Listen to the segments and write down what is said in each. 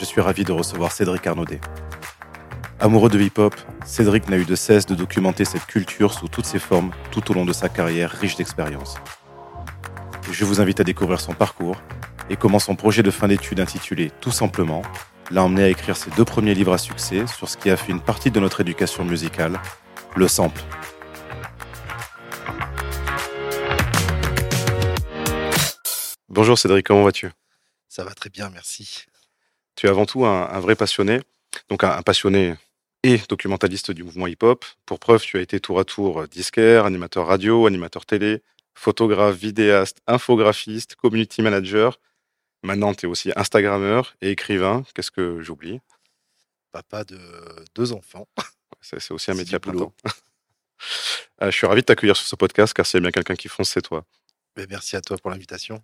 je suis ravi de recevoir Cédric Arnaudet. Amoureux de hip-hop, Cédric n'a eu de cesse de documenter cette culture sous toutes ses formes tout au long de sa carrière riche d'expériences. Je vous invite à découvrir son parcours et comment son projet de fin d'études intitulé Tout simplement l'a emmené à écrire ses deux premiers livres à succès sur ce qui a fait une partie de notre éducation musicale, le sample. Bonjour Cédric, comment vas-tu? Ça va très bien, merci. Tu es avant tout un, vrai passionné, donc un, passionné et documentaliste du mouvement hip-hop. Pour preuve, tu as été tour à tour disquaire, animateur radio, animateur télé, photographe, vidéaste, infographiste, community manager. Maintenant, tu es aussi Instagrammeur et écrivain. Qu'est-ce que j'oublie? Papa de deux enfants. C'est aussi un métier à plein temps. Je suis ravi de t'accueillir sur ce podcast car s'il y a bien quelqu'un qui fonce, c'est toi. Ben, merci à toi pour l'invitation.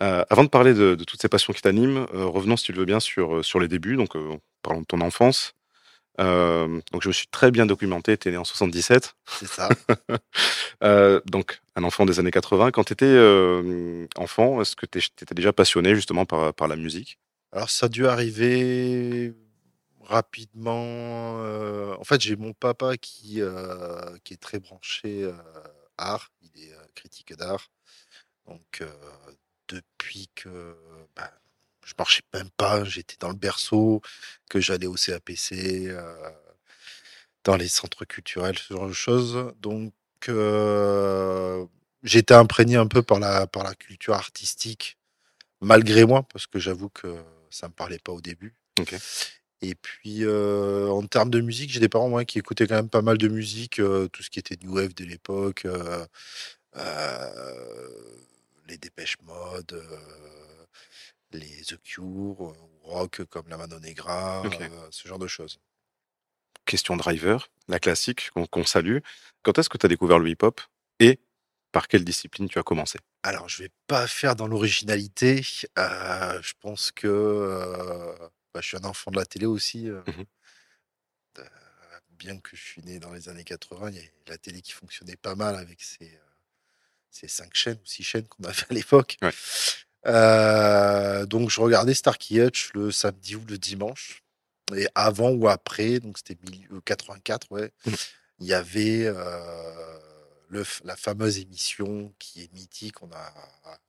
Euh, avant de parler de, toutes ces passions qui t'animent, euh, revenons, si tu le veux bien, sur, euh, sur les débuts. Donc, parlons de ton enfance. donc, je me suis très bien documenté. Tu es né en 77. C'est ça. donc, un enfant des années 80. Quand tu étais enfant, est-ce que tu étais déjà passionné justement par, par la musique? Alors, ça a dû arriver rapidement. en fait, j'ai mon papa qui, qui est très branché art. Il est critique d'art. Donc, depuis que bah, je marchais même pas, j'étais dans le berceau, que j'allais au CAPC, euh, dans les centres culturels, ce genre de choses. Donc, euh, j'étais imprégné un peu par la, par la culture artistique, malgré moi, parce que j'avoue que ça me parlait pas au début. Et puis, euh, en termes de musique, j'ai des parents moi, qui écoutaient quand même pas mal de musique, tout ce qui était New Wave de l'époque les Dépêches Mode, euh, les The Cure, rock comme la Mano Negra, ce genre de choses. Question driver, la classique qu'on salue. Quand est-ce que tu as découvert le hip-hop et par quelle discipline tu as commencé? Alors, je vais pas faire dans l'originalité. je pense que bah, je suis un enfant de la télé aussi. Mmh bien que je suis né dans les années 80, il y a la télé qui fonctionnait pas mal avec ses, c'est cinq chaînes ou six chaînes qu'on avait à l'époque. Euh, donc je regardais Starkey Hutch le samedi ou le dimanche. Et avant ou après, donc c'était 84, ouais, mmh. il y avait euh, le, la fameuse émission qui est mythique. On a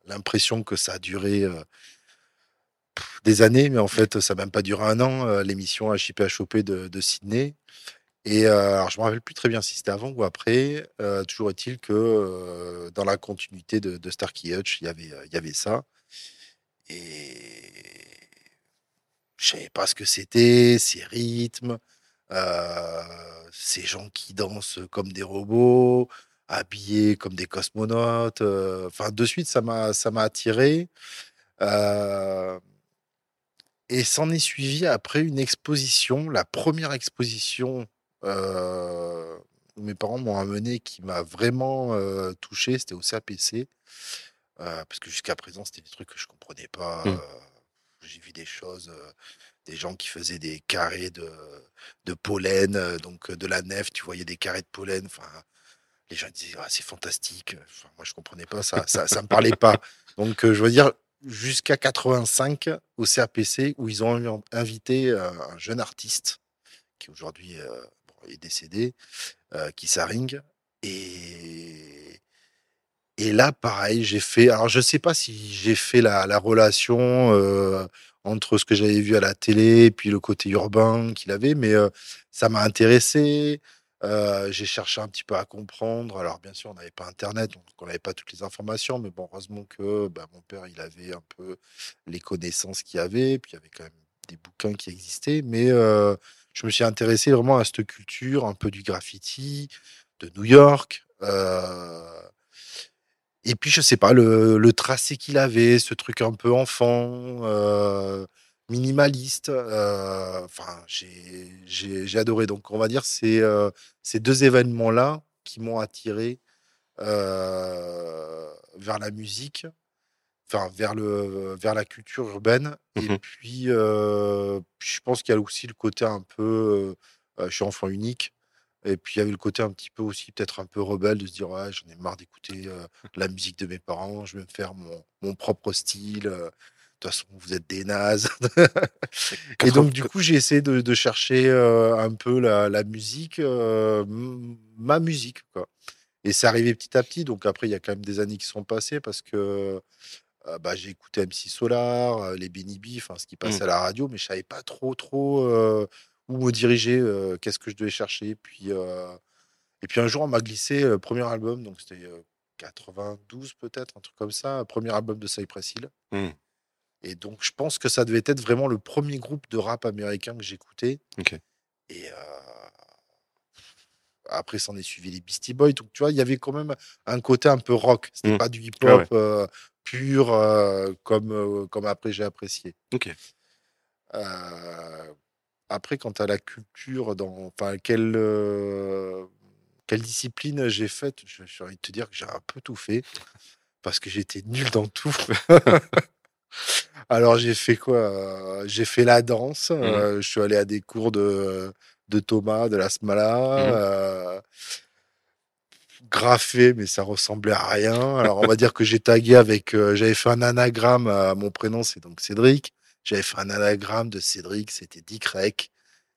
l'impression que ça a duré euh, des années, mais en fait, ça n'a même pas duré un an. L'émission HIPHOP de, de Sydney. Et euh, alors, je me rappelle plus très bien si c'était avant ou après. Euh, toujours est-il que euh, dans la continuité de, de Starkey Hutch, il y avait, il y avait ça. Et je savais pas ce que c'était, ces rythmes, ces gens qui dansent comme des robots, habillés comme des cosmonautes. Enfin, de suite, ça m'a, ça m'a attiré. et s'en est suivi après une exposition, la première exposition euh, mes parents m'ont amené qui m'a vraiment euh, touché, c'était au CAPC. Euh, parce que jusqu'à présent, c'était des trucs que je comprenais pas. Mmh. J'ai vu des choses, des gens qui faisaient des carrés de, de pollen, donc de la nef, tu voyais des carrés de pollen. Enfin, les gens disaient ah, c'est fantastique. moi, je comprenais pas ça, ça, ça me parlait pas. Donc, je veux dire, jusqu'à 85 au CAPC où ils ont invité un jeune artiste qui aujourd'hui est décédé, euh, qui s'arringue. Et, et là, pareil, j'ai fait. Alors, je sais pas si j'ai fait la, relation euh, entre ce que j'avais vu à la télé puis le côté urbain qu'il avait, mais euh, ça m'a intéressé. j'ai cherché un petit peu à comprendre. Alors, bien sûr, on n'avait pas Internet, donc on n'avait pas toutes les informations, mais bon, heureusement que bah, mon père, il avait un peu les connaissances qu'il avait, puis il y avait quand même des bouquins qui existaient, mais je me suis intéressé vraiment à cette culture, un peu du graffiti, de New York. Euh, et puis, je sais pas, le, tracé qu'il avait, ce truc un peu enfant, euh, minimaliste. euh, j'ai adoré. Donc, on va dire c'est ces deux événements-là qui m'ont attiré vers la musique, enfin vers le vers la culture urbaine. Et Mhm. puis, euh, je pense qu'il y a aussi le côté un peu, euh, je suis enfant unique. Et puis il y avait le côté un petit peu aussi peut-être un peu rebelle de se dire ouais j'en ai marre d'écouter euh, la musique de mes parents, je vais me faire mon, mon propre style. de toute façon, vous êtes des nazes. Et donc, du coup, j'ai essayé de, de chercher un peu la, la musique, ma musique, quoi. Et c'est arrivé petit à petit. Donc, après, il y a quand même des années qui sont passées parce que euh, bah, j'ai écouté MC Solar, euh, les Benny B, enfin, ce qui passait Mm. à la radio, mais je savais pas trop, trop euh, où me diriger, qu'est-ce que je devais chercher. Puis, et puis, un jour, on m'a glissé le premier album, donc c'était euh, 92 peut-être, un truc comme ça, premier album de Cypress Hill. Mm. Et donc, je pense que ça devait être vraiment le premier groupe de rap américain que j'écoutais. Et après, s'en est suivi les Beastie Boys. Donc, tu vois, il y avait quand même un côté un peu rock. C'était Mm. pas du hip-hop Ah ouais. euh, pur euh, comme, euh, comme après j'ai apprécié. Ok. Après, quant à la culture, dans, enfin, quelle, quelle discipline j'ai faite, je- j'ai envie de te dire que j'ai un peu tout fait parce que j'étais nul dans tout. Alors, j'ai fait quoi? J'ai fait la danse. Mmh. je suis allé à des cours de, de Thomas, de la Smala. Mhm. euh, graffé, mais ça ressemblait à rien. Alors, on va dire que j'ai tagué avec. euh, J'avais fait un anagramme à mon prénom, c'est donc Cédric. J'avais fait un anagramme de Cédric, c'était Dick Rec.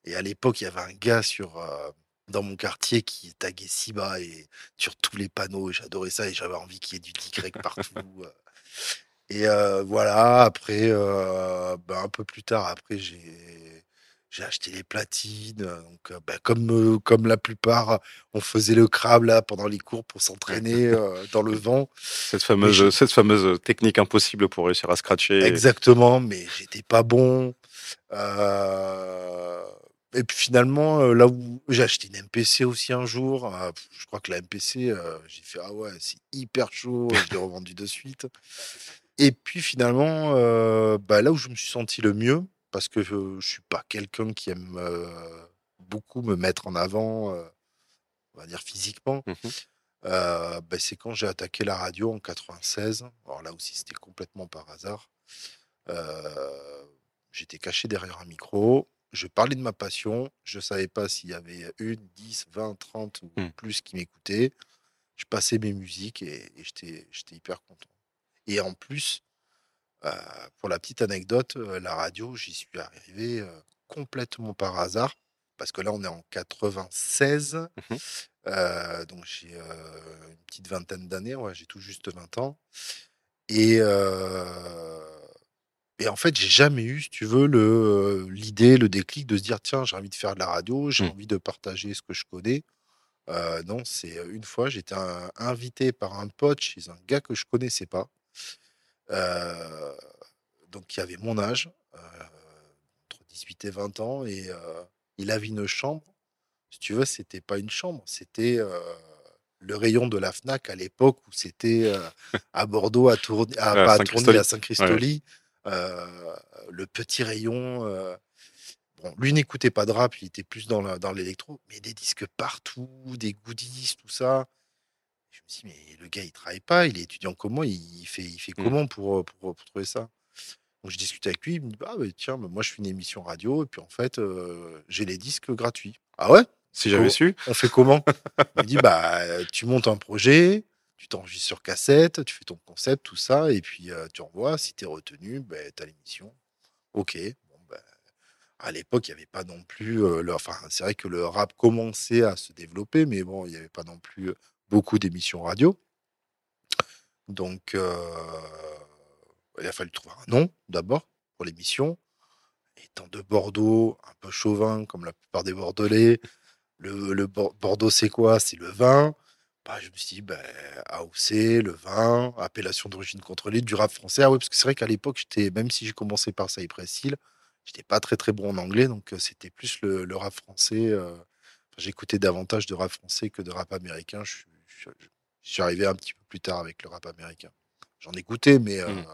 Et à l'époque, il y avait un gars sur, euh, dans mon quartier qui taguait si bas et sur tous les panneaux. J'adorais ça et j'avais envie qu'il y ait du Dick partout. Et euh, voilà, après, euh, ben, un peu plus tard, après, j'ai j'ai acheté les platines. euh, Donc, euh, ben, comme, euh, comme la plupart, on faisait le crabe là pendant les cours pour s'entraîner euh, dans le vent. Cette fameuse, je- cette fameuse technique impossible pour réussir à scratcher. Exactement, mais j'étais pas bon. Euh, Et puis finalement, là où j'ai acheté une MPC aussi un jour, je crois que la MPC, j'ai fait ah ouais, c'est hyper chaud, je l'ai revendu de suite. Et puis finalement, bah, là où je me suis senti le mieux, parce que je, je suis pas quelqu'un qui aime euh, beaucoup me mettre en avant, euh, on va dire physiquement, euh, bah, c'est quand j'ai attaqué la radio en 96. Alors là aussi, c'était complètement par hasard. J'étais caché derrière un micro. Je parlais de ma passion. Je ne savais pas s'il y avait une, 10, 20, 30 ou Hmm. plus qui m'écoutaient. Je passais mes musiques et, et j'étais hyper content. Et en plus, pour la petite anecdote, la radio, j'y suis arrivé complètement par hasard. Parce que là, on est en 96. Mhm. Euh, donc j'ai euh, une petite vingtaine d'années, ouais, j'ai tout juste 20 ans. Et, euh, et en fait, j'ai jamais eu, si tu veux, le, l'idée, le déclic de se dire tiens, j'ai envie de faire de la radio, j'ai Mm. envie de partager ce que je connais. Non, c'est une fois, j'étais un- invité par un pote chez un gars que je connaissais pas. Euh, donc, qui avait mon âge, euh, entre 18 et 20 ans, et euh, il avait une chambre. Si tu veux, c'était pas une chambre, c'était le rayon de la Fnac à l'époque où c'était à Bordeaux, à à, Saint-Christoli. Tourny, à Saint-Christoli, le petit rayon. Bon, lui n'écoutait pas de rap, il était plus dans l'électro, mais des disques partout, des goodies, tout ça. Je me suis dit, mais le gars, il travaille pas, il est étudiant comme moi, il fait, il fait Mm. comment pour, euh, pour, pour trouver ça? Donc je discutais avec lui, il me dit, ah, bah, tiens, bah, moi je fais une émission radio, et puis en fait, euh, j'ai les disques gratuits. Ah ouais? Si j'avais su. On fait comment? Il me dit, bah, tu montes un projet, tu t'enregistres sur cassette, tu fais ton concept, tout ça, et puis euh, tu envoies. Si tu es retenu, ben, tu as l'émission. Ok. Bon, ben, à l'époque, il n'y avait pas non plus. euh, le- enfin, c'est vrai que le rap commençait à se développer, mais bon, il n'y avait pas non plus beaucoup d'émissions radio. Donc, euh, il a fallu trouver un nom d'abord pour l'émission. Étant de Bordeaux, un peu chauvin comme la plupart des Bordelais, le, le Bor- Bordeaux, c'est quoi? C'est le vin. Bah, je me suis dit, ben, AOC, le vin, appellation d'origine contrôlée, du rap français. Ah ouais, parce que c'est vrai qu'à l'époque, j'étais, même si j'ai commencé par Cypress Hill, j'étais pas très très bon en anglais, donc euh, c'était plus le, rap français. euh, J'écoutais davantage de rap français que de rap américain. Je, suis- je, suis arrivé un petit peu plus tard avec le rap américain. J'en ai mais euh, mmh.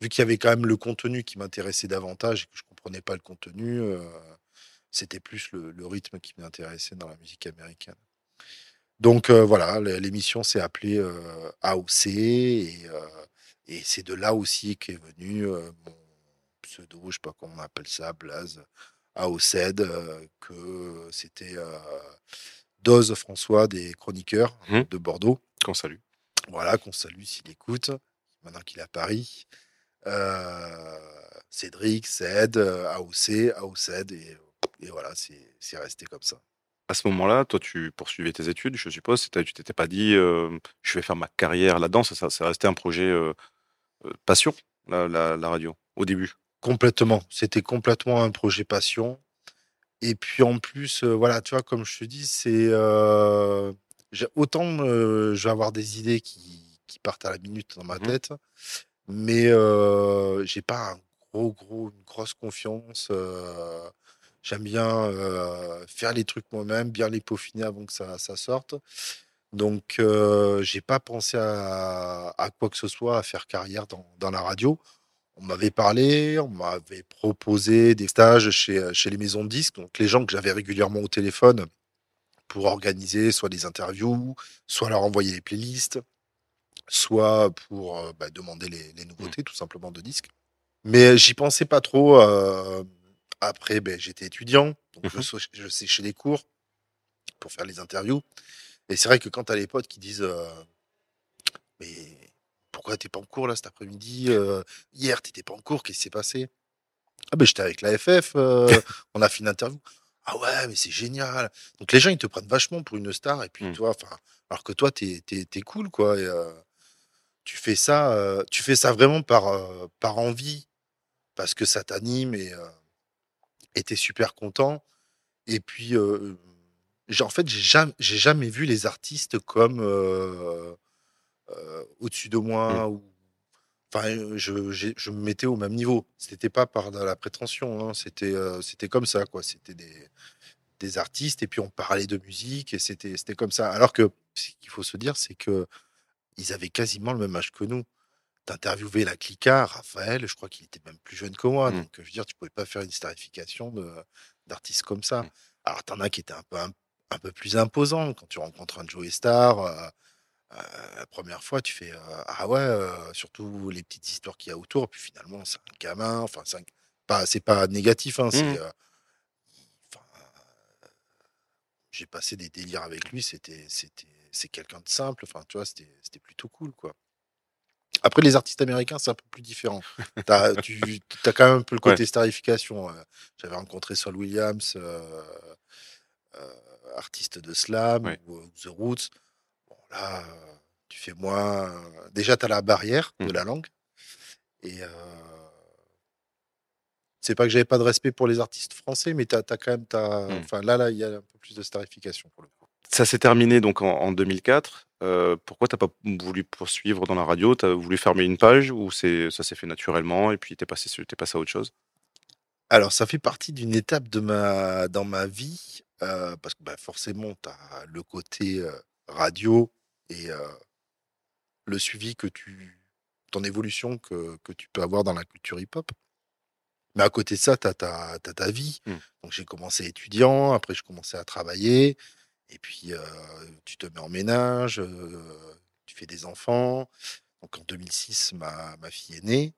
vu qu'il y avait quand même le contenu qui m'intéressait davantage et que je ne comprenais pas le contenu, euh, c'était plus le, rythme qui m'intéressait dans la musique américaine. Donc euh, voilà, l'émission s'est appelée AOC et, c'est de là aussi qu'est venu mon pseudo, je ne sais pas comment on appelle ça, Blaze, AOCED, que c'était Dose François des chroniqueurs mmh. de Bordeaux. Qu'on salue. Voilà, qu'on salue s'il écoute, maintenant qu'il est à Paris. Cédric, Ced, AOC, AOCED, et, et voilà, c'est resté comme ça. À ce moment-là, toi, tu poursuivais tes études, je suppose. Tu t'étais pas dit, je vais faire ma carrière là-dedans. Ça, ça, restait un projet passion, la, radio, au début? Complètement. C'était complètement un projet passion. Et puis en plus, voilà, tu vois, comme je te dis, c'est autant je vais avoir des idées qui, partent à la minute dans ma mmh tête, mais j'ai pas un gros, gros, une grosse confiance. J'aime bien faire les trucs moi-même, bien les peaufiner avant que ça, ça sorte. Donc, je j'ai pas pensé à, à, quoi que ce soit, à faire carrière dans, dans la radio. On m'avait parlé, on m'avait proposé des stages chez, chez les maisons de disques, donc les gens que j'avais régulièrement au téléphone pour organiser soit des interviews, soit leur envoyer les playlists, soit pour bah, demander les, les mmh. nouveautés tout simplement de disques. Mais j'y pensais pas trop. Après, ben, j'étais étudiant, donc je, mmh je séchais les cours pour faire les interviews. Et c'est vrai que quand tu as les potes qui disent Mais pourquoi t'es pas en cours là cet après-midi Hier, t'étais pas en cours, qu'est-ce qui s'est passé? Ah ben j'étais avec la FF, on a fait une interview. Ah ouais, mais c'est génial. Donc les gens, ils te prennent vachement pour une star. Et puis, mmh. toi, enfin, alors que toi, t'es es, cool, quoi. Et, tu fais ça, tu fais ça vraiment par, par envie, parce que ça t'anime et était super content. Et puis, en fait, j'ai jamais, jamais vu les artistes comme au-dessus de moi. Mmh. Ou, enfin, je, je, me mettais au même niveau. C'était pas par la prétention. Hein, c'était, c'était comme ça, quoi. C'était des, des artistes et puis on parlait de musique et c'était, c'était comme ça. Alors que ce qu'il faut se dire, c'est que ils avaient quasiment le même âge que nous interviewé la Clica, Raphaël, je crois qu'il était même plus jeune que moi. Mmh. Donc, je veux dire, tu pouvais pas faire une starification d'artistes comme ça. Mmh. Alors, t'en as qui étaient un peu, un, peu plus imposants. Quand tu rencontres un Joey Star, euh, euh, la première fois, tu fais Ah ouais, euh, surtout les petites histoires qu'il y a autour. Puis finalement, c'est un gamin. Enfin, c'est pas, pas négatif. Hein, mmh. j'ai passé des délires avec lui. C'était, c'était, c'est quelqu'un de simple. Enfin, tu vois, c'était, c'était plutôt cool, quoi. Après, les artistes américains, c'est un peu plus différent. tu as quand même un peu le côté starification. J'avais rencontré Saul Williams, euh, euh, artiste de slam, ou, The Roots. Là, tu fais moins. Déjà, tu as la barrière de mmh. la langue. Et. C'est pas que j'avais pas de respect pour les artistes français, mais tu as, quand même. Mmh. Enfin, là, là, il y a un peu plus de starification pour le coup. Ça s'est terminé donc en, 2004. Euh, pourquoi t'as pas voulu poursuivre dans la radio? Tu as voulu fermer une page ou c'est ça s'est fait naturellement et puis t'es passé, es passé à autre chose? Alors, ça fait partie d'une étape de ma, dans ma vie euh, parce que bah, forcément, tu as le côté euh, radio et le suivi que tu. ton évolution que, que tu peux avoir dans la culture hip-hop. Mais à côté de ça, tu as, ta vie. Mmh. Donc, j'ai commencé étudiant, après, je commençais à travailler. Et puis, tu te mets en ménage, tu fais des enfants. Donc, en 2006, ma, ma fille est née.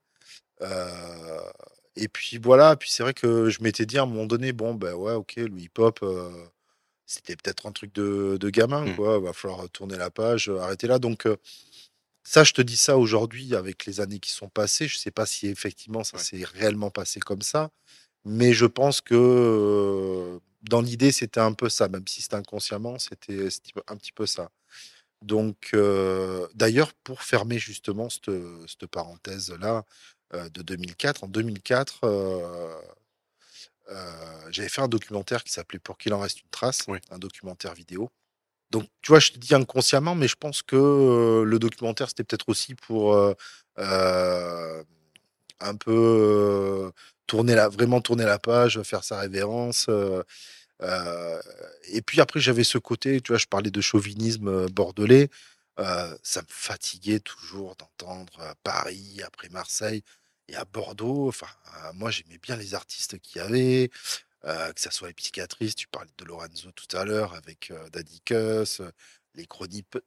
et puis, voilà. Puis, c'est vrai que je m'étais dit à un moment donné, bon, ben ouais, ok, le hip-hop, c'était peut-être un truc de, de gamin, mmh. quoi. Va falloir tourner la page, arrêter là. Donc, ça, je te dis ça aujourd'hui avec les années qui sont passées. Je ne sais pas si effectivement ça s'est réellement passé comme ça. Mais je pense que dans l'idée, c'était un peu ça, même si c'était inconsciemment, c'était un petit peu ça. Donc, d'ailleurs, pour fermer justement cette, parenthèse-là de 2004, en 2004, j'avais fait un documentaire qui s'appelait Pour qu'il en reste une trace, un documentaire vidéo. Donc, tu vois, je te dis inconsciemment, mais je pense que le documentaire, c'était peut-être aussi pour un peu tourner la, vraiment tourner la page, faire sa révérence. Euh, euh, et puis après, j'avais ce côté, tu vois, je parlais de chauvinisme euh, bordelais. ça me fatiguait toujours d'entendre Paris après Marseille. Et à Bordeaux, enfin, moi j'aimais bien les artistes qu'il y avait, que ce soit les psychiatrices, tu parlais de Lorenzo tout à l'heure avec Daddy Cuss, les,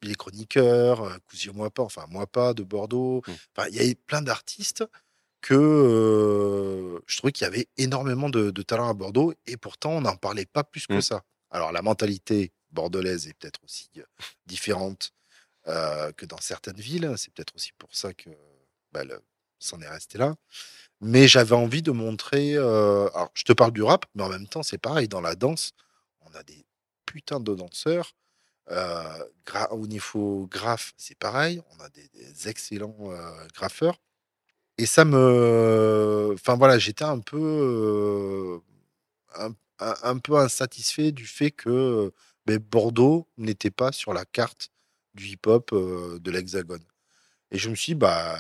les chroniqueurs, Cousio Moi pas, enfin Moi pas de Bordeaux. Mmh. Enfin, il y avait plein d'artistes que je trouvais qu'il y avait énormément de, talent à Bordeaux et pourtant on n'en parlait pas plus que mmh. ça. Alors la mentalité bordelaise est peut-être aussi différente que dans certaines villes. C'est peut-être aussi pour ça que bah, s'en est resté là. Mais j'avais envie de montrer. alors je te parle du rap, mais en même temps c'est pareil dans la danse. On a des putains de danseurs. au niveau graphe, c'est pareil. On a des, excellents graffeurs. Et ça me. Enfin voilà, j'étais un peu. un, peu insatisfait du fait que ben, Bordeaux n'était pas sur la carte du hip-hop de l'Hexagone. Et je me suis bah,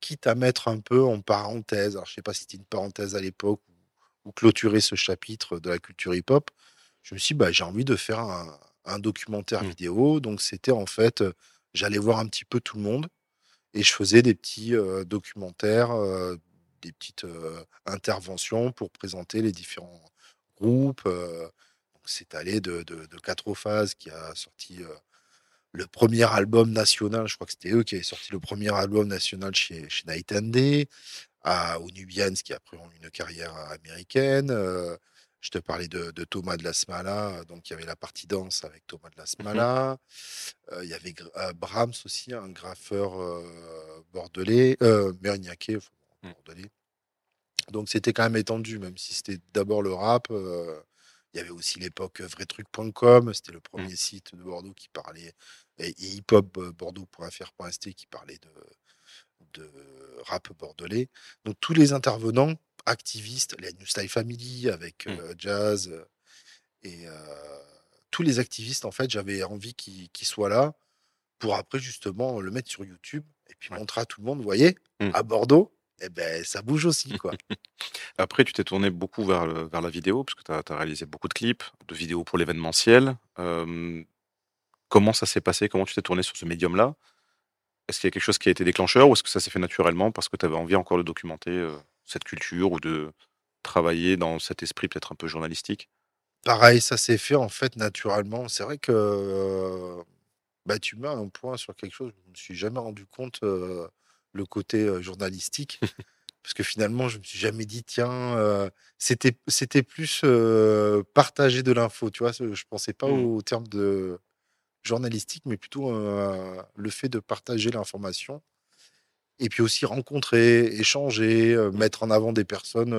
quitte à mettre un peu en parenthèse, alors je sais pas si c'était une parenthèse à l'époque ou, clôturer ce chapitre de la culture hip-hop, je me suis dit, bah, j'ai envie de faire un, documentaire mmh. vidéo. Donc c'était en fait, j'allais voir un petit peu tout le monde et je faisais des petits documentaires, des petites interventions pour présenter les différents groupes. c'est allé de, de, de Quatre Phases qui a sorti le premier album national, je crois que c'était eux qui avaient sorti le premier album national chez, chez Night and Day, à, aux Nubians qui après ont une carrière américaine. Euh, je te parlais de, Thomas de la Smala, donc il y avait la partie danse avec Thomas de la mmh Smala. Euh, il y avait euh, Brahms aussi, un graffeur bordelais, mérignacais, mmh. bordelais. Donc c'était quand même étendu, même si c'était d'abord le rap. Il y avait aussi l'époque vraitruc.com, c'était le mmh. premier site de Bordeaux qui parlait, et, hiphopbordeaux.fr.st qui parlait de, de rap bordelais. Donc tous les intervenants, activistes, les New Style Family avec mmh. Jazz, et tous les activistes, en fait, j'avais envie qu'ils soient là pour après justement le mettre sur YouTube et puis montrer à tout le monde, vous voyez, mmh. à Bordeaux, eh ben, ça bouge aussi, quoi. Après, tu t'es tourné beaucoup vers, vers la vidéo, parce que tu as, réalisé beaucoup de clips, de vidéos pour l'événementiel. comment ça s'est passé? Comment tu t'es tourné sur ce médium-là? Est-ce qu'il y a quelque chose qui a été déclencheur ou est-ce que ça s'est fait naturellement parce que tu avais envie encore de documenter cette culture ou de travailler dans cet esprit peut-être un peu journalistique? Pareil, ça s'est fait en fait naturellement. C'est vrai que bah, tu mets un point sur quelque chose, je ne me suis jamais rendu compte le côté journalistique. parce que finalement, je me suis jamais dit, tiens, c'était, c'était plus partager de l'info, tu vois. Je pensais pas mmh. au terme de journalistique, mais plutôt le fait de partager l'information. Et puis aussi rencontrer, échanger, mettre en avant des personnes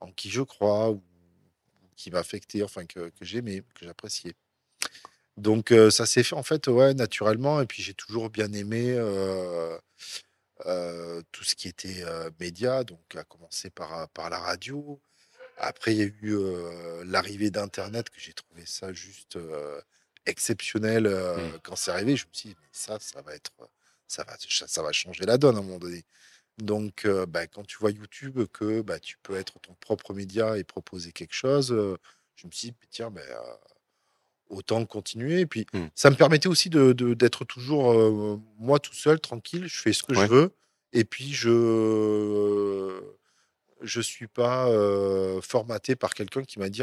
en qui je crois ou qui m'affectaient, enfin que, que j'aimais, que j'appréciais. Donc ça s'est fait en fait ouais naturellement et puis j'ai toujours bien aimé tout ce qui était média, donc à commencer par, par la radio. Après, il y a eu l'arrivée d'Internet, que j'ai trouvé ça juste exceptionnel mmh. quand c'est arrivé. Je me suis dit, mais ça, ça va être, ça va, ça va changer la donne à un moment donné. Donc, bah, quand tu vois YouTube, que bah, tu peux être ton propre média et proposer quelque chose, je me suis dit, tiens, ben, autant continuer. Et puis, mmh. ça me permettait aussi de, d'être toujours moi tout seul, tranquille. Je fais ce que je veux. Et puis, je je suis pas formaté par quelqu'un qui m'a dit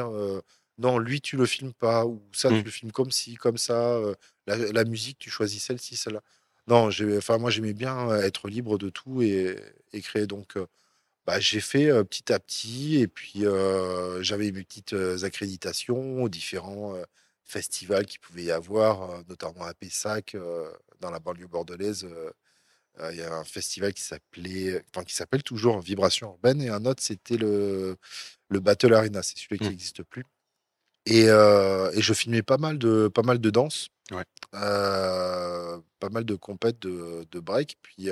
non, lui, tu le filmes pas, ou ça, tu mmh. le filmes comme ci, comme ça. La, musique, tu choisis celle-ci, celle-là. Non, enfin, moi, j'aimais bien être libre de tout et, et créer. Donc, bah, j'ai fait petit à petit. Et puis, j'avais mes petites accréditations aux différents festivals qu'il pouvait y avoir, euh, notamment à Pessac, euh, dans la banlieue bordelaise. Euh, il y a un festival qui s'appelait, enfin qui s'appelle toujours Vibration Urbaine, et un autre c'était le, le Battle Arena, c'est celui qui mmh. n'existe plus. Et, et, je filmais pas mal de, pas mal de danse, pas mal de compètes de, de break. Puis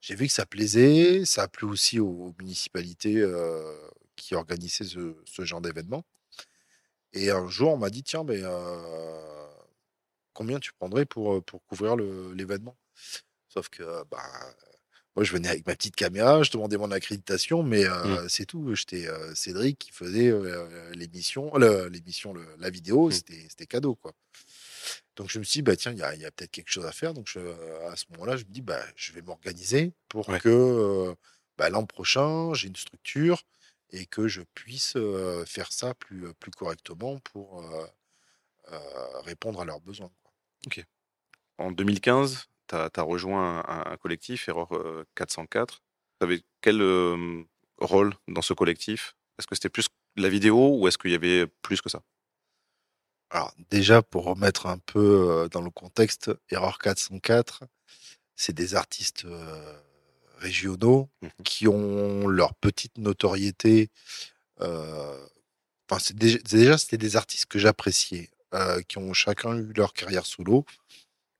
j'ai vu que ça plaisait, ça a plu aussi aux, municipalités qui organisaient ce, ce genre d'événement. Et un jour, on m'a dit, tiens, mais combien tu prendrais pour, pour couvrir l'événement? Sauf que, bah, moi, je venais avec ma petite caméra, je demandais mon accréditation, mais mmh. c'est tout. J'étais Cédric qui faisait l'émission, l'émission, la vidéo, mmh. c'était cadeau, quoi. Donc je me suis dit, bah, tiens, il y a, peut-être quelque chose à faire. Donc à ce moment-là, je me dis, bah, je vais m'organiser pour que bah, l'an prochain, j'ai une structure et que je puisse faire ça plus, plus correctement pour répondre à leurs besoins. Ok. En 2015, tu as, rejoint un, collectif, Error 404. Tu avais quel rôle dans ce collectif? Est-ce que c'était plus la vidéo ou est-ce qu'il y avait plus que ça? Alors déjà, pour remettre un peu dans le contexte, Error 404, c'est des artistes régionaux mmh qui ont leur petite notoriété. Enfin, c'est déjà, c'était des artistes que j'appréciais, qui ont chacun eu leur carrière solo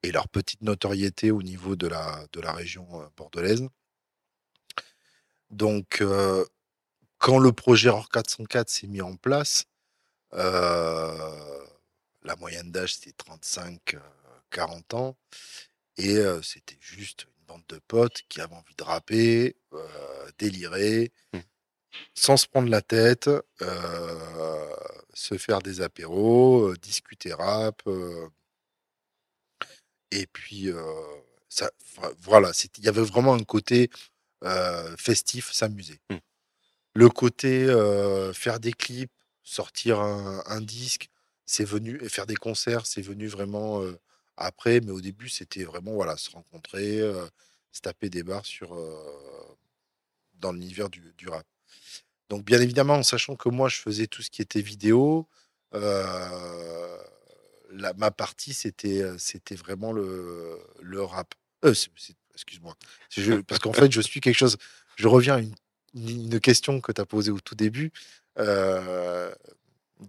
et leur petite notoriété au niveau de la, de la région bordelaise. Donc, quand le projet ROR 404 s'est mis en place, la moyenne d'âge c'était 35-40 ans et c'était juste une bande de potes qui avaient envie de rapper, délirer, mmh. sans se prendre la tête, se faire des apéros, discuter rap. et puis, ça, voilà, il y avait vraiment un côté festif, s'amuser. Mmh. Le côté faire des clips, sortir un, disque, c'est venu, et faire des concerts, c'est venu vraiment après, mais au début, c'était vraiment voilà, se rencontrer, se taper des bars sur, dans l'univers du, du, rap. Donc, bien évidemment, en sachant que moi, je faisais tout ce qui était vidéo, la, ma partie, c'était, c'était vraiment le, le rap. excuse-moi. Parce qu'en fait, je suis quelque chose. Je reviens à une, une question que tu as posée au tout début.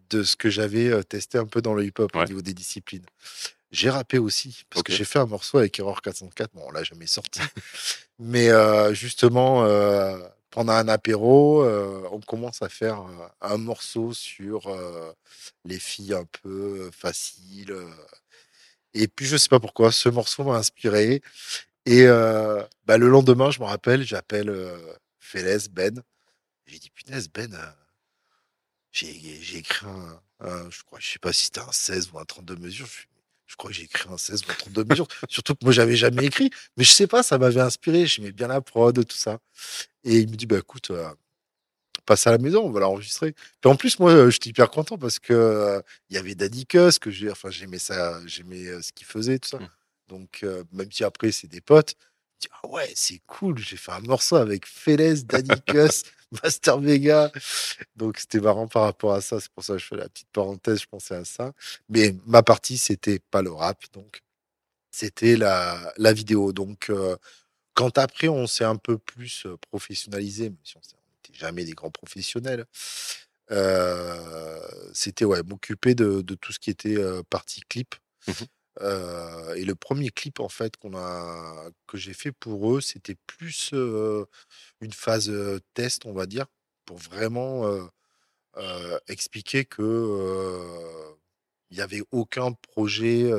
de ce que j'avais testé un peu dans le hip-hop au niveau des disciplines. J'ai rappé aussi, parce que j'ai fait un morceau avec Error 404. Bon, on l'a jamais sorti. Mais justement, pendant un apéro, on commence à faire un morceau sur les filles un peu faciles. Et puis, je sais pas pourquoi, ce morceau m'a inspiré. Et bah, le lendemain, je me rappelle, j'appelle Félès, Ben. J'ai dit, punaise, Ben, j'ai écrit un, je crois, je sais pas si c'était un 16 ou un 32 mesures. Je crois que j'ai écrit un 16 ou un 32 mesures. Surtout que moi, j'avais jamais écrit. Mais je sais pas, ça m'avait inspiré. J'aimais bien la prod, tout ça. Et il me dit, bah écoute, euh, passe à la maison, on va l'enregistrer. Puis en plus, moi, euh, j'étais hyper content parce que euh, il y avait Daddy Cuss, que j'ai, enfin, j'aimais ça, j'aimais ce qu'il faisait, tout ça. Mmh. Donc, même si après, c'est des potes, je dis, ah ouais, c'est cool, j'ai fait un morceau avec Félès, Daddy Cuss. Master Vega. Donc c'était marrant par rapport à ça. C'est pour ça que je fais la petite parenthèse, je pensais à ça. Mais ma partie, c'était pas le rap, donc c'était la, la vidéo. Donc euh, quand après on s'est un peu plus euh, professionnalisé, même si on n'était jamais des grands professionnels, euh, c'était ouais, m'occuper de, de, tout ce qui était partie clip. Mmh et le premier clip en fait qu'on a que j'ai fait pour eux, c'était plus une phase test, on va dire, pour vraiment expliquer que il n'y avait aucun projet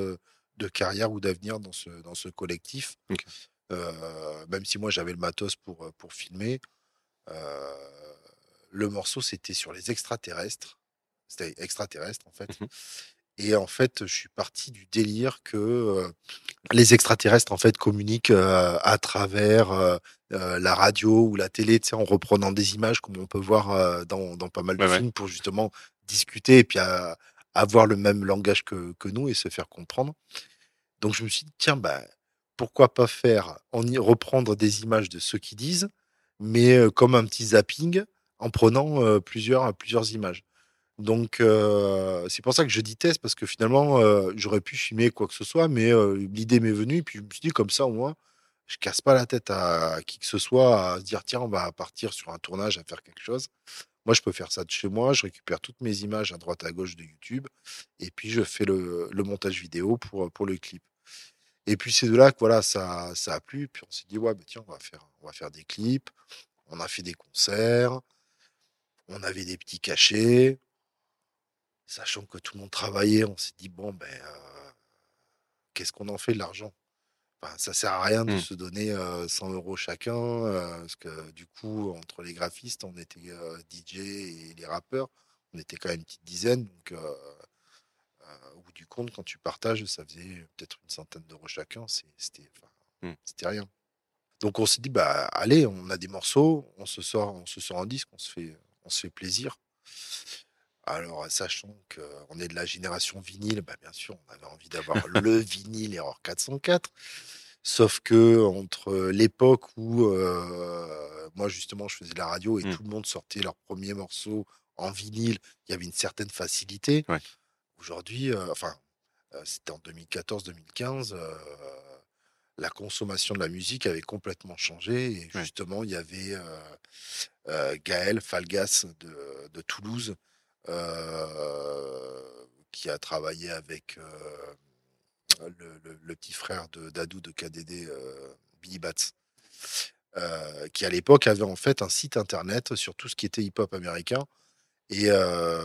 de carrière ou d'avenir dans ce dans ce collectif. même si moi j'avais le matos pour pour filmer, le morceau c'était sur les extraterrestres. C'était extraterrestre en fait. Et en fait, je suis parti du délire que les extraterrestres en fait communiquent à travers la radio ou la télé, tu sais, en reprenant des images comme on peut voir dans, dans pas mal de films pour justement discuter et puis avoir le même langage que, que nous et se faire comprendre. Donc je me suis dit tiens bah pourquoi pas faire en y reprendre des images de ceux qui disent, mais comme un petit zapping en prenant plusieurs plusieurs images. Donc, c'est pour ça que je dis test, parce que finalement, j'aurais pu filmer quoi que ce soit, mais l'idée m'est venue, puis je me suis dit, comme ça, au moins, je casse pas la tête à, qui que ce soit, à se dire, tiens, on va partir sur un tournage, à faire quelque chose. Moi, je peux faire ça de chez moi, je récupère toutes mes images à droite à gauche de YouTube, et puis je fais le, montage vidéo pour, pour le clip. Et puis c'est de là que voilà, ça, ça a plu, puis on s'est dit, ouais, bah, tiens, on va, faire, on va faire des clips, on a fait des concerts, on avait des petits cachets, sachant que tout le monde travaillait, on s'est dit bon ben qu'est-ce qu'on en fait de l'argent? Enfin, Ça sert à rien de mmh. se donner 100 euros chacun, parce que du coup entre les graphistes, on était DJ et les rappeurs, on était quand même une petite dizaine, donc au bout du compte, quand tu partages, ça faisait peut-être une centaine d'euros chacun, c'était mmh. c'était rien. Donc on s'est dit, bah allez, on a des morceaux, on se sort, on se sort en disque, on se fait, on se fait plaisir. Alors, sachant qu'on est de la génération vinyle, bah, bien sûr, on avait envie d'avoir le vinyle Error 404. Sauf que entre l'époque où moi justement je faisais la radio et Mmh. tout le monde sortait leurs premiers morceaux en vinyle, il y avait une certaine facilité. Ouais. Aujourd'hui, euh, enfin, euh, c'était en 2014-2015, euh, la consommation de la musique avait complètement changé. Et Ouais. justement, il y avait Gaël Falgas de, de Toulouse qui a travaillé avec euh, le, le- le petit frère de Dadou de KDD, euh, Billy Bats. euh, qui à l'époque avait en fait un site internet sur tout ce qui était hip-hop américain et euh,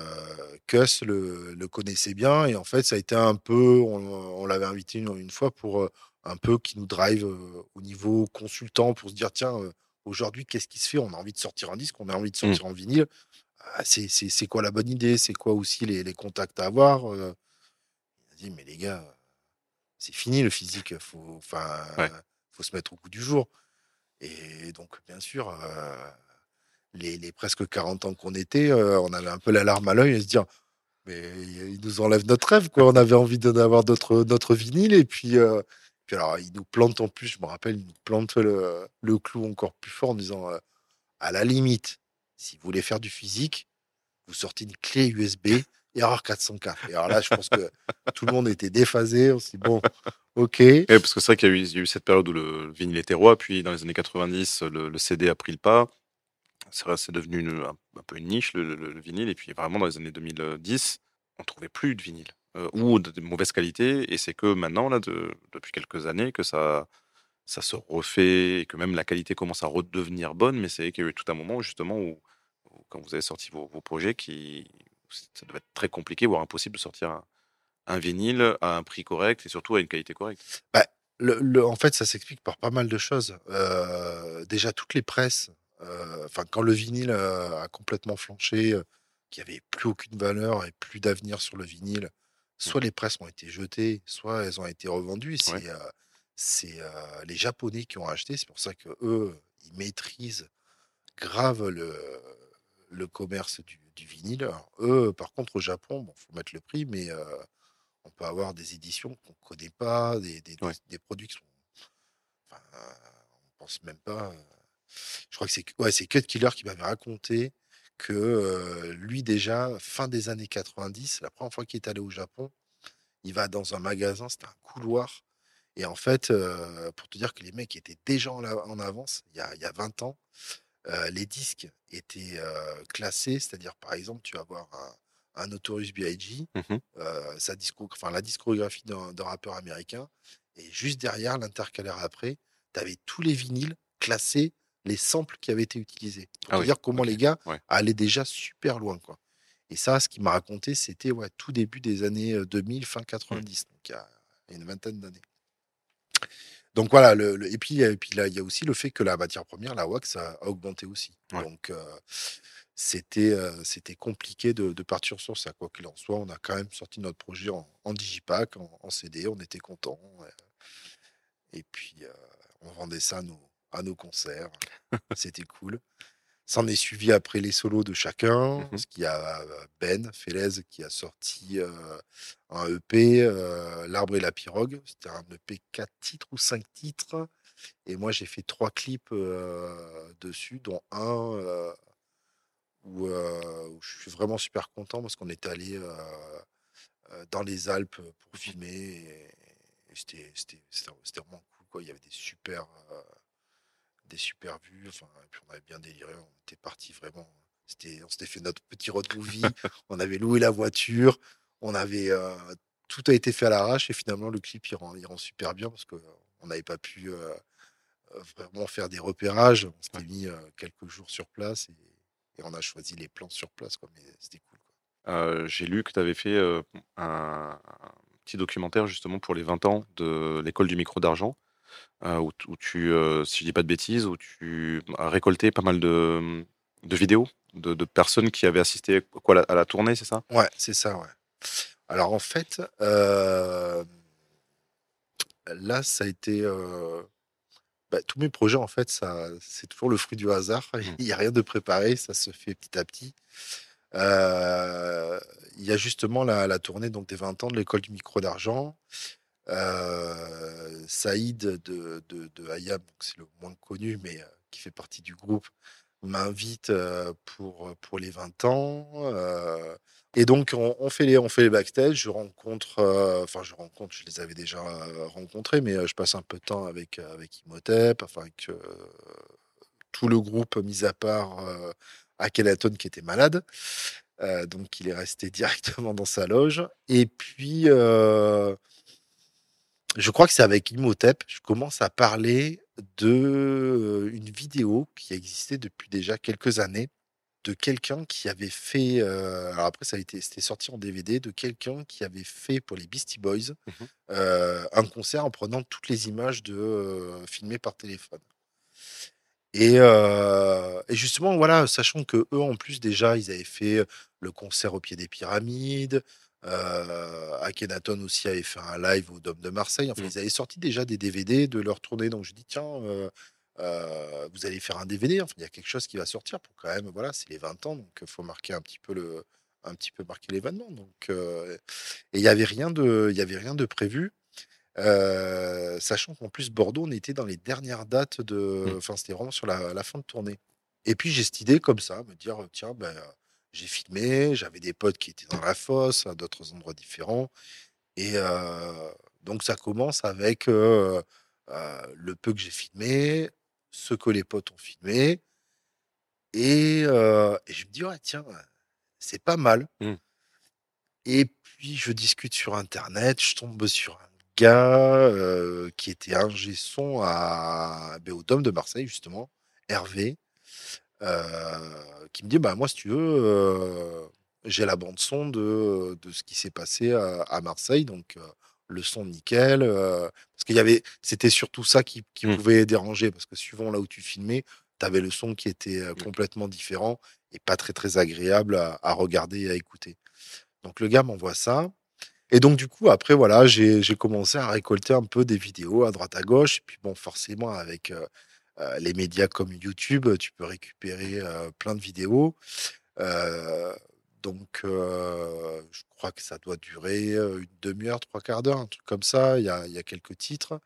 Cuss le, le connaissait bien. Et en fait, ça a été un peu. On, on l'avait invité une, une fois pour euh, un peu qui nous drive euh, au niveau consultant pour se dire tiens, euh, aujourd'hui, qu'est-ce qui se fait? On a envie de sortir un disque, on a envie de sortir en vinyle. Ah, c'est, quoi la bonne idée? C'est quoi aussi les, les contacts à avoir Il a dit mais les gars, c'est fini le physique. Faut, enfin, Ouais. faut se mettre au goût du jour. Et donc, bien sûr. euh, les, les presque 40 ans qu'on était, euh, on avait un peu la larme à l'œil et se dire mais ils nous enlèvent notre rêve quoi. On avait envie d'en avoir notre, notre vinyle et puis, euh, puis alors ils nous plantent en plus, je me rappelle, ils nous plantent le, le clou encore plus fort en disant à la limite, si vous voulez faire du physique, vous sortez une clé USB erreur 404. Et alors là, je pense que tout le monde était déphasé. On s'est dit bon, ok. Parce que c'est vrai qu'il y, a eu- il y a eu cette période où le vinyle était roi, puis dans les années 90, le, le CD a pris le pas. C'est vrai, c'est devenu une- un, un peu une niche, le, le- le vinyle, et puis vraiment dans les années 2010, on trouvait plus de vinyle, euh, ou de, de mauvaise qualité, et c'est que maintenant, là, de- depuis quelques années, que ça, ça se refait, et que même la qualité commence à redevenir bonne, mais c'est qu'il y a eu tout un moment, justement, où quand vous avez sorti vos, vos projets, qui, ça devait être très compliqué, voire impossible de sortir un, un vinyle à un prix correct, et surtout à une qualité correcte. Le, le- en fait, ça s'explique par pas mal de choses. Euh, déjà, toutes les presses, euh, quand le vinyle euh, a complètement flanché, euh, qu'il n'y avait plus aucune valeur et plus d'avenir sur le vinyle, soit les presses ont été jetées, soit elles ont été revendues. C'est Ouais. les Japonais qui ont acheté. C'est pour ça que eux, ils maîtrisent grave le, le commerce du, du vinyle. Alors, eux, par contre, au Japon, bon, faut mettre le prix, mais euh, on peut avoir des éditions qu'on ne connaît pas, des, des, Ouais. des- des produits qui sont. Enfin, on pense même pas. euh, Je crois que c'est ouais, Cut Killer qui m'avait raconté que euh, lui, déjà, fin des années 90, la première fois qu'il est allé au Japon, il va dans un magasin, c'était un couloir. Et en fait, euh, pour te dire que les mecs étaient déjà en, la- en avance, il y a, il y a 20 ans, euh, les disques étaient euh, classés, c'est-à-dire par exemple, tu vas avoir un, un Notorious B.I.G., Mhm. euh, sa disco, enfin, la discographie d'un rappeur américain, et juste derrière, l'intercalaire après, tu avais tous les vinyles classés, les samples qui avaient été utilisés. Pour Ah oui, dire comment les gars ouais. allaient déjà super loin. Quoi. Et ça, ce qu'il m'a raconté, c'était ouais, tout début des années euh, 2000, fin 90, donc il y a une vingtaine d'années. Donc voilà, le, le- et puis, et puis là, il y a aussi le fait que la matière première, la wax, a, a augmenté aussi. Ouais. Donc euh, c'était euh, c'était compliqué de, de partir sur ça. Quoi qu'il en soit, on a quand même sorti notre projet en, en digipack, en, en CD, on était contents. Et puis euh, on vendait ça à nos, à nos concerts. C'était cool. S'en est suivi après les solos de chacun, Mhm. parce qu'il y a euh, Ben Félez qui a sorti euh, un EP, euh, L'Arbre et la Pirogue. C'était un EP 4 titres ou 5 titres. Et moi, j'ai fait trois clips euh, dessus, dont un où, où je suis vraiment super content parce qu'on est allé dans les Alpes pour filmer. Et, et c'était vraiment cool. Quoi. Il y avait des super, des super vues. Enfin, et puis on avait bien déliré. On était parti vraiment. C'était, on s'était fait notre petit road movie. on avait loué la voiture. On avait euh, tout a été fait à l'arrache et finalement le clip il rend, il rend super bien parce que on n'avait pas pu euh, euh, vraiment faire des repérages. On s'était Ouais. mis euh, quelques jours sur place et, et on a choisi les plans sur place. Quoi. Mais c'était cool. Quoi. J'ai lu que tu avais fait un, un petit documentaire justement pour les 20 ans de l'école du micro d'argent, où, t- où tu, euh, si je dis pas de bêtises, où tu as récolté pas mal de, de vidéos de, de personnes qui avaient assisté quoi, à la- à la tournée, c'est ça? Ouais, c'est ça, ouais. Alors en fait, euh, là, ça a été euh, Bah, tous mes projets, en fait, ça, c'est toujours le fruit du hasard. Mmh. Il n'y a rien de préparé, ça se fait petit à petit. Euh, il y a justement la, la tournée donc, des 20 ans de l'école du micro d'argent. Euh, Saïd de, de, donc c'est le moins connu, mais euh, qui fait partie du groupe, m'invite euh, pour, pour les 20 ans. et donc, on, fait les, on fait les backstage. Je rencontre, enfin, je rencontre, je les avais déjà rencontrés, mais je passe un peu de temps avec, avec Imhotep, enfin, tout le groupe, mis à part Akhenaton qui était malade. Donc, il est resté directement dans sa loge. Et puis, je crois que c'est avec Imhotep, je commence à parler de euh, une vidéo qui existait depuis déjà quelques années de quelqu'un qui avait fait, euh, alors après ça a été, c'était sorti en DVD, de quelqu'un qui avait fait pour les Beastie Boys Mhm. euh, un concert en prenant toutes les images de euh, filmées par téléphone. Et, et justement, voilà, sachant que eux, en plus, déjà, ils avaient fait le concert au pied des pyramides. Euh, Akhenaton aussi avait fait un live au Dôme de Marseille. Enfin, Mm. ils avaient sorti déjà des DVD de leur tournée. Donc, je dis, tiens, euh, euh, vous allez faire un DVD. Enfin, il y a quelque chose qui va sortir pour quand même, voilà, c'est les 20 ans. Donc, il faut marquer un petit peu le un petit peu marquer l'événement. Donc, euh, et il n'y avait rien de, il y avait rien de prévu. Sachant qu'en plus Bordeaux, on était dans les dernières dates de, Mm. enfin c'était vraiment sur la, la fin de tournée. Et puis j'ai cette idée comme ça, me dire tiens ben j'ai filmé, j'avais des potes qui étaient dans la fosse, à d'autres endroits différents, et euh, donc ça commence avec euh, le peu que j'ai filmé, ce que les potes ont filmé, et, et je me dis ouais tiens c'est pas mal. Mm. Et puis je discute sur internet, je tombe sur un gars qui était ingé son à au Dôme de Marseille justement, Hervé, qui me dit bah moi si tu veux euh, j'ai la bande son de, de ce qui s'est passé à, à Marseille donc euh, le son nickel euh, parce qu'il y avait c'était surtout ça qui, qui Mm. pouvait déranger parce que suivant là où tu filmais tu avais le son qui était euh, Ok. complètement différent et pas très très agréable à, à regarder et à écouter donc le gars m'envoie ça et donc, du coup, après, voilà, j'ai commencé à récolter un peu des vidéos à droite à gauche. Et puis, bon, forcément, avec euh, euh, les médias comme YouTube, tu peux récupérer euh, plein de vidéos. Euh, donc, euh, je crois que ça doit durer euh, une demi-heure, trois quarts d'heure, un truc comme ça. Il y a, il y a quelques titres.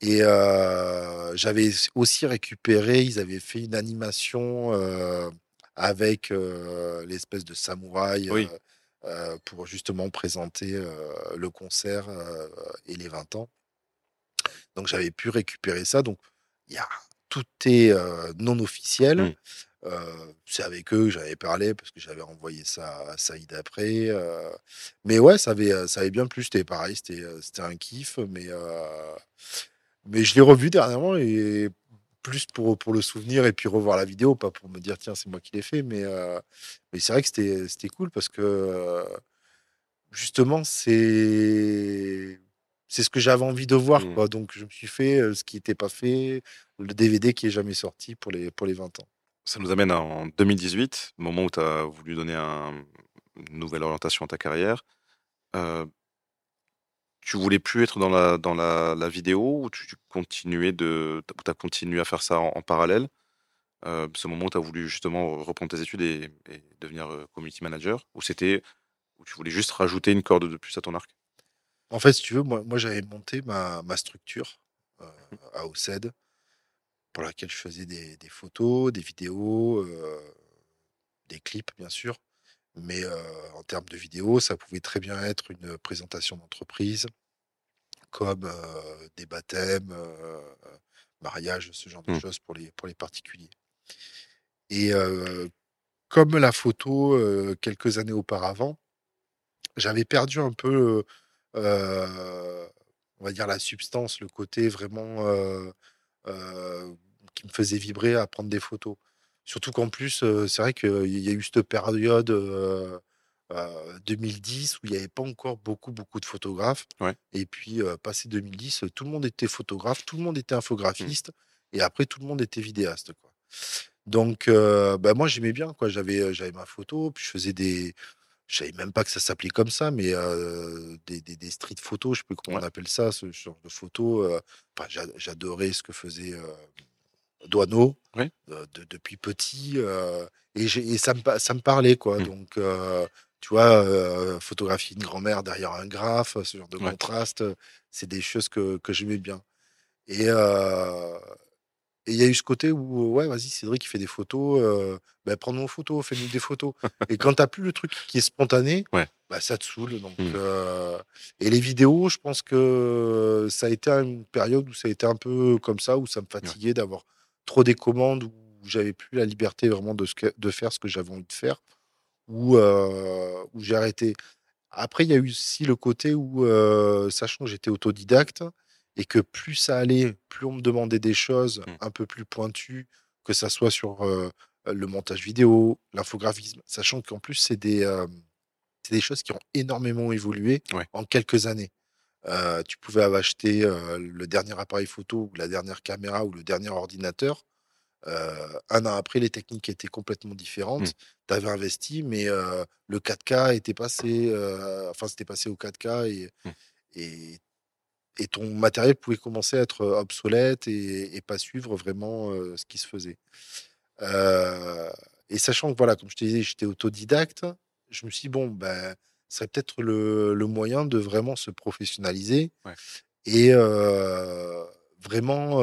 Et euh, j'avais aussi récupéré, ils avaient fait une animation euh, avec euh, l'espèce de samouraï Oui. euh, euh, pour justement présenter euh, le concert euh, et les 20 ans. Donc j'avais pu récupérer ça. Donc il y a, tout est euh, non officiel. Mm. Euh, c'est avec eux que j'avais parlé parce que j'avais envoyé ça à Saïd après. euh, mais ouais, ça avait, ça avait bien plu. C'était pareil, c'était, c'était un kiff. Mais, euh, mais je l'ai revu dernièrement et plus pour, pour le souvenir et puis revoir la vidéo, pas pour me dire tiens, c'est moi qui l'ai fait. Mais, mais c'est vrai que c'était, c'était cool parce que justement, c'est. C'est ce que j'avais envie de voir, Mm. quoi. Donc, je me suis fait euh, ce qui n'était pas fait, le DVD qui est jamais sorti pour les, pour les 20 ans. Ça nous amène en 2018, moment où tu as voulu donner un- une nouvelle orientation à ta carrière. Euh, tu voulais plus être dans la, dans la, la vidéo ou tu, continuais de, as continué à faire ça en, en parallèle? Euh, Ce moment où tu as voulu justement reprendre tes études et, et devenir community manager Ou c'était où tu voulais juste rajouter une corde de plus à ton arc? En fait, si tu veux, moi, moi j'avais monté ma, ma structure euh, à OCED pour laquelle je faisais des, des photos, des vidéos, euh, des clips, bien sûr. Mais euh, en termes de vidéos, ça pouvait très bien être une présentation d'entreprise, comme des baptêmes, mariages, ce genre de Mm. choses pour les, pour les particuliers. Et comme la photo, quelques années auparavant, j'avais perdu un peu, on va dire, la substance, le côté vraiment euh, euh, qui me faisait vibrer à prendre des photos. Surtout qu'en plus, euh, c'est vrai qu'il y a eu cette période euh, euh, 2010 où il n'y avait pas encore beaucoup, beaucoup de photographes. Ouais. Et puis, euh, passé 2010, tout le monde était photographe, tout le monde était infographiste, et après, tout le monde était vidéaste. Quoi. Donc, euh, bah, moi, j'aimais bien. quoi. J'avais, j'avais ma photo, puis je faisais des, je savais même pas que ça s'appelait comme ça, mais des, des, street photos, je sais plus comment on appelle ça, ce genre de photos. J'adorais ce que faisait Douaneau depuis petit, et, et, ça, me, ça me parlait, quoi. Mmh. Donc, tu vois, photographier une grand-mère derrière un graphe, ce genre de contraste, c'est des choses que, que j'aimais bien. Et, et il y a eu ce côté où, ouais, vas-y, Cédric, il fait des photos, euh, bah, prends nos photos, fais-nous des photos. et quand tu plus le truc qui est spontané, bah, ça te saoule. Donc, mmh. Et les vidéos, je pense que ça a été une période où ça a été un peu comme ça, où ça me fatiguait d'avoir trop des commandes, où j'avais plus la liberté vraiment de, de faire ce que j'avais envie de faire, où, où j'ai arrêté. Après, il y a eu aussi le côté où, sachant que j'étais autodidacte, et que plus ça allait, plus on me demandait des choses mmh. un peu plus pointues, que ça soit sur le montage vidéo, l'infographisme, sachant qu'en plus, c'est des, des choses qui ont énormément évolué en quelques années. tu pouvais acheter le dernier appareil photo ou la dernière caméra ou le dernier ordinateur. un an après, les techniques étaient complètement différentes. Mmh. Tu avais investi, mais le 4K était passé, enfin, c'était passé au 4K et, mmh. et et ton matériel pouvait commencer à être obsolète et, pas suivre vraiment ce qui se faisait. et sachant que, voilà, comme je te disais, j'étais autodidacte, je me suis dit, bon, ben, ce serait peut-être le, moyen de vraiment se professionnaliser et vraiment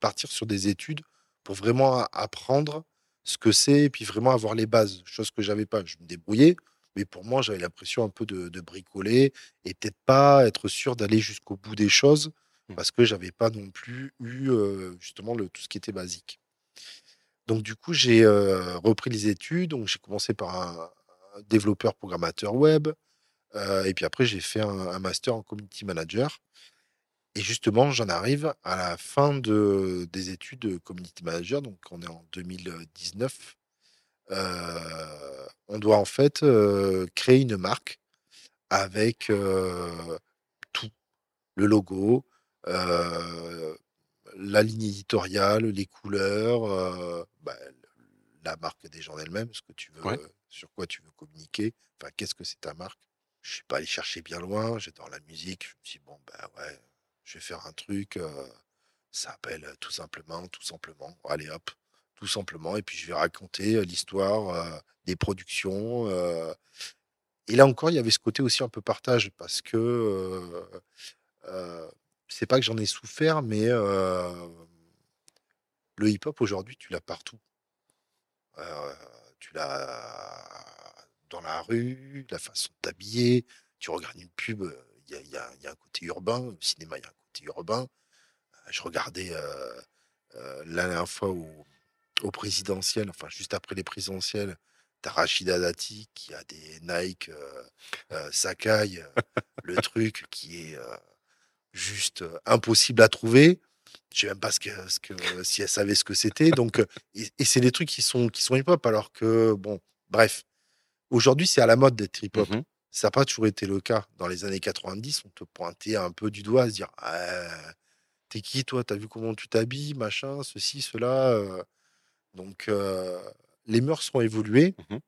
partir sur des études pour vraiment apprendre ce que c'est et puis vraiment avoir les bases, chose que j'avais pas. Je me débrouillais, mais pour moi, j'avais l'impression un peu de, bricoler et peut-être pas être sûr d'aller jusqu'au bout des choses mmh. parce que j'avais pas non plus eu justement le, tout ce qui était basique. Donc du coup, j'ai repris les études. Donc j'ai commencé par un, développeur programmateur web et puis après j'ai fait un, master en community manager. Et justement, j'en arrive à la fin de, des études de community manager. Donc on est en 2019 on doit en fait créer une marque avec tout, le logo, la ligne éditoriale, les couleurs, bah, la marque des gens elle-même, ce que tu veux, sur quoi tu veux communiquer. Enfin, qu'est-ce que c'est ta marque? Je suis pas allé chercher bien loin. J'adore la musique. Je me suis dit, bon, ben ouais, je vais faire un truc. ça s'appelle tout simplement, tout simplement. Allez hop, tout simplement. Et puis je vais raconter l'histoire des productions. et là encore, il y avait ce côté aussi un peu partage parce que c'est pas que j'en ai souffert, mais le hip-hop aujourd'hui, tu l'as partout. tu l'as dans la rue, la façon de t'habiller. Tu regardes une pub, il y a, un côté urbain. Le cinéma, il y a un côté urbain. Je regardais la dernière fois où au présidentiel, enfin juste après les présidentielles, t'as Rachida Dati qui a des Nike euh, euh, Sakai, euh, le truc qui est juste impossible à trouver. Je sais même pas ce que, ce que, si elle savait ce que c'était. Donc, et, c'est des trucs qui sont, qui sont hip-hop, alors que, bon, bref. Aujourd'hui, c'est à la mode d'être hip-hop. Mmh Ça n'a pas toujours été le cas. Dans les années 90, on te pointait un peu du doigt à se dire «Ah, T'es qui, toi? T'as vu comment tu t'habilles? Machin, ceci, cela. Donc, les mœurs ont évolué. Mmh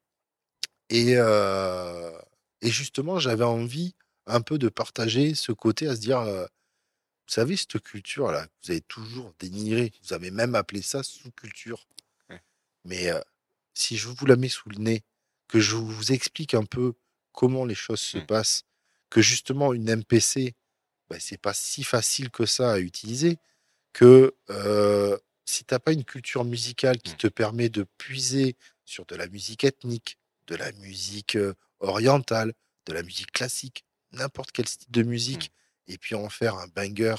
et, et justement, j'avais envie un peu de partager ce côté à se dire, vous savez, cette culture-là, vous avez toujours dénigré, vous avez même appelé ça sous-culture. Mais si je vous la mets sous le nez, que je vous explique un peu comment les choses se mmh. passent, que justement une MPC, bah, c'est pas si facile que ça à utiliser, que si tu n'as pas une culture musicale qui mmh. te permet de puiser sur de la musique ethnique, de la musique orientale, de la musique classique, n'importe quel style de musique, mmh. et puis en faire un banger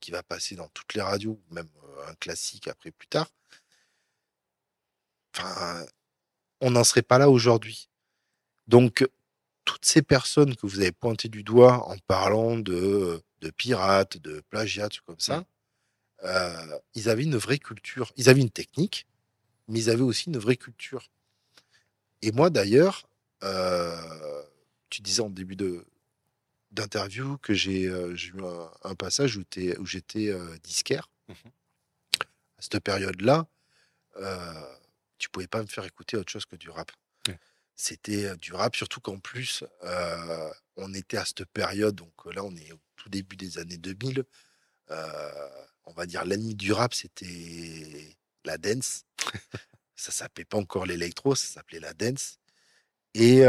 qui va passer dans toutes les radios, même un classique après plus tard, enfin, on n'en serait pas là aujourd'hui. Donc, toutes ces personnes que vous avez pointées du doigt en parlant de, de pirates, de plagiat, comme ça, mmh ils avaient une vraie culture. Ils avaient une technique, mais ils avaient aussi une vraie culture. Et moi, d'ailleurs, tu disais en début de d'interview que j'ai eu un, passage où, où j'étais disquaire. Mmh à cette période-là, tu pouvais pas me faire écouter autre chose que du rap. c'était du rap, surtout qu'en plus, on était à cette période, donc là, on est au tout début des années 2000. On va dire l'ennemi du rap, c'était la dance. ça s'appelait pas encore l'électro, ça s'appelait la dance. Et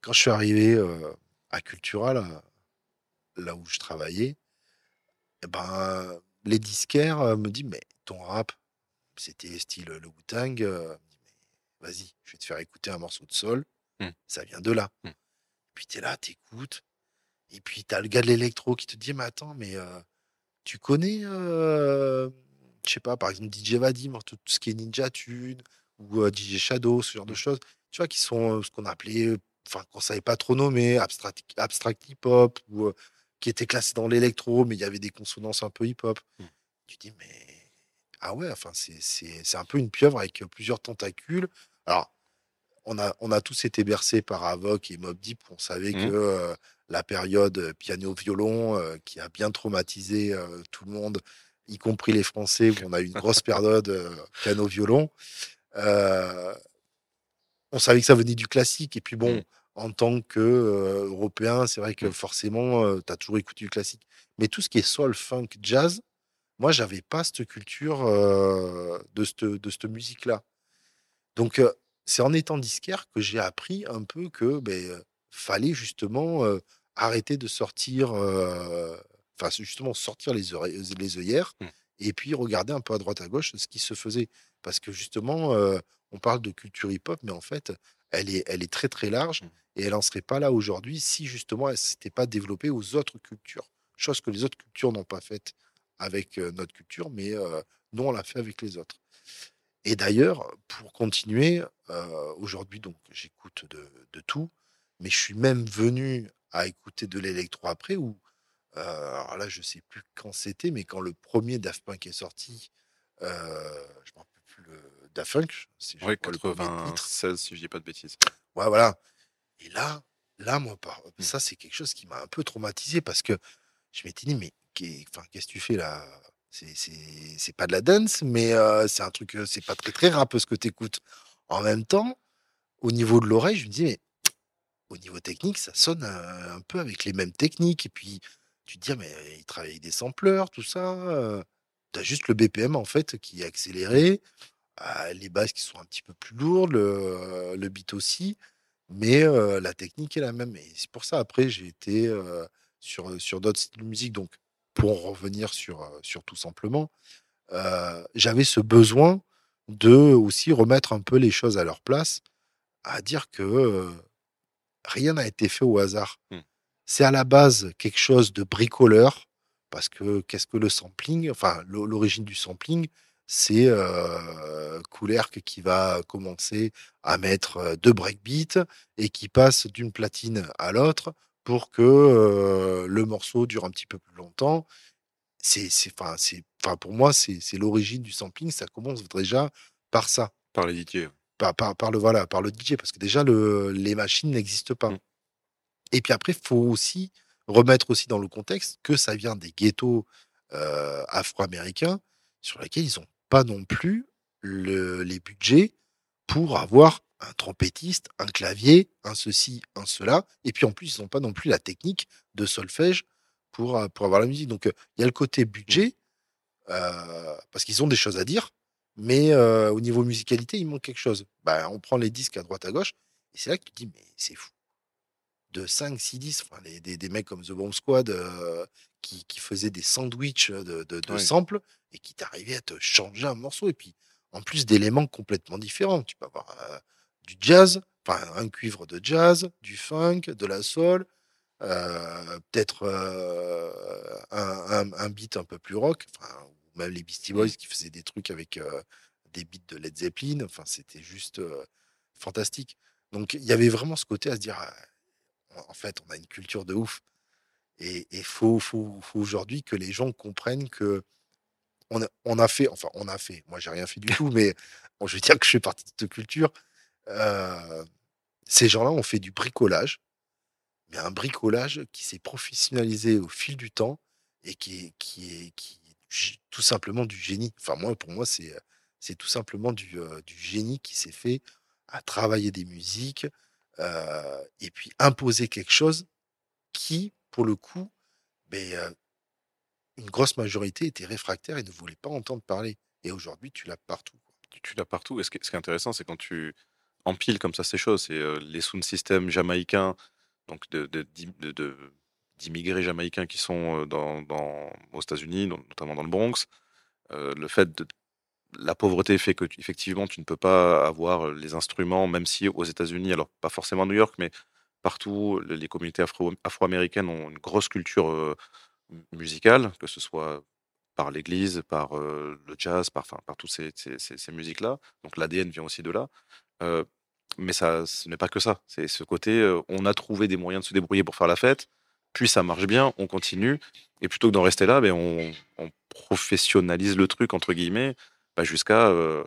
quand je suis arrivé à Cultura, là, où je travaillais, eh ben, les disquaires me disent Mais ton rap, c'était style le Wu-Tang, vas-y, je vais te faire écouter un morceau de sol, mmh. ça vient de là. Mmh. Puis tu es là, t'écoutes, et puis tu as le gars de l'électro qui te dit Mais attends, mais tu connais, je sais pas, par exemple, DJ Vadim, tout, ce qui est Ninja Tune, ou DJ Shadow, ce genre de mmh. choses, tu vois, qui sont ce qu'on appelait, enfin, qu'on savait pas trop nommer, abstract, abstract hip-hop, ou qui étaient classés dans l'électro, mais il y avait des consonances un peu hip-hop. Tu dis, mais ah ouais, enfin, c'est un peu une pieuvre avec plusieurs tentacules. Alors, on a, on a tous été bercés par Avoc et Mob Deep. On savait mmh. que la période piano-violon, qui a bien traumatisé tout le monde, y compris les Français, où on a eu une grosse période piano-violon. on savait que ça venait du classique. Et puis bon, mmh. en tant qu'Européen, c'est vrai que mmh. forcément, tu as toujours écouté du classique. Mais tout ce qui est soul, funk, jazz, moi, j'avais pas cette culture de cette, de cette musique-là. Donc, c'est en étant disquaire que j'ai appris un peu que ben, fallait justement arrêter de sortir, enfin, justement sortir les, les œillères mmh. et puis regarder un peu à droite à gauche ce qui se faisait. Parce que justement, on parle de culture hip-hop, mais en fait, elle est, elle est très très large mmh. et elle n'en serait pas là aujourd'hui si justement elle ne s'était pas développée aux autres cultures. Chose que les autres cultures n'ont pas faite avec notre culture, mais nous, on l'a fait avec les autres. Et d'ailleurs, pour continuer, aujourd'hui, donc j'écoute de, tout, mais je suis même venu à écouter de l'électro après, ou alors là, je sais plus quand c'était, mais quand le premier Daft Punk est sorti, je ne me rappelle plus le Daft Punk, si oui, 96, si je dis pas de bêtises. Ouais, voilà. Et là, là, moi, mmh. ça, c'est quelque chose qui m'a un peu traumatisé parce que je m'étais dit, mais qu'est-ce que tu fais là? C'est pas de la dance, mais c'est un truc, c'est pas très très rap ce que tu écoutes. En même temps, au niveau de l'oreille, je me dis, mais au niveau technique, ça sonne un, peu avec les mêmes techniques. Et puis, tu te dis, mais il travaille avec des sampleurs, tout ça. tu as juste le BPM en fait qui est accéléré, les basses qui sont un petit peu plus lourdes, le, le beat aussi, mais la technique est la même. Et c'est pour ça, après, j'ai été sur, sur d'autres styles de musique. Donc, pour revenir sur, sur tout simplement, j'avais ce besoin de aussi remettre un peu les choses à leur place, à dire que rien n'a été fait au hasard. Mmh. C'est à la base quelque chose de bricoleur, parce que qu'est-ce que le sampling Enfin, l'origine du sampling, c'est euh, qui va commencer à mettre deux breakbeats et qui passe d'une platine à l'autre pour que le morceau dure un petit peu plus longtemps. C'est, enfin, pour moi, c'est, l'origine du sampling. Ça commence déjà par ça. Par les Par, par, le voilà, par le DJ, parce que déjà le, les machines n'existent pas. Mmh. Et puis après, il faut aussi remettre aussi dans le contexte que ça vient des ghettos afro-américains sur lesquels ils n'ont pas non plus les budgets pour avoir un trompettiste, un clavier, un ceci, un cela. Et puis en plus, ils n'ont pas non plus la technique de solfège pour, euh, pour avoir la musique. Donc il y a le côté budget, euh, parce qu'ils ont des choses à dire, mais euh, au niveau musicalité, il manque quelque chose. Bah, on prend les disques à droite à gauche, et c'est là que tu te dis, mais c'est fou. De 5, 6, 10, enfin, des, des, mecs comme The Bomb Squad qui, qui, faisaient des sandwichs de, de, samples et qui t'arrivaient à te changer un morceau. Et puis, en plus d'éléments complètement différents. Tu peux avoir du jazz, enfin un cuivre de jazz, du funk, de la soul, peut-être euh, un, beat un peu plus rock, même les Beastie Boys qui faisaient des trucs avec des beats de Led Zeppelin, enfin c'était juste fantastique. Donc il y avait vraiment ce côté à se dire, en fait, on a une culture de ouf. Et il faut, faut, faut aujourd'hui que les gens comprennent que on a, on a, fait, enfin on a fait, moi j'ai rien fait du tout, mais bon, je veux dire que je fais partie de cette culture ces gens-là ont fait du bricolage, mais un bricolage qui s'est professionnalisé au fil du temps et qui est, qui est, qui tout simplement du génie. Enfin, moi, pour moi, c'est, c'est tout simplement du, du génie qui s'est fait à travailler des musiques euh, et puis imposer quelque chose qui, pour le coup, ben, euh, une grosse majorité était réfractaire et ne voulait pas entendre parler. Et aujourd'hui, tu l'as partout. Tu, l'as partout. Et ce qui, est intéressant, c'est quand tu empiles comme ça ces choses, c'est euh, les sound systems jamaïcains, donc de- d'immigrés jamaïcains qui sont euh, dans, dans- aux États-Unis, notamment dans le Bronx. Euh, le fait de la pauvreté fait que tu- effectivement tu ne peux pas avoir les instruments, même si aux États-Unis, alors pas forcément à New York, mais partout, le- les communautés afro- afro-américaines ont une grosse culture euh, mu- musicale, que ce soit par l'église, par le jazz, par, enfin, par toutes ces, ces- musiques-là. Donc l'ADN vient aussi de là. Mais ça, ce n'est pas que ça. C'est ce côté, on a trouvé des moyens de se débrouiller pour faire la fête, puis ça marche bien, on continue, et plutôt que d'en rester là, ben, on, on professionnalise le truc, entre guillemets, bah, jusqu'à euh,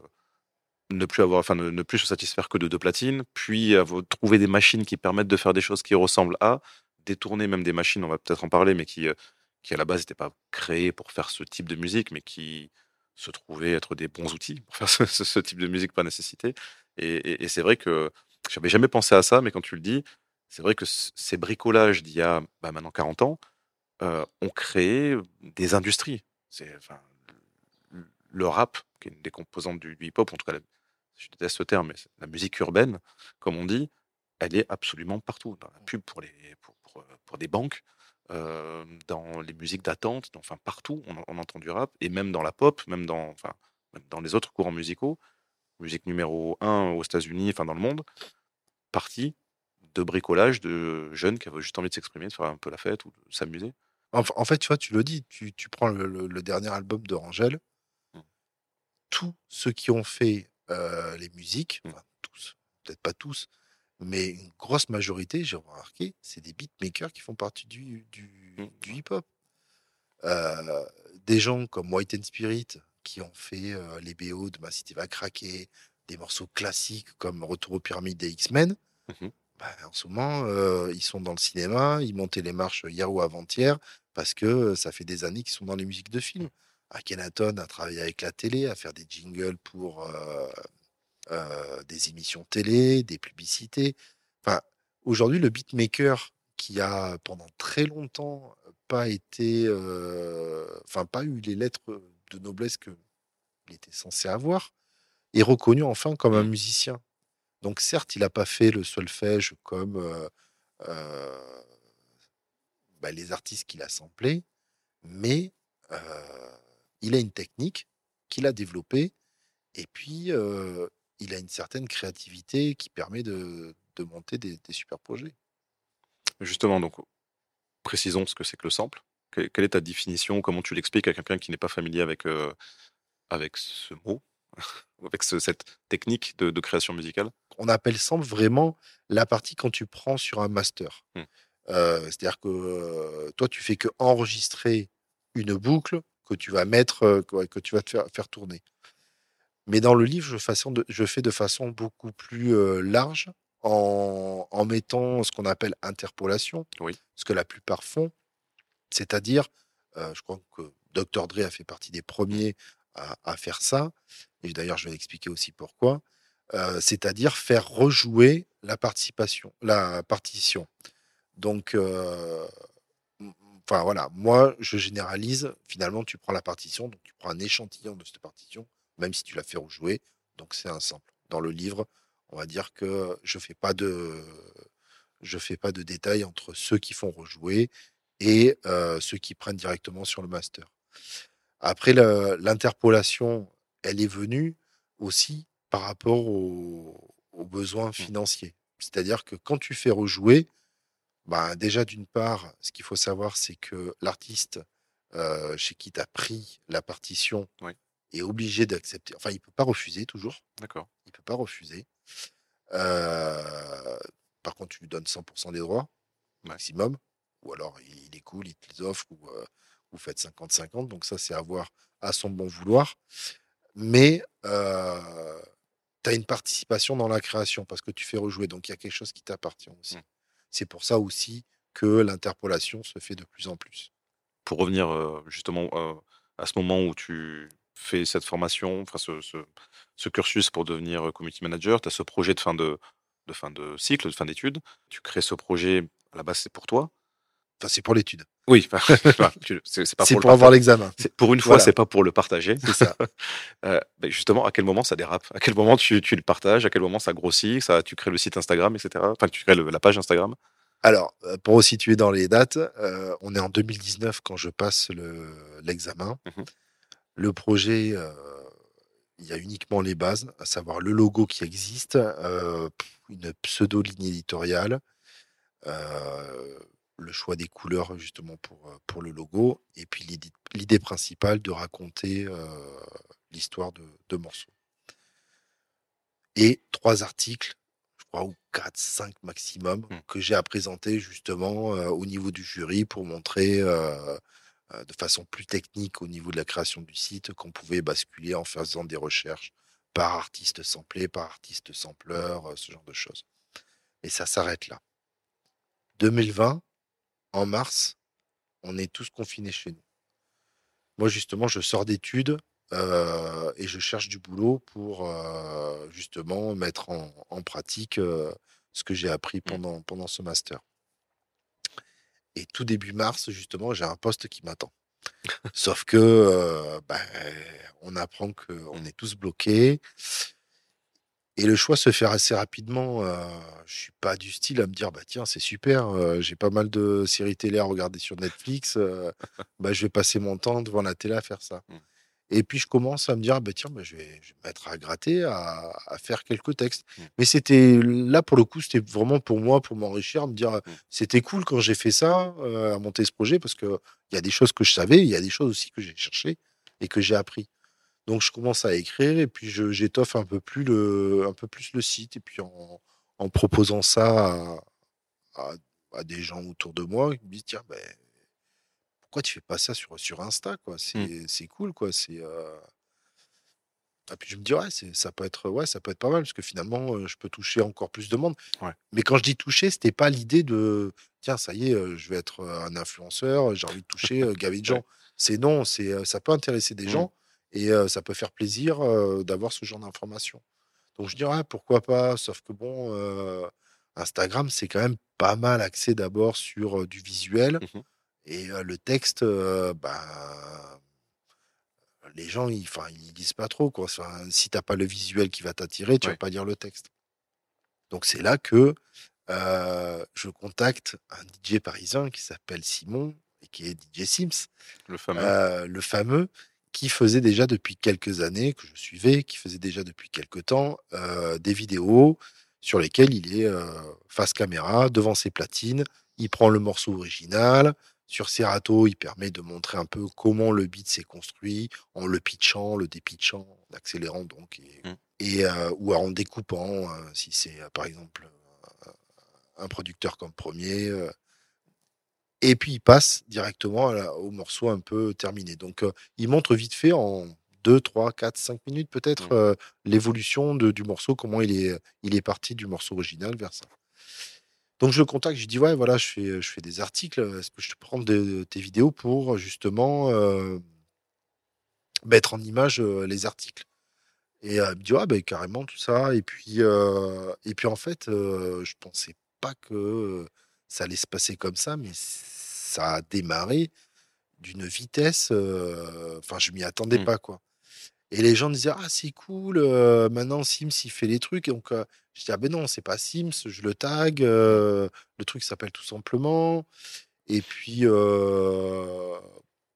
ne plus avoir, enfin, ne, ne plus se satisfaire que de deux platines, puis trouver des machines qui permettent de faire des choses qui ressemblent à, détourner même des machines, on va peut-être en parler, mais qui, euh, qui à la base n'étaient pas créées pour faire ce type de musique, mais qui se trouvaient être des bons outils pour faire ce, type de musique par nécessité. Et, et- et c'est vrai que j'avais jamais pensé à ça, mais quand tu le dis, c'est vrai que ces bricolages d'il y a bah, maintenant 40 ans euh, ont créé des industries. Le rap, qui est une des composantes du, du hip-hop, en tout cas, je déteste ce terme, mais la musique urbaine, comme on dit, elle est absolument partout. Dans la pub pour, euh, des banques, euh, dans les musiques d'attente, enfin partout, on, entend du rap, et même dans la pop, même dans, les autres courants musicaux, musique numéro un aux États-Unis, enfin dans le monde, partie de bricolage de jeunes qui avaient juste envie de s'exprimer, de faire un peu la fête ou de s'amuser? En fait, tu vois, tu le dis, tu, tu prends le, le- le dernier album de Rangel, Mm. tous ceux qui ont fait euh, les musiques, Mm. enfin, tous, peut-être pas tous, mais une grosse majorité, j'ai remarqué, c'est des beatmakers qui font partie du, du, Mm. du hip-hop. Euh, des gens comme White and Spirit qui ont fait euh, les BO de Ma City va craquer, des morceaux classiques comme Retour aux pyramides des X-Men. Bah, en ce moment, euh, ils sont dans le cinéma, ils montaient les marches hier ou avant-hier parce que ça fait des années qu'ils sont dans les musiques de films. Akhenaton a travaillé avec la télé, à faire des jingles pour euh, euh, des émissions télé, des publicités. Enfin, aujourd'hui, le beatmaker qui a pendant très longtemps pas été, enfin pas eu les lettres de noblesse que il était censé avoir, est reconnu enfin comme un Mm. musicien. Donc certes, il n'a pas fait le solfège comme bah, les artistes qu'il a samplés, mais il a une technique qu'il a développée et puis il a une certaine créativité qui permet de, monter des, super projets. Justement, donc, précisons ce que c'est que le sample. Que- Quelle est ta définition? Comment tu l'expliques à quelqu'un qui n'est pas familier avec, ce mot, avec ce- cette technique de, de création musicale On appelle sample vraiment la partie quand tu prends sur un master. Hmm. Euh, C'est-à-dire que euh, toi, tu fais que enregistrer une boucle que tu vas mettre, euh, que, tu vas te faire, faire tourner. Mais dans le livre, je, façon de- je fais de façon beaucoup plus large en, en mettant ce qu'on appelle interpolation, Oui. ce que la plupart font. C'est-à-dire, je crois que Dr. Dre a fait partie des premiers à, faire ça. Et d'ailleurs, je vais expliquer aussi pourquoi. Euh, c'est-à-dire faire rejouer la participation, la partition. Donc, euh, voilà, moi je généralise. Finalement, tu prends la partition, donc tu prends un échantillon de cette partition, même si tu la fais rejouer. Donc c'est un sample. Dans le livre, on va dire que je fais pas de, je fais pas de détails entre ceux qui font rejouer et euh, ceux qui prennent directement sur le master. Après, l'interpolation, elle est venue aussi par rapport aux, aux besoins financiers. C'est-à-dire que quand tu fais rejouer, bah, déjà d'une part, ce qu'il faut savoir, c'est que l'artiste euh, chez qui tu as pris la partition Oui. est obligé d'accepter. Enfin, il ne peut pas refuser toujours. D'accord. Il ne peut pas refuser. Euh, par contre, tu lui donnes 100% des droits, Ouais. maximum. Ou alors, il il est cool, il te les offre, ou euh, vous faites 50-50. Donc, ça, c'est à voir à son bon vouloir. Mais euh, tu as une participation dans la création parce que tu fais rejouer. Donc, il y a quelque chose qui t'appartient aussi. Mm. C'est pour ça aussi que l'interpolation se fait de plus en plus. Pour revenir euh, justement euh, à ce moment où tu fait cette formation, enfin ce, ce- ce cursus pour devenir community manager, tu as ce projet de fin de, de fin de cycle, de fin d'études. Tu crées ce projet, à la base, c'est pour toi. Enfin, c'est pour l'étude. Oui, enfin, c'est pas pour, pour le avoir l'examen. Pour une fois, Voilà. c'est pas pour le partager. C'est ça. Euh, ben justement, à quel moment ça dérape? À quel moment tu, tu le partages? À quel moment ça grossit? Ça, Tu crées le site Instagram, etc. Enfin, tu crées le- la page Instagram? Alors, euh, pour vous situer dans les dates, euh, on est en 2019 quand je passe le- l'examen. Mhm. Le projet, euh, il y a uniquement les bases, à savoir le logo qui existe, une pseudo-ligne éditoriale, euh, le choix des couleurs justement pour, euh, pour le logo, et puis l'idée- principale de raconter euh, l'histoire de, de morceaux. Et trois articles, je crois, ou quatre, cinq maximum, Mm. que j'ai à présenter justement euh, au niveau du jury pour montrer euh, de façon plus technique au niveau de la création du site qu'on pouvait basculer en faisant des recherches par artiste samplé, par artiste sampleur, ce genre de choses. Et ça s'arrête là. 2020, en mars, on est tous confinés chez nous. Moi, justement, je sors d'études euh, et je cherche du boulot pour euh, justement mettre en, en pratique euh, ce que j'ai appris pendant, pendant ce master. Et tout début mars, justement, j'ai un poste qui m'attend. Sauf que ben, on apprend qu'on est tous bloqués. Et le choix se fait assez rapidement. Euh, je suis pas du style à me dire bah tiens c'est super, euh, j'ai pas mal de séries télé à regarder sur Netflix, euh, bah je vais passer mon temps devant la télé à faire ça. Mm. Et puis je commence à me dire bah tiens bah, je, vais, je vais mettre à gratter, à, à faire quelques textes. Mm. Mais c'était là pour le coup c'était vraiment pour moi pour m'enrichir, me dire c'était cool quand j'ai fait ça, euh, à monter ce projet parce que il y a des choses que je savais, il y a des choses aussi que j'ai cherché et que j'ai appris. Donc je commence à écrire et puis j'étoffe un peu plus le, un peu plus le site et puis en, en proposant ça à, à- à des gens autour de moi, ils me disent tiens ben pourquoi tu fais pas ça sur, sur Insta quoi? C'est c'est cool quoi. C'est euh, et puis je me dis ouais ça peut être ouais ça peut être pas mal parce que finalement euh, je peux toucher encore plus de monde. Ouais. Mais quand je dis toucher c'était pas l'idée de tiens ça y est euh, je vais être un influenceur j'ai envie de toucher gaver de gens. C'est non c'est ça peut intéresser des Mhm. gens et euh, ça peut faire plaisir euh, d'avoir ce genre d'informations. Donc je dirais pourquoi pas, sauf que bon, euh, Instagram c'est quand même pas mal axé d'abord sur du visuel Mhm. et le texte, ben, les gens ils, ils lisent pas trop quoi. Enfin, si t'as pas le visuel qui va t'attirer, tu vas Ouais. pas lire le texte. Donc c'est là que je contacte un DJ parisien qui s'appelle Simon et qui est DJ Sims Le fameux. le fameux, qui faisait déjà depuis quelques années, que je suivais, qui faisait déjà depuis quelques temps, euh, des vidéos sur lesquelles il est euh, face caméra, devant ses platines, il prend le morceau original. Sur Serato, il permet de montrer un peu comment le beat s'est construit, en le pitchant, le dépitchant, en accélérant donc, et, Mm. et, euh, ou en découpant, euh, si c'est par exemple un producteur comme premier. Euh, et puis il passe directement la- au morceau un peu terminé. Donc euh, il montre vite fait en 2, 3, 4, 5 minutes peut-être Mm. euh, l'évolution du morceau, comment il est, il est parti du morceau original vers ça. Donc je le contacte, je lui dis ouais voilà je fais, je fais des articles, est-ce que je te prends de, tes vidéos pour justement euh, mettre en image euh, les articles? Et euh, il me dit ouais ben, carrément tout ça. Et puis, euh, et puis en fait euh, je pensais pas que ça allait se passer comme ça, mais ça a démarré d'une vitesse. euh, Enfin, je m'y attendais Mm. pas, quoi. Et les gens disaient ah c'est cool, euh, maintenant Sims il fait les trucs. Et donc euh, je dis ah ben non c'est pas Sims, je le tag. euh, le truc s'appelle tout simplement. Et puis je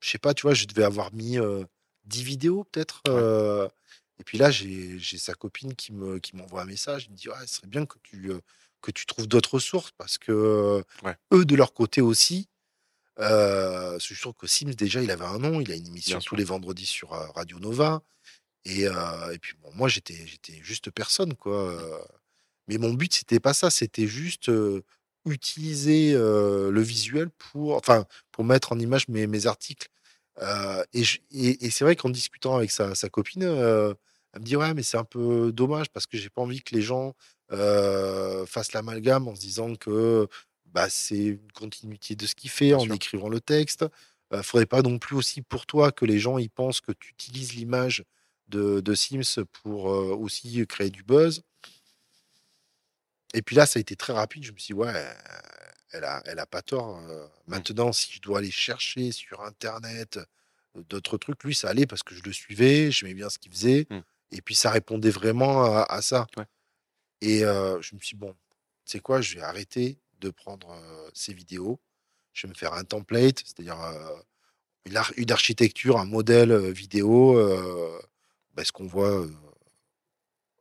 sais pas, tu vois, je devais avoir mis euh, 10 vidéos peut-être. Ouais. et puis là j'ai sa copine qui me qui m'envoie un message. Il me dit ouais, ce serait bien que tu que tu trouves d'autres sources parce que Ouais. eux de leur côté aussi. Euh, je trouve que Sims déjà il avait un nom, il a une émission Bien tous sûr. les vendredis sur euh, Radio Nova. Et, euh, et puis bon, moi j'étais j'étais juste personne quoi. euh. Mais mon but c'était pas ça, c'était juste euh, utiliser le visuel pour enfin pour mettre en image mes, mes articles. Et et, et c'est vrai qu'en discutant avec sa, sa copine, elle me dit ouais mais c'est un peu dommage parce que j'ai pas envie que les gens euh, fassent l'amalgame en se disant que bah, c'est une continuité de ce qu'il fait Bien en sûr. écrivant le texte. euh, faudrait pas non plus aussi pour toi que les gens ils pensent que tu utilises l'image de, de Sims pour euh, aussi créer du buzz. Et puis là, ça a été très rapide. Je me suis dit, ouais, elle a, elle a pas tort. euh. Maintenant, si je dois aller chercher sur Internet euh, d'autres trucs, lui, ça allait parce que je le suivais, j'aimais bien ce qu'il faisait. Mm. Et puis, ça répondait vraiment à, à ça. Ouais. Et euh, je me suis dit, bon, tu sais quoi, je vais arrêter de prendre euh, ces vidéos. Je vais me faire un template, c'est-à-dire une, ar- une architecture, un modèle vidéo, ben, ce qu'on voit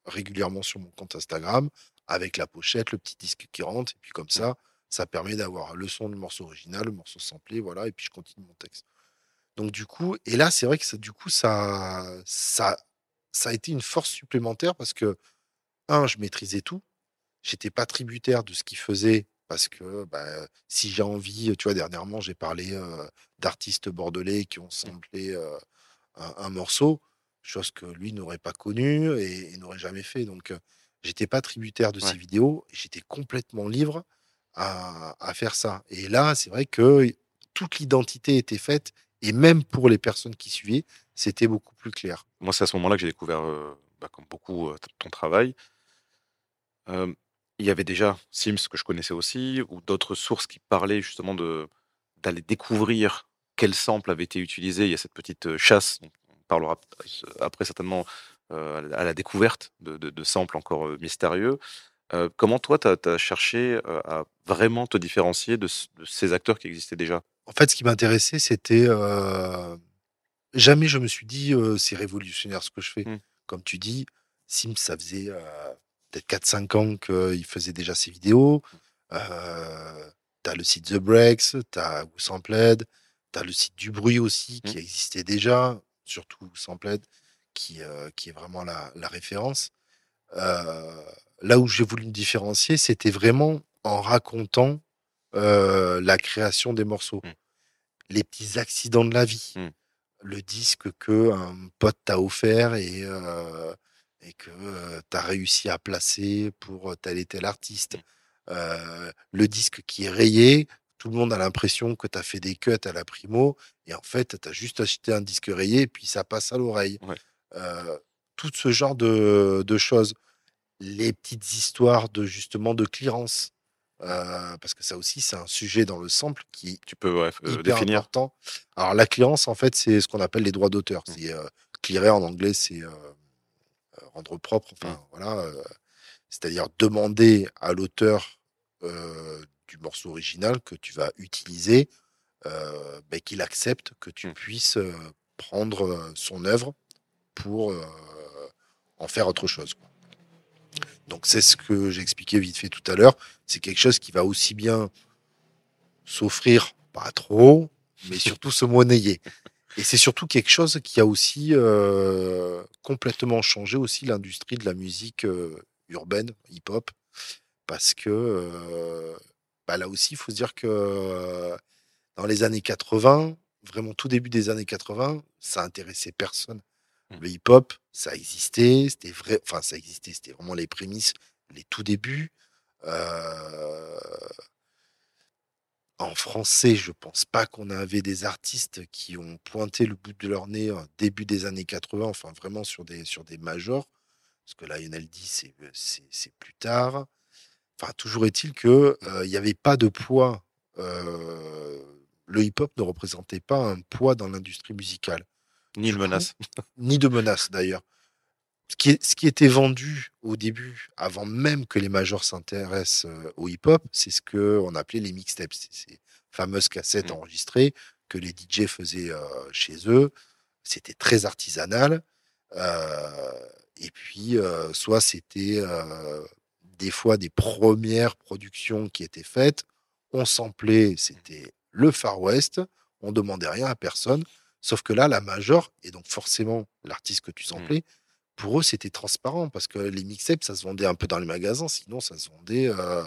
régulièrement sur mon compte Instagram, avec la pochette, le petit disque qui rentre, et puis comme ça, ça permet d'avoir le son du morceau original, le morceau samplé, voilà, et puis je continue mon texte. Donc du coup, et là, c'est vrai que ça, du coup, ça, ça, ça a été une force supplémentaire parce que, un, je maîtrisais tout, j'étais pas tributaire de ce qu'il faisait parce que bah, si j'ai envie, tu vois, dernièrement, j'ai parlé euh, d'artistes bordelais qui ont samplé euh, un, un morceau, chose que lui n'aurait pas connue et, et n'aurait jamais fait. Donc, euh, j'étais pas tributaire de Ouais. ces vidéos, j'étais complètement libre à, à faire ça. Et là, c'est vrai que toute l'identité était faite et même pour les personnes qui suivaient, c'était beaucoup plus clair. Moi, c'est à ce moment-là que j'ai découvert, euh, bah, comme beaucoup, euh, ton travail. Euh, il y avait déjà Sims que je connaissais aussi, ou d'autres sources qui parlaient justement de d'aller découvrir quel sample avait été utilisé. Il y a cette petite chasse, on parlera après certainement euh, à la- découverte de, de- de samples encore mystérieux. Euh, comment toi, tu as, cherché à vraiment te différencier de, ces acteurs qui existaient déjà? En fait, ce qui m'intéressait, c'était euh, jamais je me suis dit c'est révolutionnaire ce que je fais. Mm. Comme tu dis, Sims, ça faisait peut-être 4-5 ans qu'il faisait déjà ses vidéos. Euh, t'as le site The Breaks, t'as Sampled, t'as le site du bruit aussi qui Mm. existait déjà, surtout Sampled, qui, euh, qui est vraiment la, la référence. Euh, là où j'ai voulu me différencier, c'était vraiment en racontant euh, la création des morceaux, Mm. les petits accidents de la vie, Mm. le disque que un pote t'a offert et, euh, et que tu as réussi à placer pour tel et tel artiste, Euh, le disque qui est rayé. Tout le monde a l'impression que tu as fait des cuts à la primo et en fait, tu as juste acheté un disque rayé et puis ça passe à l'oreille. Ouais. Euh, tout ce genre de, de choses. Les petites histoires de justement de clearance. Euh, parce que ça aussi, c'est un sujet dans le sample qui Tu peux ouais, euh, hyper définir important. Alors, la clearance, en fait, c'est ce qu'on appelle les droits d'auteur. Mm. C'est euh, clearer en anglais, c'est euh, euh, rendre propre. Enfin, Mm. voilà. euh, C'est-à-dire demander à l'auteur euh, du morceau original que tu vas utiliser euh, qu'il accepte que tu Mm. puisses prendre son œuvre pour en faire autre chose. quoi. Donc c'est ce que j'ai expliqué vite fait tout à l'heure. C'est quelque chose qui va aussi bien s'offrir, pas trop, mais surtout se monnayer. Et c'est surtout quelque chose qui a aussi euh, complètement changé aussi l'industrie de la musique euh, urbaine, hip-hop, parce que euh, bah, là aussi, il faut se dire que dans les années 80, vraiment tout début des années 80, ça intéressait personne. Mm. Le hip-hop, ça existait, c'était vrai, enfin ça existait, c'était vraiment les prémices, les tout débuts. Euh, en français, je pense pas qu'on avait des artistes qui ont pointé le bout de leur nez au début des années 80, enfin vraiment sur des, sur des majors, parce que Lionel D, c'est c'est- c'est plus tard. Enfin, toujours est-il que euh, il n'y avait pas de poids. euh, le hip-hop ne représentait pas un poids dans l'industrie musicale ni coup, menace. ni de menace d'ailleurs. Ce qui, est- ce qui était vendu au début, avant même que les majors s'intéressent euh, au hip-hop, c'est ce qu'on appelait les mixtapes, ces fameuses cassettes Mm. enregistrées que les DJ faisaient euh, chez eux. C'était très artisanal. Euh, et puis, euh, soit c'était des fois des premières productions qui étaient faites. On samplait, c'était le Far West. On demandait rien à personne. Sauf que là, la major, et donc forcément l'artiste que tu samplais, pour eux, c'était transparent parce que les mixtapes, ça se vendait un peu dans les magasins, sinon ça se vendait euh,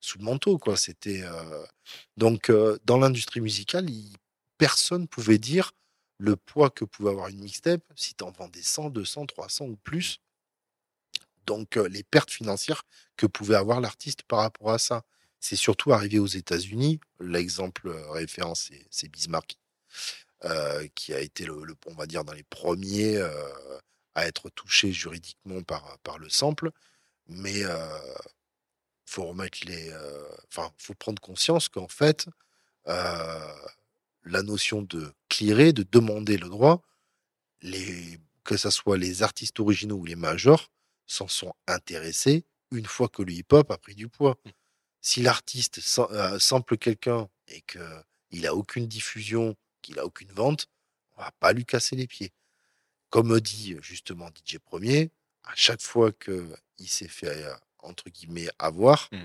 sous le manteau. quoi. C'était euh, Donc, euh, dans l'industrie musicale, il- personne pouvait dire le poids que pouvait avoir une mixtape si tu en vendais 100, 200, 300 ou plus. Donc, les pertes financières que pouvait avoir l'artiste par rapport à ça. C'est surtout arrivé aux États-Unis. L'exemple référence, c'est- Bismarck qui a été, le, on va dire, dans les premiers à être touché juridiquement par, par le sample. Mais faut remettre les, enfin, faut prendre conscience qu'en fait, la notion de clearer, de demander le droit, les, que ce soit les artistes originaux ou les majors, s'en sont intéressés une fois que le hip-hop a pris du poids. Mmh. Si l'artiste sample quelqu'un et qu'il a aucune diffusion, qu'il a aucune vente, on va pas lui casser les pieds. Comme dit justement DJ Premier, à chaque fois qu'il s'est fait entre guillemets avoir, mmh.